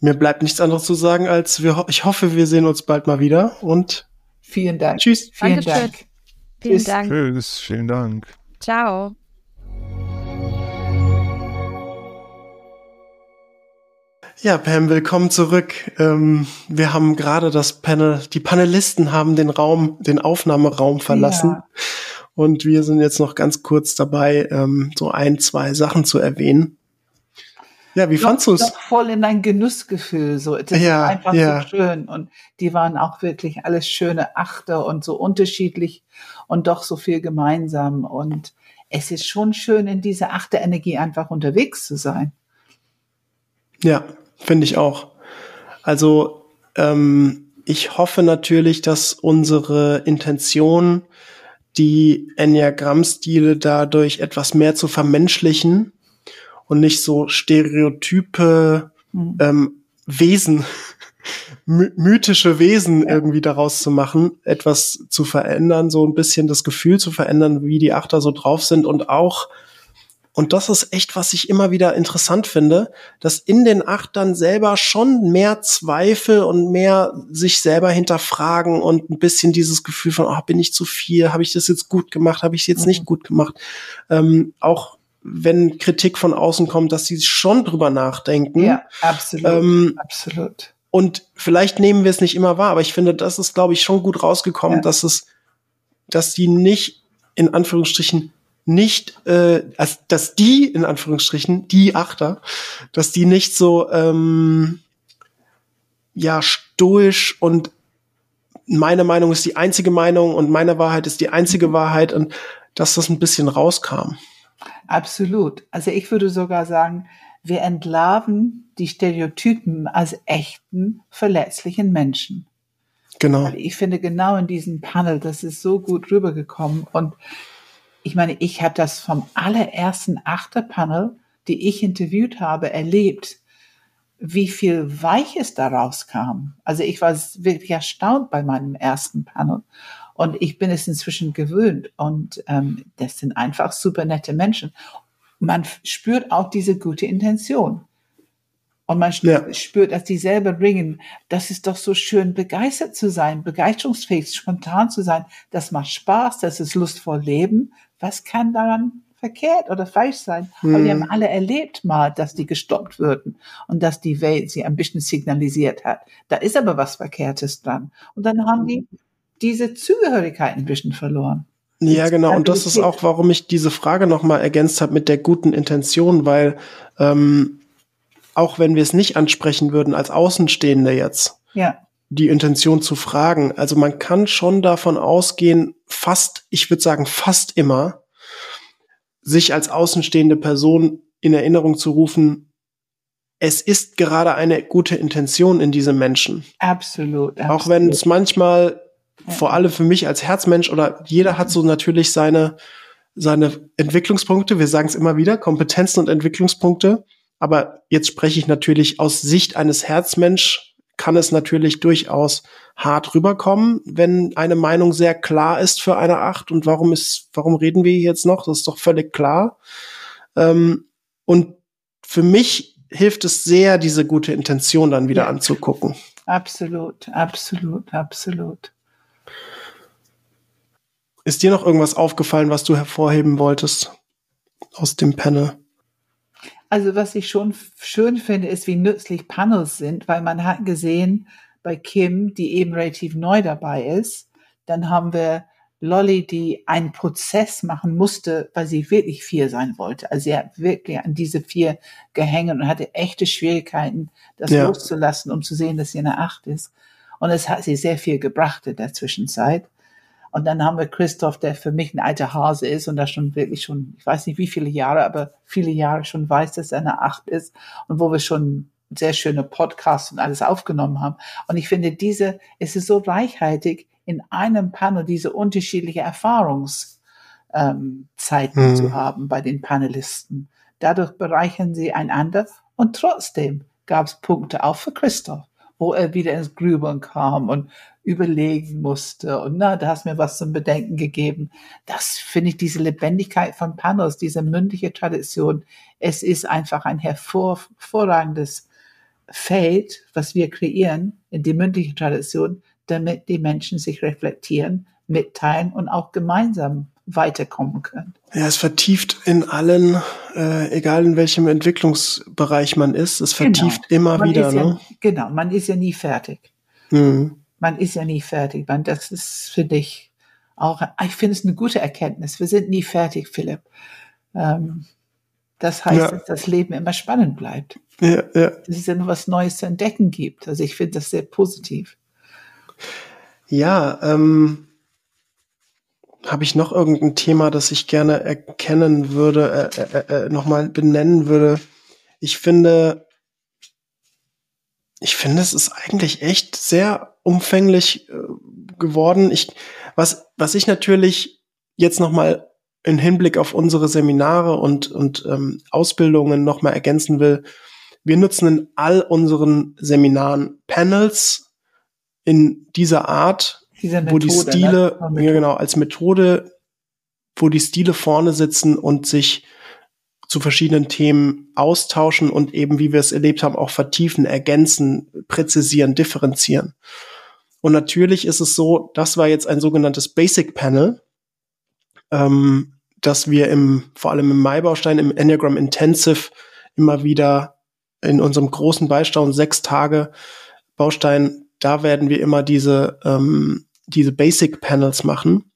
[SPEAKER 1] mir bleibt nichts anderes zu sagen, als wir, ich hoffe, wir sehen uns bald mal wieder und
[SPEAKER 2] vielen Dank.
[SPEAKER 1] Tschüss.
[SPEAKER 2] Vielen Dankeschön. Dank.
[SPEAKER 5] Vielen
[SPEAKER 2] Tschüss.
[SPEAKER 5] Dank.
[SPEAKER 3] Tschüss, vielen Dank.
[SPEAKER 5] Ciao.
[SPEAKER 1] Ja, Pam, willkommen zurück. Ähm, wir haben gerade das Panel, die Panelisten haben den Raum, den Aufnahmeraum verlassen.
[SPEAKER 2] Ja.
[SPEAKER 1] Und wir sind jetzt noch ganz kurz dabei, ähm, so ein, zwei Sachen zu erwähnen. Ja, wie fandst du es?
[SPEAKER 2] Voll in dein Genussgefühl. So, das
[SPEAKER 1] Ja,
[SPEAKER 2] ist einfach
[SPEAKER 1] ja.
[SPEAKER 2] so schön. Und die waren auch wirklich alles schöne Achter und so unterschiedlich und doch so viel gemeinsam. Und es ist schon schön, in dieser Achterenergie einfach unterwegs zu sein.
[SPEAKER 1] Ja, finde ich auch. Also ähm, ich hoffe natürlich, dass unsere Intention, die Enneagramm-Stile dadurch etwas mehr zu vermenschlichen und nicht so stereotype
[SPEAKER 2] Mhm.
[SPEAKER 1] ähm, Wesen, my mythische Wesen irgendwie daraus zu machen, etwas zu verändern, so ein bisschen das Gefühl zu verändern, wie die Achter so drauf sind und auch und das ist echt, was ich immer wieder interessant finde, dass in den Achtern selber schon mehr Zweifel und mehr sich selber hinterfragen und ein bisschen dieses Gefühl von, ach, bin ich zu viel, habe ich das jetzt gut gemacht, habe ich es jetzt nicht gut gemacht. Ähm, auch wenn Kritik von außen kommt, dass sie schon drüber nachdenken.
[SPEAKER 2] Ja, absolut.
[SPEAKER 1] Ähm,
[SPEAKER 2] absolut.
[SPEAKER 1] und vielleicht nehmen wir es nicht immer wahr, aber ich finde, das ist, glaube ich, schon gut rausgekommen,
[SPEAKER 2] Ja.
[SPEAKER 1] dass es, dass die nicht in Anführungsstrichen nicht, äh, dass die in Anführungsstrichen die Achter, dass die nicht so ähm, ja stoisch und meine Meinung ist die einzige Meinung und meine Wahrheit ist die einzige Wahrheit und dass das ein bisschen rauskam.
[SPEAKER 2] Absolut. Also ich würde sogar sagen, wir entlarven die Stereotypen als echten, verletzlichen Menschen.
[SPEAKER 1] Genau.
[SPEAKER 2] Weil ich finde, genau in diesem Panel, das ist so gut rübergekommen. Und ich meine, ich habe das vom allerersten Achterpanel, die ich interviewt habe, erlebt, wie viel Weiches daraus kam. Also ich war wirklich erstaunt bei meinem ersten Panel. Und ich bin es inzwischen gewöhnt. Und ähm, das sind einfach super nette Menschen. Man spürt auch diese gute Intention. Und man
[SPEAKER 1] Ja.
[SPEAKER 2] spürt, dass die selber ringen. Das ist doch so schön, begeistert zu sein, begeisterungsfähig, spontan zu sein. Das macht Spaß, das ist lustvoll Leben. Was kann daran verkehrt oder falsch sein? Aber wir
[SPEAKER 1] Hm.
[SPEAKER 2] haben alle erlebt mal, dass die gestoppt würden und dass die Welt sie ein bisschen signalisiert hat. Da ist aber was Verkehrtes dran. Und dann haben die diese Zugehörigkeit ein bisschen verloren.
[SPEAKER 1] Ja, genau. Und das ist auch, warum ich diese Frage nochmal ergänzt habe mit der guten Intention, weil ähm, auch wenn wir es nicht ansprechen würden als Außenstehende jetzt,
[SPEAKER 2] Ja,
[SPEAKER 1] die Intention zu fragen, also man kann schon davon ausgehen, fast, ich würde sagen fast immer, sich als außenstehende Person in Erinnerung zu rufen, es ist gerade eine gute Intention in diesem Menschen.
[SPEAKER 2] absolut. absolut.
[SPEAKER 1] Auch wenn es manchmal, vor allem für mich als Herzmensch oder jeder hat so natürlich seine, seine Entwicklungspunkte. Wir sagen es immer wieder, Kompetenzen und Entwicklungspunkte. Aber jetzt spreche ich natürlich aus Sicht eines Herzmensch, kann es natürlich durchaus hart rüberkommen, wenn eine Meinung sehr klar ist für eine Acht. Und warum ist, warum reden wir jetzt noch? Das ist doch völlig klar. Ähm, und für mich hilft es sehr, diese gute Intention dann wieder
[SPEAKER 2] Ja.
[SPEAKER 1] anzugucken.
[SPEAKER 2] Absolut, absolut, absolut.
[SPEAKER 1] Ist dir noch irgendwas aufgefallen, was du hervorheben wolltest aus dem Panel?
[SPEAKER 2] Also was ich schon schön finde, ist, wie nützlich Panels sind, weil man hat gesehen bei Kim, die eben relativ neu dabei ist, dann haben wir Lolly, die einen Prozess machen musste, weil sie wirklich vier sein wollte. Also sie hat wirklich an diese vier gehängt und hatte echte Schwierigkeiten, das
[SPEAKER 1] Ja.
[SPEAKER 2] loszulassen, um zu sehen, dass sie eine Acht ist. Und es hat sie sehr viel gebracht in der Zwischenzeit. Und dann haben wir Christoph, der für mich ein alter Hase ist und da schon wirklich schon, ich weiß nicht wie viele Jahre, aber viele Jahre schon weiß, dass er eine Acht ist und wo wir schon sehr schöne Podcasts und alles aufgenommen haben. Und ich finde, diese, es ist so reichhaltig, in einem Panel diese unterschiedliche Erfahrungszeiten ähm, Zeiten
[SPEAKER 1] Hm.
[SPEAKER 2] zu haben bei den Panelisten. Dadurch bereichern sie einander und trotzdem gab es Punkte auch für Christoph, wo er wieder ins Grübeln kam und überlegen musste und na, da hast mir was zum Bedenken gegeben. Das finde ich diese Lebendigkeit von Panels, diese mündliche Tradition. Es ist einfach ein hervor, hervorragendes Feld, was wir kreieren in die mündliche Tradition, damit die Menschen sich reflektieren, mitteilen und auch gemeinsam weiterkommen können.
[SPEAKER 1] Ja, es vertieft in allen, äh, egal in welchem Entwicklungsbereich man ist, es vertieft genau. immer
[SPEAKER 2] man
[SPEAKER 1] wieder.
[SPEAKER 2] Ja,
[SPEAKER 1] ne?
[SPEAKER 2] Genau, man ist ja nie fertig. Mhm. Man ist ja nie fertig. Man, das ist, finde ich, auch, ich finde es eine gute Erkenntnis. Wir sind nie fertig, Philipp. Ähm, das heißt, ja. dass das Leben immer spannend bleibt.
[SPEAKER 1] Ja, ja.
[SPEAKER 2] Dass es ja noch was Neues zu entdecken gibt. Also ich finde das sehr positiv.
[SPEAKER 1] Ja, ähm, habe ich noch irgendein Thema, das ich gerne erkennen würde, äh, äh, äh, nochmal benennen würde? Ich finde, ich finde, es ist eigentlich echt sehr umfänglich äh, geworden. Ich, was, was ich natürlich jetzt nochmal in Hinblick auf unsere Seminare und, und ähm, Ausbildungen nochmal ergänzen will, wir nutzen in all unseren Seminaren Panels in dieser Art, Methode, wo die ne? Stile, ne? ja, genau, als Methode, wo die Stile vorne sitzen und sich zu verschiedenen Themen austauschen und eben, wie wir es erlebt haben, auch vertiefen, ergänzen, präzisieren, differenzieren. Und natürlich ist es so, das war jetzt ein sogenanntes Basic Panel, ähm, dass wir im, vor allem im Mai-Baustein, im Enneagram Intensive immer wieder in unserem großen Beistaun sechs Tage Baustein, da werden wir immer diese, ähm, diese Basic Panels machen.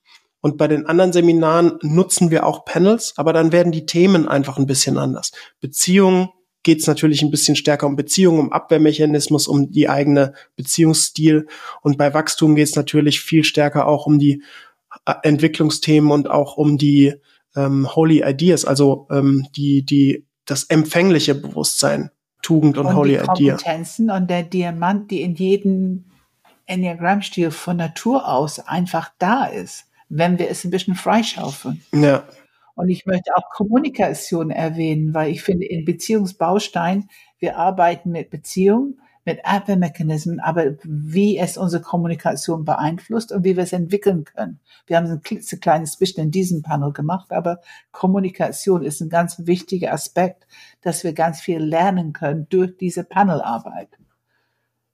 [SPEAKER 1] Und bei den anderen Seminaren nutzen wir auch Panels, aber dann werden die Themen einfach ein bisschen anders. Beziehungen geht es natürlich ein bisschen stärker um Beziehungen, um Abwehrmechanismus, um die eigene Beziehungsstil. Und bei Wachstum geht es natürlich viel stärker auch um die äh, Entwicklungsthemen und auch um die ähm, Holy Ideas, also ähm, die, die, das empfängliche Bewusstsein, Tugend und, und Holy
[SPEAKER 2] die Kompetenzen und der Diamant, die in jedem Enneagramm-Stil von Natur aus einfach da ist, wenn wir es ein bisschen freischaufeln.
[SPEAKER 1] Ja.
[SPEAKER 2] Und ich möchte auch Kommunikation erwähnen, weil ich finde, in Beziehungsbaustein, wir arbeiten mit Beziehung, mit Abwehrmechanismen, aber wie es unsere Kommunikation beeinflusst und wie wir es entwickeln können. Wir haben ein klitzekleines bisschen in diesem Panel gemacht, aber Kommunikation ist ein ganz wichtiger Aspekt, dass wir ganz viel lernen können durch diese Panelarbeit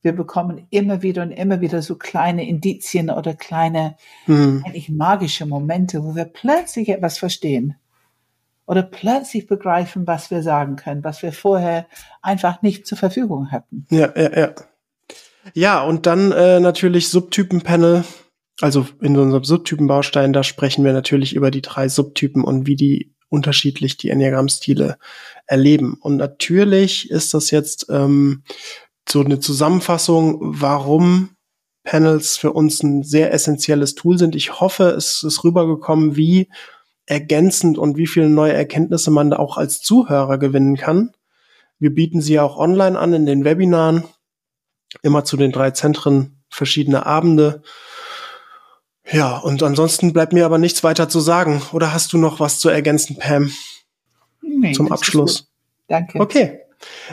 [SPEAKER 2] wir bekommen immer wieder und immer wieder so kleine Indizien oder kleine, mhm. eigentlich magische Momente, wo wir plötzlich etwas verstehen oder plötzlich begreifen, was wir sagen können, was wir vorher einfach nicht zur Verfügung hatten.
[SPEAKER 1] Ja, ja, ja. Ja, und dann äh, natürlich Subtypenpanel. Also in unserem Subtypenbaustein, da sprechen wir natürlich über die drei Subtypen und wie die unterschiedlich die Enneagramm-Stile erleben. Und natürlich ist das jetzt ähm, so eine Zusammenfassung, warum Panels für uns ein sehr essentielles Tool sind. Ich hoffe, es ist rübergekommen, wie ergänzend und wie viele neue Erkenntnisse man da auch als Zuhörer gewinnen kann. Wir bieten sie auch online an in den Webinaren, immer zu den drei Zentren verschiedene Abende. Ja, und ansonsten bleibt mir aber nichts weiter zu sagen. Oder hast du noch was zu ergänzen, Pam? Nee, zum Abschluss.
[SPEAKER 2] Danke.
[SPEAKER 1] Okay.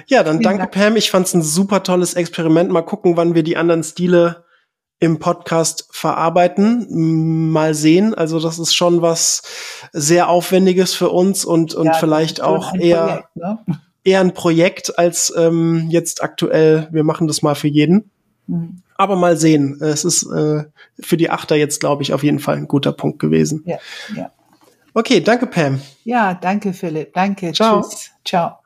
[SPEAKER 1] Ja, dann danke Dank. Pam. Ich fand es ein super tolles Experiment. Mal gucken, wann wir die anderen Stile im Podcast verarbeiten. Mal sehen. Also das ist schon was sehr Aufwendiges für uns und, und ja, vielleicht auch eher, Projekt, ne? eher ein Projekt als ähm, jetzt aktuell, wir machen das mal für jeden. Mhm. Aber mal sehen. Es ist äh, für die Achter jetzt, glaube ich, auf jeden Fall ein guter Punkt gewesen.
[SPEAKER 2] Ja, ja.
[SPEAKER 1] Okay, danke Pam.
[SPEAKER 2] Ja, danke Philipp. Danke.
[SPEAKER 1] Ciao.
[SPEAKER 2] Tschüss. Ciao.